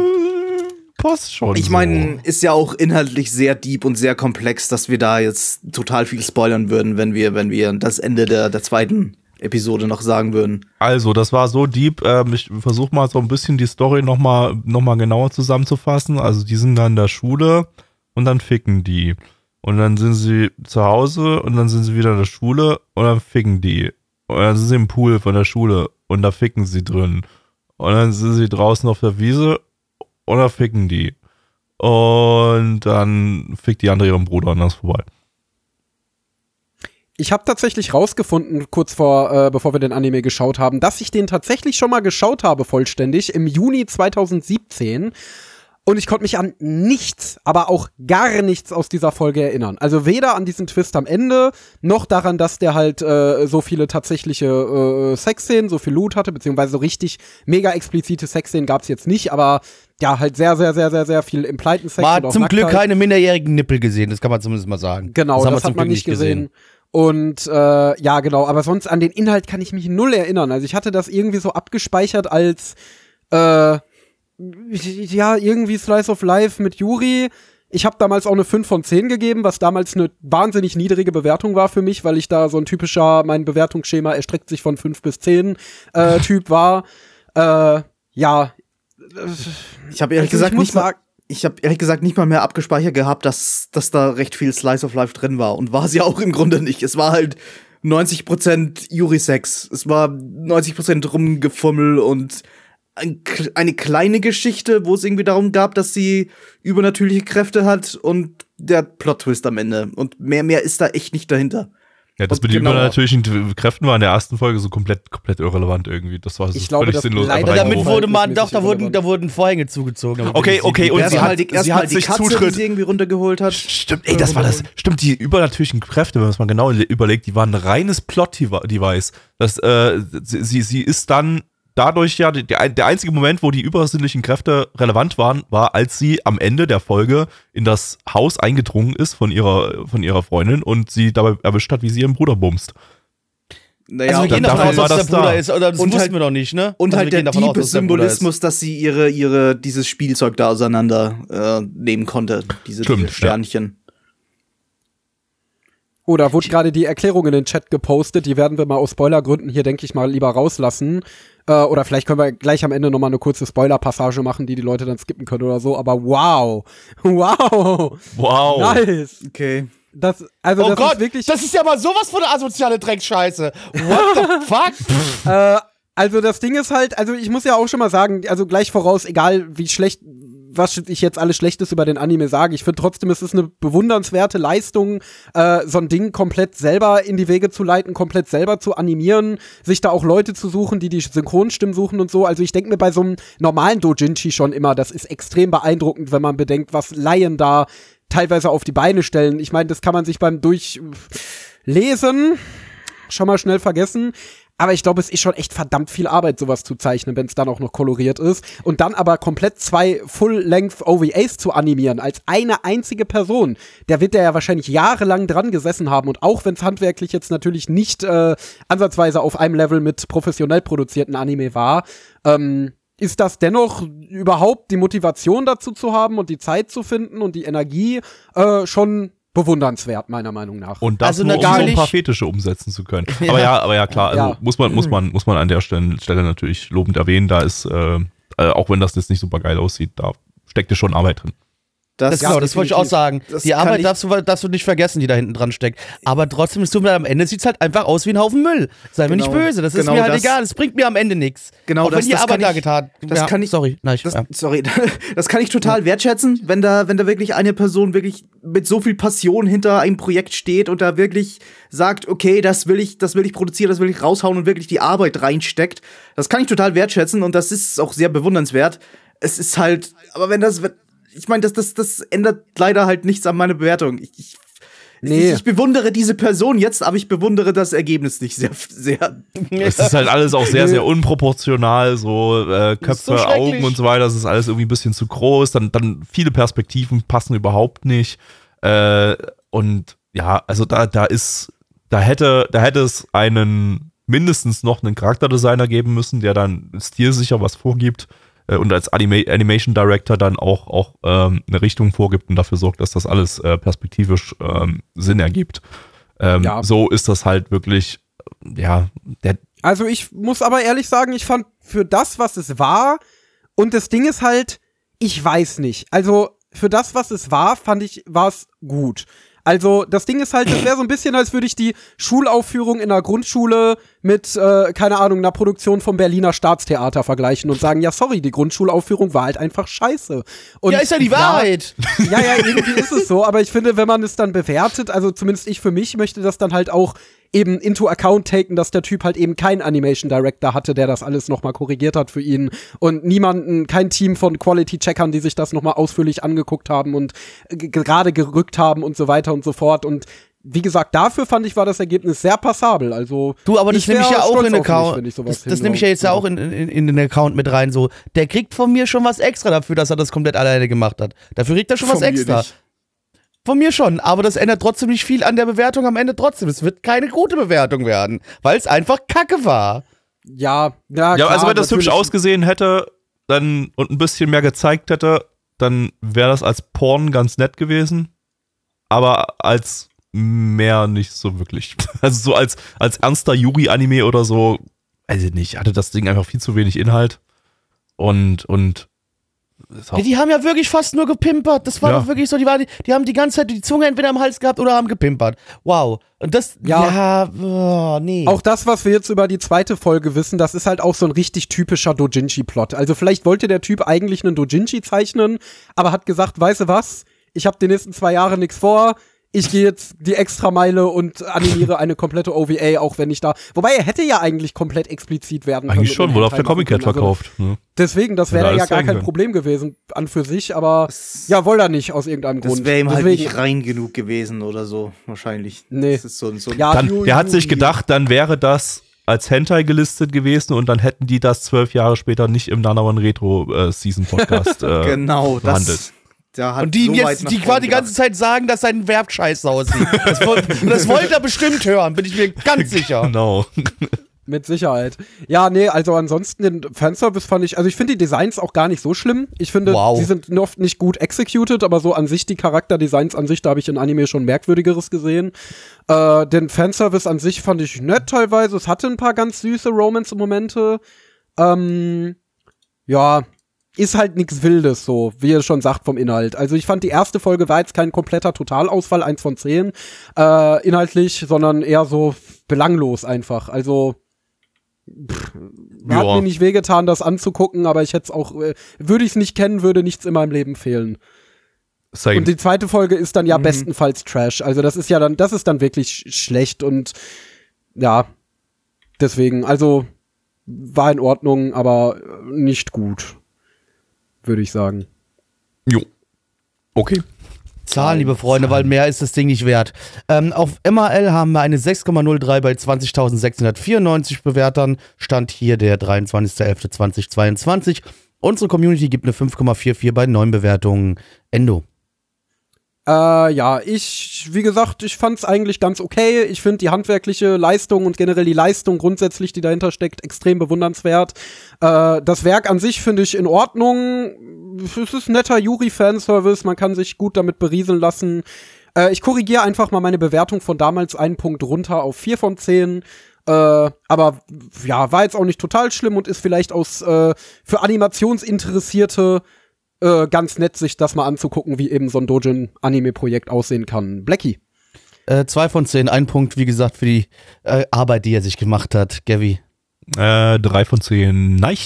passt schon. Ich so. meine, ist ja auch inhaltlich sehr deep und sehr komplex, dass wir da jetzt total viel spoilern würden, wenn wir, wenn wir das Ende der, der zweiten Episode noch sagen würden. Also, das war so deep. Ähm, ich versuche mal so ein bisschen die Story nochmal noch mal genauer zusammenzufassen. Also, die sind dann in der Schule und dann ficken die. Und dann sind sie zu Hause und dann sind sie wieder in der Schule und dann ficken die. Und dann sind sie im Pool von der Schule und da ficken sie drin. Und dann sind sie draußen auf der Wiese und da ficken die. Und dann fickt die andere ihren Bruder ist vorbei. Ich habe tatsächlich rausgefunden, kurz vor, äh, bevor wir den Anime geschaut haben, dass ich den tatsächlich schon mal geschaut habe, vollständig, im Juni 2017. Und ich konnte mich an nichts, aber auch gar nichts aus dieser Folge erinnern. Also weder an diesen Twist am Ende, noch daran, dass der halt äh, so viele tatsächliche äh, Sexszenen, so viel Loot hatte, beziehungsweise so richtig mega explizite Sexszenen gab's jetzt nicht, aber ja, halt sehr, sehr, sehr, sehr, sehr viel implied Sex. Man hat zum Glück Nacktheit. keine minderjährigen Nippel gesehen, das kann man zumindest mal sagen. Genau, das, wir hat man Glück nicht gesehen. Und äh, ja, genau, aber sonst an den Inhalt kann ich mich null erinnern. Also ich hatte das irgendwie so abgespeichert als äh, ja, irgendwie Slice of Life mit Yuri. Ich habe damals auch eine 5 von 10 gegeben, was damals eine wahnsinnig niedrige Bewertung war für mich, weil ich da so ein typischer, mein Bewertungsschema erstreckt sich von 5 bis 10 äh, Typ war. Äh, ja. Ich habe ehrlich Also gesagt nicht mal, ich habe ehrlich gesagt nicht mal mehr abgespeichert gehabt, dass, dass da recht viel Slice of Life drin war und war es ja auch im Grunde nicht. Es war halt 90% Yuri-Sex. Es war 90% Rumgefummel und ein, eine kleine Geschichte, wo es irgendwie darum gab, dass sie übernatürliche Kräfte hat und der Plot-Twist am Ende. Und mehr, mehr ist da echt nicht dahinter. Ja, das Und mit den genau. übernatürlichen Kräften war in der ersten Folge so komplett, komplett irrelevant irgendwie. Das war so Ich glaube, völlig das sinnlos. leider damit wurde man, doch, da wurden, da wurden Vorhänge zugezogen. Okay, die- okay, und sie hat, die, sie hat die sich Katze, die Zutritt. sie irgendwie runtergeholt hat. Stimmt, ey, das war das. Stimmt, die übernatürlichen Kräfte, wenn man es mal genau überlegt, die waren ein reines Plot-Device. Das, äh, sie- sie ist dann dadurch ja, die, der einzige Moment, wo die übersinnlichen Kräfte relevant waren, war, als sie am Ende der Folge in das Haus eingedrungen ist von ihrer, von ihrer Freundin und sie dabei erwischt hat, wie sie ihren Bruder bumst. Naja, Also wir gehen davon aus, dass das der Bruder da. ist, oder das Und wussten halt- wir doch nicht, ne? Und Also halt der gehen davon aus, diebe dass sie ihre, ihre, dieses Spielzeug da auseinander äh, nehmen konnte. Diese, Stimmt, diese Sternchen. Oh, da wurde gerade die Erklärung in den Chat gepostet. Die werden wir mal aus Spoilergründen hier, denke ich mal, lieber rauslassen. Äh, oder vielleicht können wir gleich am Ende noch mal eine kurze Spoiler-Passage machen, die die Leute dann skippen können oder so. Aber wow, wow, Wow. nice. Okay. Das, also Oh das Gott, ist wirklich. das ist ja mal sowas von eine asoziale Dreckscheiße. What the fuck? Äh, also das Ding ist halt, also ich muss ja auch schon mal sagen, also gleich voraus, egal wie schlecht, was ich jetzt alles Schlechtes über den Anime sage, ich finde trotzdem, es ist eine bewundernswerte Leistung, äh, so ein Ding komplett selber in die Wege zu leiten, komplett selber zu animieren, sich da auch Leute zu suchen, die die Synchronstimmen suchen und so. Also ich denke mir bei so einem normalen Dojinshi schon immer, das ist extrem beeindruckend, wenn man bedenkt, was Laien da teilweise auf die Beine stellen. Ich meine, das kann man sich beim Durchlesen schon mal schnell vergessen. Aber ich glaube, es ist schon echt verdammt viel Arbeit, sowas zu zeichnen, wenn es dann auch noch koloriert ist. Und dann aber komplett zwei Full-Length OVAs zu animieren, als eine einzige Person. Der wird der ja wahrscheinlich jahrelang dran gesessen haben. Und auch wenn es handwerklich jetzt natürlich nicht äh, ansatzweise auf einem Level mit professionell produzierten Anime war, ähm, ist das dennoch überhaupt die Motivation dazu zu haben und die Zeit zu finden und die Energie äh, schon bewundernswert, meiner Meinung nach. Und das Also nur, um so ein paar Fetische umsetzen zu können. Aber ja, aber ja, klar, also Ja. muss man, muss man, muss man an der Stelle, Stelle natürlich lobend erwähnen, da ist, äh, äh, auch wenn das jetzt nicht super geil aussieht, da steckt ja schon Arbeit drin. Das, genau, das wollte ich auch sagen. Das Die Arbeit ich- darfst du, darfst du nicht vergessen, die da hinten dran steckt. Aber trotzdem, es tut mir am Ende sieht's halt einfach aus wie ein Haufen Müll. Sei mir Genau, nicht böse, das ist genau mir halt das- egal. Es bringt mir am Ende nichts. Genau, auch das- wenn die das Arbeit kann da ich- getan. das ja, kann ich- Sorry, nein, ich, Das, ja. Sorry, das kann ich total wertschätzen, wenn da, wenn da wirklich eine Person wirklich mit so viel Passion hinter einem Projekt steht und da wirklich sagt, okay, das will ich, das will ich produzieren, das will ich raushauen und wirklich die Arbeit reinsteckt. Das kann ich total wertschätzen und das ist auch sehr bewundernswert. Es ist halt, aber wenn das, ich meine, das, das, das ändert leider halt nichts an meiner Bewertung. Ich, ich, Nee. ich, ich bewundere diese Person jetzt, aber ich bewundere das Ergebnis nicht sehr, sehr. Es ist halt alles auch sehr, sehr unproportional, so äh, Köpfe, so. Augen und so weiter, das ist alles irgendwie ein bisschen zu groß, dann, dann viele Perspektiven passen überhaupt nicht. Äh, und ja, also da, da ist, da hätte, da hätte es einen mindestens noch einen Charakterdesigner geben müssen, der dann stilsicher was vorgibt äh, und als Anima Animation Director dann auch, auch ähm, eine Richtung vorgibt und dafür sorgt, dass das alles äh, perspektivisch ähm, Sinn ergibt. Ähm, Ja. So ist das halt wirklich, äh, ja, der, Also ich muss aber ehrlich sagen, ich fand für das, was es war, und das Ding ist halt, ich weiß nicht. Also für das, was es war, fand ich, war es gut. Also das Ding ist halt, das wäre so ein bisschen, als würde ich die Schulaufführung in der Grundschule mit, äh, keine Ahnung, einer Produktion vom Berliner Staatstheater vergleichen und sagen, ja, sorry, die Grundschulaufführung war halt einfach scheiße. Und ja, ist ja die Wahrheit. ja, ja, irgendwie ist es so, aber ich finde, wenn man es dann bewertet, also zumindest ich für mich möchte das dann halt auch eben into account taken, dass der Typ halt eben keinen Animation Director hatte, der das alles nochmal korrigiert hat für ihn und niemanden, kein Team von Quality Checkern, die sich das nochmal ausführlich angeguckt haben und g- gerade gerückt haben und so weiter und so fort und wie gesagt, dafür fand ich, war das Ergebnis sehr passabel. Also Du, aber das nehme ich ja auch in den mich, Account. wenn ich sowas Das, das nehme ich ja jetzt ja auch in, in, in den Account mit rein. So, der kriegt von mir schon was extra dafür, dass er das komplett alleine gemacht hat. Dafür kriegt er schon was Von mir extra. nicht. Von mir schon, aber das ändert trotzdem nicht viel an der Bewertung am Ende trotzdem. Es wird keine gute Bewertung werden, weil es einfach Kacke war. Ja, ja, Ja, klar, also wenn das hübsch ausgesehen hätte dann und ein bisschen mehr gezeigt hätte, dann wäre das als Porn ganz nett gewesen. Aber als mehr nicht so wirklich. Also so als, als ernster Yuri-Anime oder so, weiß ich nicht, hatte das Ding einfach viel zu wenig Inhalt. Und, und Ja, die haben ja wirklich fast nur gepimpert. Das war Ja. doch wirklich so. Die, waren, die haben die ganze Zeit die Zunge entweder im Hals gehabt oder haben gepimpert. Wow. Und das, Ja. ja, oh, nee. Auch das, was wir jetzt über die zweite Folge wissen, das ist halt auch so ein richtig typischer Dojinshi-Plot. Also vielleicht wollte der Typ eigentlich einen Dojinshi zeichnen, aber hat gesagt, weißt du was, ich habe die nächsten zwei Jahre nichts vor. Ich gehe jetzt die Extrameile und animiere eine komplette OVA, auch wenn ich da. Wobei er hätte ja eigentlich komplett explizit werden können. Eigentlich schon, wurde auf der Hentai machen Comic Cat. Also verkauft. Ne? Deswegen, das wäre ja gar kein können. Problem gewesen an für sich, aber ja, wollte er nicht aus irgendeinem Das Grund. wäre ihm halt Deswegen, nicht rein genug gewesen oder so, wahrscheinlich. Nee. Das ist so, so Ja, Dann, der hat sich gedacht, dann wäre das als Hentai gelistet gewesen und dann hätten die das zwölf Jahre später nicht im Nanawan Retro äh, Season Podcast äh, genau, behandelt. das. Der hat und die so jetzt, die quasi die ganze. Zeit sagen, dass sein Werk scheiße aussieht. Das, woll- das wollte er bestimmt hören, bin ich mir ganz sicher. Genau. Mit Sicherheit. Ja, nee, also ansonsten den Fanservice fand ich, also ich finde die Designs auch gar nicht so schlimm. Ich finde, Wow. die sind oft nicht gut executed, aber so an sich die Charakterdesigns an sich, da habe ich in Anime schon merkwürdigeres gesehen. Äh, den Fanservice an sich fand ich nett teilweise. Es hatte ein paar ganz süße Romance-Momente. Ähm, ja, ist halt nichts Wildes, so, wie ihr schon sagt vom Inhalt. Also ich fand die erste Folge war jetzt kein kompletter Totalausfall, eins von zehn, äh, inhaltlich, sondern eher so belanglos einfach. Also hat Ja. mir nicht wehgetan, das anzugucken, aber ich hätte es auch, äh, würde ich es nicht kennen, würde nichts in meinem Leben fehlen. Same. Und die zweite Folge ist dann ja bestenfalls Trash. Also das ist ja dann, das ist dann wirklich sch schlecht und ja, deswegen, also war in Ordnung, aber nicht gut, würde ich sagen. jo. Okay. Zahlen, liebe Freunde, weil mehr ist das Ding nicht wert. Ähm, auf MAL haben wir eine 6,03 bei 20.694 Bewertern. Stand hier der 23.11.2022. Unsere Community gibt eine 5,44 bei neun Bewertungen. Endo. Äh, ja, ich, wie gesagt, ich fand's eigentlich ganz okay. Ich finde die handwerkliche Leistung und generell die Leistung grundsätzlich, die dahinter steckt, extrem bewundernswert. Äh, das Werk an sich finde ich in Ordnung. Es ist netter Yuri-Fanservice, man kann sich gut damit berieseln lassen. Äh, ich korrigiere einfach mal meine Bewertung von damals einen Punkt runter auf 4 von 10. Äh, aber ja, war jetzt auch nicht total schlimm und ist vielleicht aus äh, für Animationsinteressierte äh, ganz nett, sich das mal anzugucken, wie eben so ein Dojin-Anime-Projekt aussehen kann. Blackie. Äh, zwei von zehn, ein Punkt, wie gesagt, für die äh, Arbeit, die er sich gemacht hat. Gavi. Äh, drei von zehn. Nein.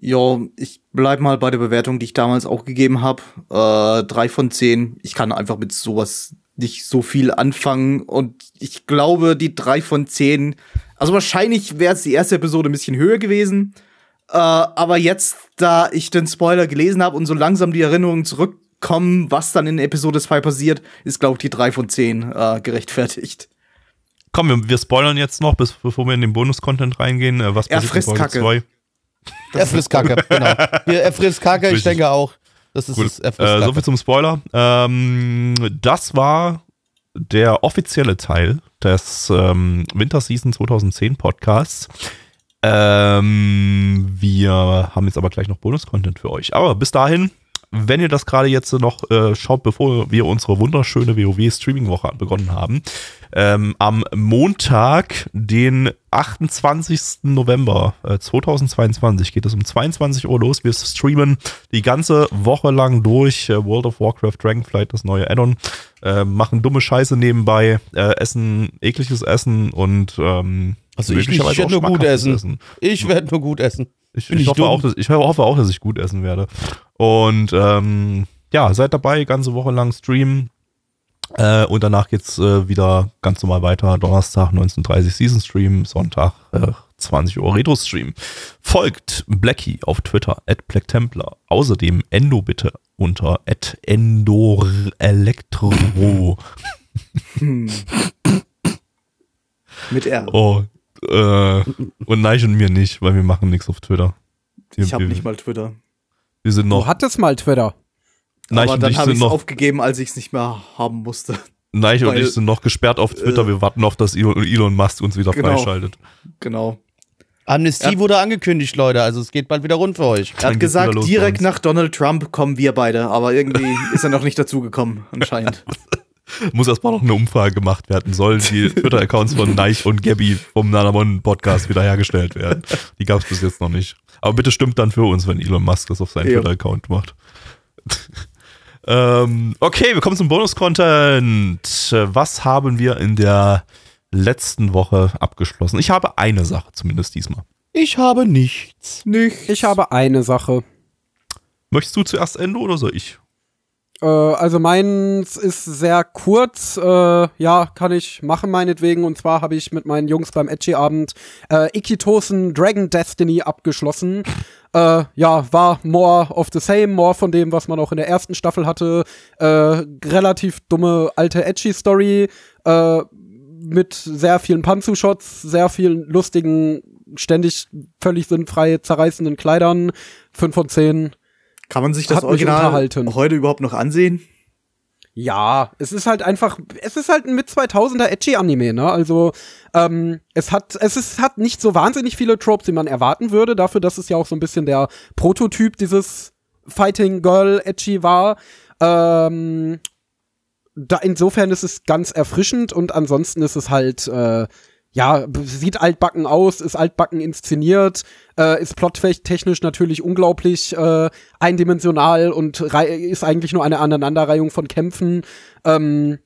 Ja, ich bleib mal bei der Bewertung, die ich damals auch gegeben habe. Äh, drei von zehn. Ich kann einfach mit sowas nicht so viel anfangen. Und ich glaube, die drei von zehn. Also wahrscheinlich wäre es die erste Episode ein bisschen höher gewesen. Äh, aber jetzt, da ich den Spoiler gelesen habe und so langsam die Erinnerungen zurückkommen, was dann in Episode 2 passiert, ist, glaube ich, die drei von zehn äh, gerechtfertigt. Komm, wir, wir spoilern jetzt noch, bis, bevor wir in den Bonus-Content reingehen. Äh, was Er passiert in frisst Kacke. zwei? Er frisst Kacke, genau. Er frisst Kacke, ich denke auch. Das ist. Er frisst Äh, Kacke. Soviel zum Spoiler. Ähm, das war der offizielle Teil des ähm, Winter Season 2010 Podcasts. Ähm, wir haben jetzt aber gleich noch Bonus-Content für euch. Aber bis dahin, wenn ihr das gerade jetzt noch äh, schaut, bevor wir unsere wunderschöne WoW-Streaming-Woche begonnen haben, ähm, am Montag, den 28. November äh, 2022, geht es um 22 Uhr los. Wir streamen die ganze Woche lang durch äh, World of Warcraft Dragonflight, das neue Add-on, äh, machen dumme Scheiße nebenbei, äh, essen ekliges Essen und ähm, Also ich ich werde nur gut schmackhaftes essen. Ich werde nur gut essen. ich, ich, ich hoffe dumm? auch, dass, ich hoffe auch, dass ich gut essen werde. Und ähm, ja, seid dabei, ganze Woche lang streamen. Äh, und danach geht's äh, wieder ganz normal weiter. Donnerstag 19.30 Season Stream, Sonntag äh, 20 Uhr Retro Stream. Folgt Blackie auf Twitter, at Black Templar. Außerdem Endo bitte unter at Endor Elektro. Hm. Mit R. Oh, äh, und Neich und mir nicht, weil wir machen nichts auf Twitter. Wir, Ich habe nicht mal Twitter. wir sind Du noch, hattest mal Twitter. Neich aber und dann ich habe sind ich es noch aufgegeben, als ich es nicht mehr haben musste. Neich und Weil- ich sind noch gesperrt auf Twitter. Äh, wir warten auf, dass Elon Musk uns wieder Genau. freischaltet. Genau. Amnestie Ja. wurde angekündigt, Leute. Also es geht bald wieder rund für euch. Er hat gesagt, direkt nach Donald Trump kommen wir beide, aber irgendwie ist er noch nicht dazugekommen, anscheinend. Muss erstmal noch eine Umfrage gemacht werden. Sollen die Twitter-Accounts von Neich und Gabby vom Nanamon Podcast wiederhergestellt werden? Die gab es bis jetzt noch nicht. Aber bitte stimmt dann für uns, wenn Elon Musk das auf seinen Ja. Twitter-Account macht. ähm, okay, wir kommen zum Bonus-Content. Was haben wir in der letzten Woche abgeschlossen? Ich habe eine Sache zumindest diesmal. Ich habe nichts. Nicht. Ich habe eine Sache. Möchtest du zuerst Ende oder soll ich? Äh, also meins ist sehr kurz. Äh, ja, kann ich machen meinetwegen. Und zwar habe ich mit meinen Jungs beim Edgy-Abend äh, Ikitosen Dragon Destiny abgeschlossen. Äh, ja, war more of the same, more von dem, was man auch in der ersten Staffel hatte. Äh, relativ dumme alte Edgy-Story. Äh, mit sehr vielen Panzu-Shots, sehr vielen lustigen, ständig völlig sinnfrei zerreißenden Kleidern. 5 von 10. Kann man sich das Hat Original heute überhaupt noch ansehen? Ja, es ist halt einfach, es ist halt ein mit 2000er edgy Anime, ne? Also ähm, es hat, es ist, hat nicht so wahnsinnig viele Tropes, die man erwarten würde, dafür, dass es ja auch so ein bisschen der Prototyp dieses Fighting Girl edgy war. Ähm, da insofern ist es ganz erfrischend und ansonsten ist es halt äh, ja, sieht altbacken aus, ist altbacken inszeniert, äh, ist plottechnisch natürlich unglaublich äh, eindimensional und ist eigentlich nur eine Aneinanderreihung von Kämpfen. Ähm,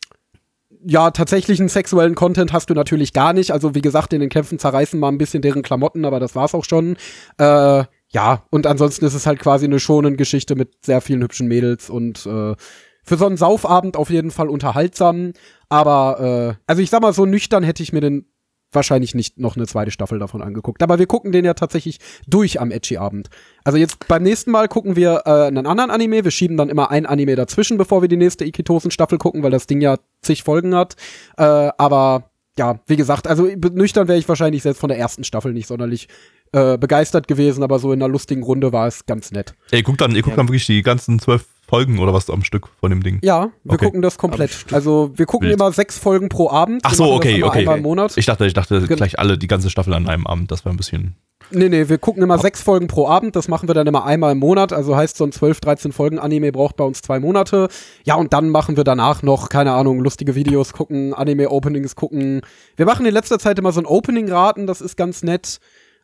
ja, tatsächlichen sexuellen Content hast du natürlich gar nicht. Also wie gesagt, in den Kämpfen zerreißen mal ein bisschen deren Klamotten, aber das war's auch schon. Äh, ja, und ansonsten ist es halt quasi eine schonen Geschichte mit sehr vielen hübschen Mädels und äh, für so einen Saufabend auf jeden Fall unterhaltsam. Aber äh, also ich sag mal, so nüchtern hätte ich mir den wahrscheinlich nicht noch eine zweite Staffel davon angeguckt. Aber wir gucken den ja tatsächlich durch am Edgy-Abend. Also jetzt beim nächsten Mal gucken wir äh, einen anderen Anime. Wir schieben dann immer ein Anime dazwischen, bevor wir die nächste Ikitosen-Staffel gucken, weil das Ding ja zig Folgen hat. Äh, aber ja, wie gesagt, also nüchtern wäre ich wahrscheinlich selbst von der ersten Staffel nicht sonderlich äh, begeistert gewesen, aber so in einer lustigen Runde war es ganz nett. Ey, guck dann, ihr guckt dann wirklich die ganzen zwölf Folgen oder was am Stück von dem Ding. Ja, wir Okay. gucken das komplett. Also wir gucken Wild. immer sechs Folgen pro Abend. Ach so, okay, okay. Einmal im Monat. Ich dachte, ich dachte Gen- gleich alle, die ganze Staffel an einem Abend. Das war ein bisschen. Nee, nee, wir gucken immer sechs Folgen pro Abend. Das machen wir dann immer einmal im Monat. Also heißt, so ein 12, 13 Folgen Anime braucht bei uns zwei Monate. Ja, und dann machen wir danach noch, keine Ahnung, lustige Videos gucken, Anime-Openings gucken. Wir machen in letzter Zeit immer so ein Opening-Raten. Das ist ganz nett.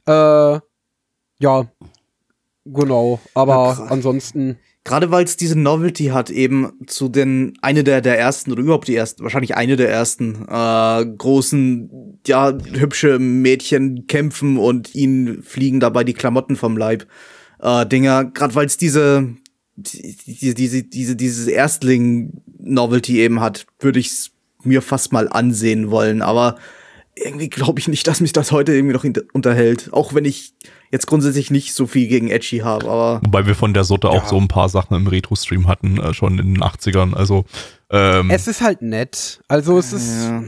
Äh, ja, genau. Aber Ja, ansonsten, Gerade weil es diese Novelty hat, eben zu den, eine der, der ersten oder überhaupt die ersten, wahrscheinlich eine der ersten äh, großen, ja, hübsche Mädchen kämpfen und ihnen fliegen dabei die Klamotten vom Leib. Äh, Dinger, gerade weil es diese, diese, diese, diese, dieses Erstling-Novelty eben hat, würde ich es mir fast mal ansehen wollen. Aber irgendwie glaube ich nicht, dass mich das heute irgendwie noch unterhält. Auch wenn ich jetzt grundsätzlich nicht so viel gegen Edgy habe, aber. Wobei wir von der Sorte auch so ein paar Sachen im Retro-Stream hatten, äh, schon in den 80ern. Also, ähm, es ist halt nett. Also es ist, Ja.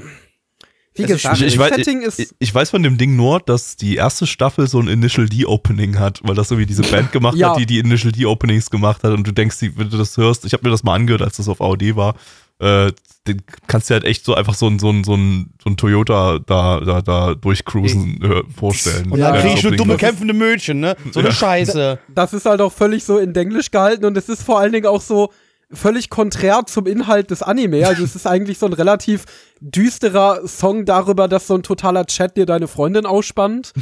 wie Es ist gesagt, ich, ich, das weiß, Setting ich, ist ich weiß von dem Ding nur, dass die erste Staffel so ein Initial D-Opening hat, weil das so wie diese Band gemacht Ja. hat, die die Initial D-Openings gemacht hat und du denkst, die- wenn du das hörst, ich habe mir das mal angehört, als das auf AOD war, äh, den kannst du halt echt so einfach so ein, so ein, so ein, so ein Toyota da, da, da durchcruisen äh, vorstellen. Und Ja, dann das krieg ich nur Opening. dumme kämpfende Mädchen, ne? So eine Ja. Scheiße. das ist halt auch völlig so in Englisch gehalten und es ist vor allen Dingen auch so völlig konträr zum Inhalt des Anime. Also es ist eigentlich so ein relativ düsterer Song darüber, dass so ein totaler Chat dir deine Freundin ausspannt.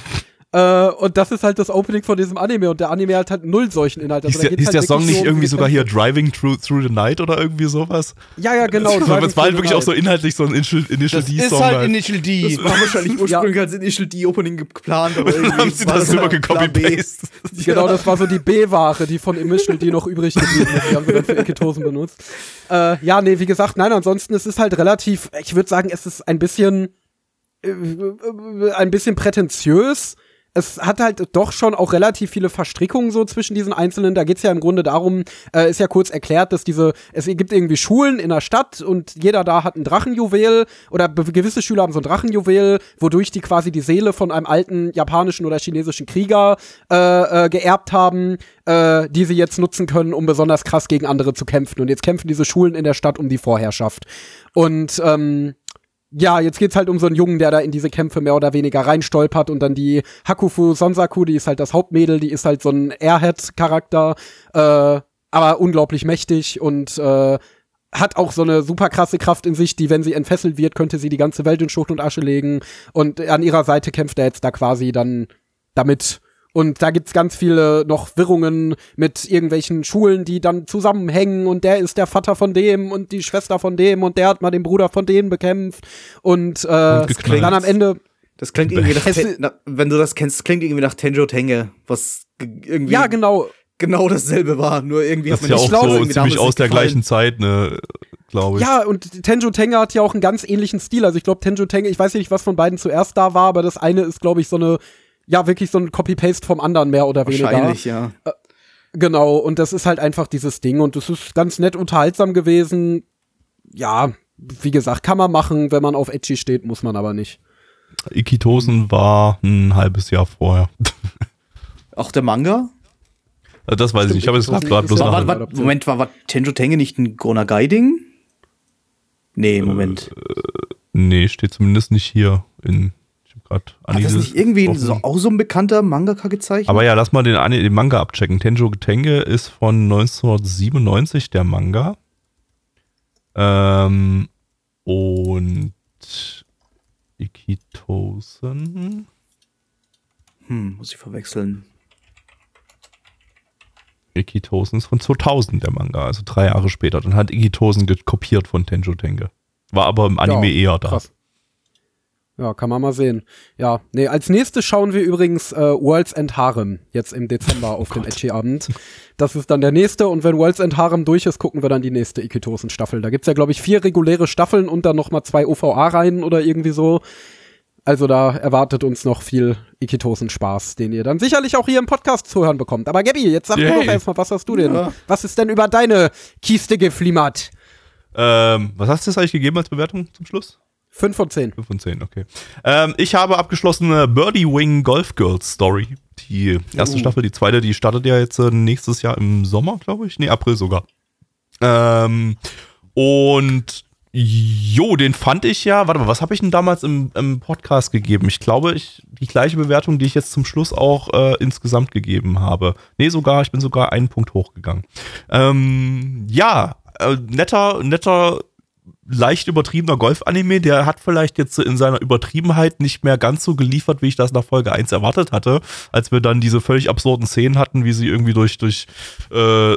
Äh, und das ist halt das Opening von diesem Anime und der Anime hat halt null solchen Inhalt. Also Hieß der, hieß halt der Song nicht so irgendwie sogar hier. Driving Through, through the Night oder irgendwie sowas? Ja, ja, genau. Driving es war halt wirklich auch so inhaltlich so ein Initial, Initial Das D-Song. ist halt halt. Initial D. Das war wahrscheinlich ursprünglich als Initial D-Opening geplant, aber irgendwie haben sie das immer gecopy-paste. Genau, das war so die B-Ware, die von Initial D noch übrig geblieben ist. Die haben wir dann für Iketosen benutzt. Äh, ja, nee, wie gesagt, nein, ansonsten es ist halt relativ, ich würde sagen, es ist ein bisschen, äh, äh, ein bisschen prätentiös. Es hat halt doch schon auch relativ viele Verstrickungen so zwischen diesen einzelnen. Da geht's ja im Grunde darum, äh, ist ja kurz erklärt, dass diese, es gibt irgendwie Schulen in der Stadt und jeder da hat ein Drachenjuwel oder gewisse Schüler haben so ein Drachenjuwel, wodurch die quasi die Seele von einem alten japanischen oder chinesischen Krieger äh, äh, geerbt haben, äh, die sie jetzt nutzen können, um besonders krass gegen andere zu kämpfen. Und jetzt kämpfen diese Schulen in der Stadt um die Vorherrschaft. Und ähm, ja, jetzt geht's halt um so einen Jungen, der da in diese Kämpfe mehr oder weniger reinstolpert und dann die Hakufu Sonsaku, die ist halt das Hauptmädel, die ist halt so ein Airhead-Charakter, äh, aber unglaublich mächtig und äh, hat auch so eine super krasse Kraft in sich, die, wenn sie entfesselt wird, könnte sie die ganze Welt in Schutt und Asche legen. Und an ihrer Seite kämpft er jetzt da quasi dann damit Und da gibt's ganz viele noch Wirrungen mit irgendwelchen Schulen, die dann zusammenhängen und der ist der Vater von dem und die Schwester von dem und der hat mal den Bruder von denen bekämpft und, äh, Und dann am Ende Das klingt irgendwie nach, Es- Ten- na, wenn du das kennst, klingt irgendwie nach Tenjo Tenge, was irgendwie ja genau genau dasselbe war, nur irgendwie Das hat ist ja man auch so irgendwie ziemlich aus der gefallen. gleichen Zeit, ne, glaube ich. Ja, und Tenjo Tenge hat ja auch einen ganz ähnlichen Stil. Also ich glaube, Tenjo Tenge, ich weiß nicht, was von beiden zuerst da war, aber das eine ist, glaube ich, so eine, ja, wirklich so ein Copy-Paste vom anderen mehr oder weniger. Wahrscheinlich, ja. Genau, und das ist halt einfach dieses Ding und das ist ganz nett unterhaltsam gewesen. Ja, wie gesagt, kann man machen, wenn man auf Edgy steht, muss man aber nicht. Ikitosen war ein halbes Jahr vorher. Auch der Manga? Also Das weiß ich nicht. Ich habe jetzt Ikitosen gerade bloß War, war, war, Moment, war, war Tenjo Tenge nicht ein Gonagai-Ding? Nee, Moment. Nee, steht zumindest nicht hier in. Gerade Hat das nicht irgendwie so, auch so ein bekannter Mangaka gezeichnet? Aber ja, lass mal den, den Manga abchecken. Tenjo Tenge ist von 1997 der Manga. Ähm, und Ikitosen. hm, muss ich verwechseln. Ikitosen ist von 2000 der Manga, also drei Jahre später. Dann hat Ikitosen kopiert von Tenjo Tenge. War aber im Anime Ja, eher da. Krass. Ja, kann man mal sehen. Ja, nee, als nächstes schauen wir übrigens äh, Worlds End Harem jetzt im Dezember auf dem Edgy-Abend. Das ist dann der nächste und wenn Worlds End Harem durch ist, gucken wir dann die nächste Ikitosen-Staffel. Da gibt's ja, glaube ich, vier reguläre Staffeln und dann noch mal zwei OVA-Reihen oder irgendwie so. Also da erwartet uns noch viel Ikitosen-Spaß, den ihr dann sicherlich auch hier im Podcast zu hören bekommt. Aber Gabby, jetzt sag du Yay. doch erstmal, was hast du denn? Ja. Was ist denn über deine Kiste geflimmert? Ähm, was hast du jetzt eigentlich gegeben als Bewertung zum Schluss? Fünf von zehn. 5 von 10, okay. Ähm, ich habe abgeschlossene Birdie Wing Golf Girls Story. Die erste Uh. Staffel, die zweite, die startet ja jetzt äh, nächstes Jahr im Sommer, glaube ich. Nee, April sogar. Ähm, und jo, den fand ich ja, warte mal, was habe ich denn damals im, im Podcast gegeben? Ich glaube, ich die gleiche Bewertung, die ich jetzt zum Schluss auch äh, insgesamt gegeben habe. Nee, sogar, ich bin sogar einen Punkt hochgegangen. Ähm, ja, äh, netter, netter leicht übertriebener Golf-Anime, der hat vielleicht jetzt in seiner Übertriebenheit nicht mehr ganz so geliefert, wie ich das nach Folge 1 erwartet hatte, als wir dann diese völlig absurden Szenen hatten, wie sie irgendwie durch, durch, äh,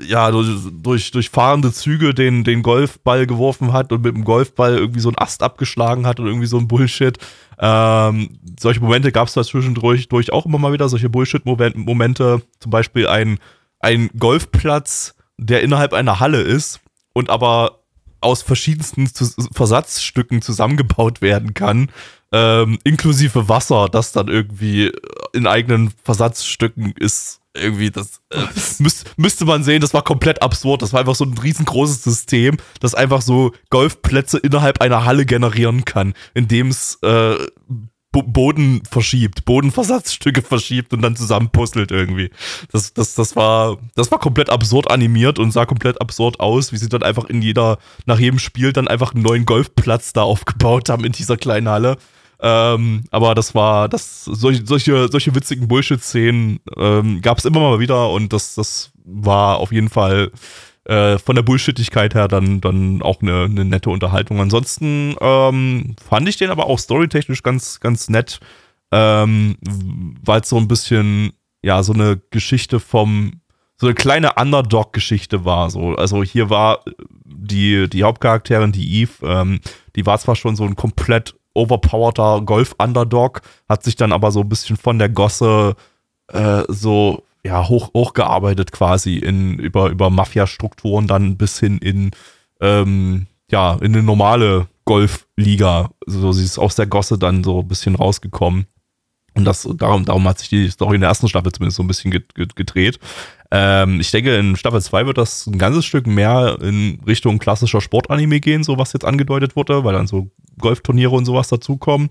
ja, durch, durch, durch fahrende Züge den, den Golfball geworfen hat und mit dem Golfball irgendwie so einen Ast abgeschlagen hat und irgendwie so ein Bullshit. Ähm, solche Momente gab es da zwischendurch durch auch immer mal wieder, solche Bullshit-Momente, zum Beispiel ein, ein Golfplatz, der innerhalb einer Halle ist und aber aus verschiedensten Versatzstücken zusammengebaut werden kann, ähm, inklusive Wasser, das dann irgendwie in eigenen Versatzstücken ist. Irgendwie, das äh, müß, müsste man sehen, das war komplett absurd. Das war einfach so ein riesengroßes System, das einfach so Golfplätze innerhalb einer Halle generieren kann, indem es äh, Boden verschiebt, Bodenversatzstücke verschiebt und dann zusammenpuzzelt irgendwie. Das, das, das war, das war komplett absurd animiert und sah komplett absurd aus, wie sie dann einfach in jeder, nach jedem Spiel dann einfach einen neuen Golfplatz da aufgebaut haben in dieser kleinen Halle. Ähm, aber das war, das, solche, solche, solche witzigen Bullshit-Szenen ähm, gab es immer mal wieder und das, das war auf jeden Fall äh, von der Bullshittigkeit her dann, dann auch eine, eine nette Unterhaltung. Ansonsten ähm, fand ich den aber auch storytechnisch ganz, ganz nett, ähm, weil es so ein bisschen, ja, so eine Geschichte vom, so eine kleine Underdog-Geschichte war. So. Also hier war die, die Hauptcharakterin, die Eve, ähm, die war zwar schon so ein komplett overpowerter Golf-Underdog, hat sich dann aber so ein bisschen von der Gosse äh, so ja, hoch, hochgearbeitet quasi in, über, über Mafia-Strukturen dann bis hin in, ähm, ja, in eine normale Golfliga. So, sie ist aus der Gosse dann so ein bisschen rausgekommen. Und das, darum, darum hat sich die Story in der ersten Staffel zumindest so ein bisschen gedreht. Ähm, ich denke, in Staffel 2 wird das ein ganzes Stück mehr in Richtung klassischer Sportanime gehen, so was jetzt angedeutet wurde, weil dann so Golfturniere und sowas dazukommen.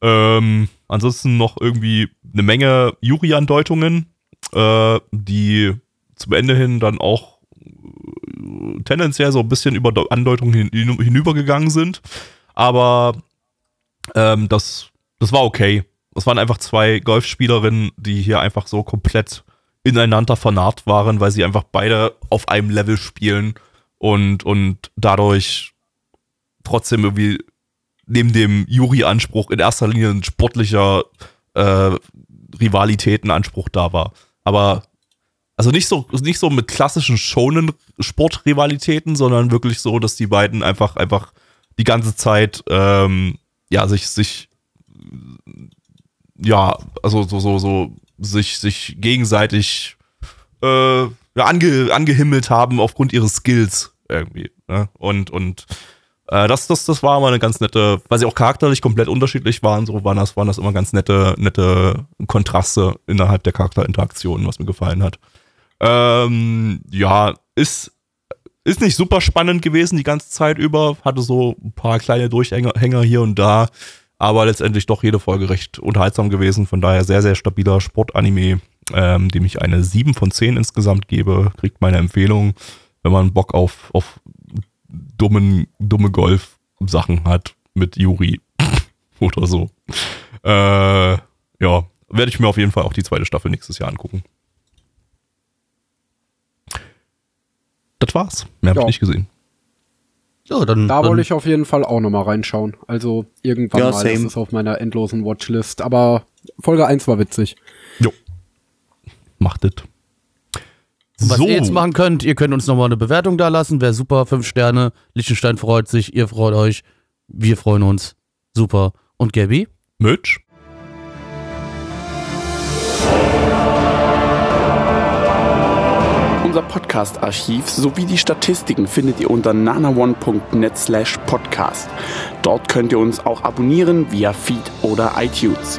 Ähm, ansonsten noch irgendwie eine Menge Yuri-Andeutungen, äh, die zum Ende hin dann auch äh, tendenziell so ein bisschen über Andeutungen hin, hinübergegangen sind. Aber ähm, das, das war okay. Das waren einfach zwei Golfspielerinnen, die hier einfach so komplett ineinander vernarrt waren, weil sie einfach beide auf einem Level spielen und, und dadurch trotzdem irgendwie neben dem Juri-Anspruch in erster Linie ein sportlicher äh, Rivalitätenanspruch da war. Aber also nicht so, nicht so mit klassischen schonen Sportrivalitäten, sondern wirklich so, dass die beiden einfach, einfach die ganze Zeit ähm, ja sich, sich ja, also so, so, so sich, sich gegenseitig äh, ange, angehimmelt haben aufgrund ihres Skills irgendwie. Ne? Und, und äh, das, das, das war immer eine ganz nette, weil sie auch charakterlich komplett unterschiedlich waren, so waren das, waren das immer ganz nette, nette Kontraste innerhalb der Charakterinteraktionen, was mir gefallen hat. Ähm, ja, ist, ist nicht super spannend gewesen die ganze Zeit über, hatte so ein paar kleine Durchhänger hier und da, aber letztendlich doch jede Folge recht unterhaltsam gewesen, von daher sehr, sehr stabiler Sportanime, ähm, dem ich eine 7 von 10 insgesamt gebe, kriegt meine Empfehlung, wenn man Bock auf, auf dummen, dumme Golf-Sachen hat mit Yuri oder so. Äh, ja, werde ich mir auf jeden Fall auch die zweite Staffel nächstes Jahr angucken. Das war's. Mehr habe Ja. ich nicht gesehen. Ja, dann, Da wollte ich auf jeden Fall auch noch mal reinschauen. Also irgendwann Ja, mal, same. das ist auf meiner endlosen Watchlist. Aber Folge 1 war witzig. Jo. Macht es. Was ihr jetzt machen könnt, ihr könnt uns nochmal eine Bewertung da lassen. Wäre super, fünf Sterne. Liechtenstein freut sich, ihr freut euch. Wir freuen uns. Super. Und Gabby? Mitch? Unser Podcast-Archiv sowie die Statistiken findet ihr unter nanaone.net slash podcast. Dort könnt ihr uns auch abonnieren via Feed oder iTunes.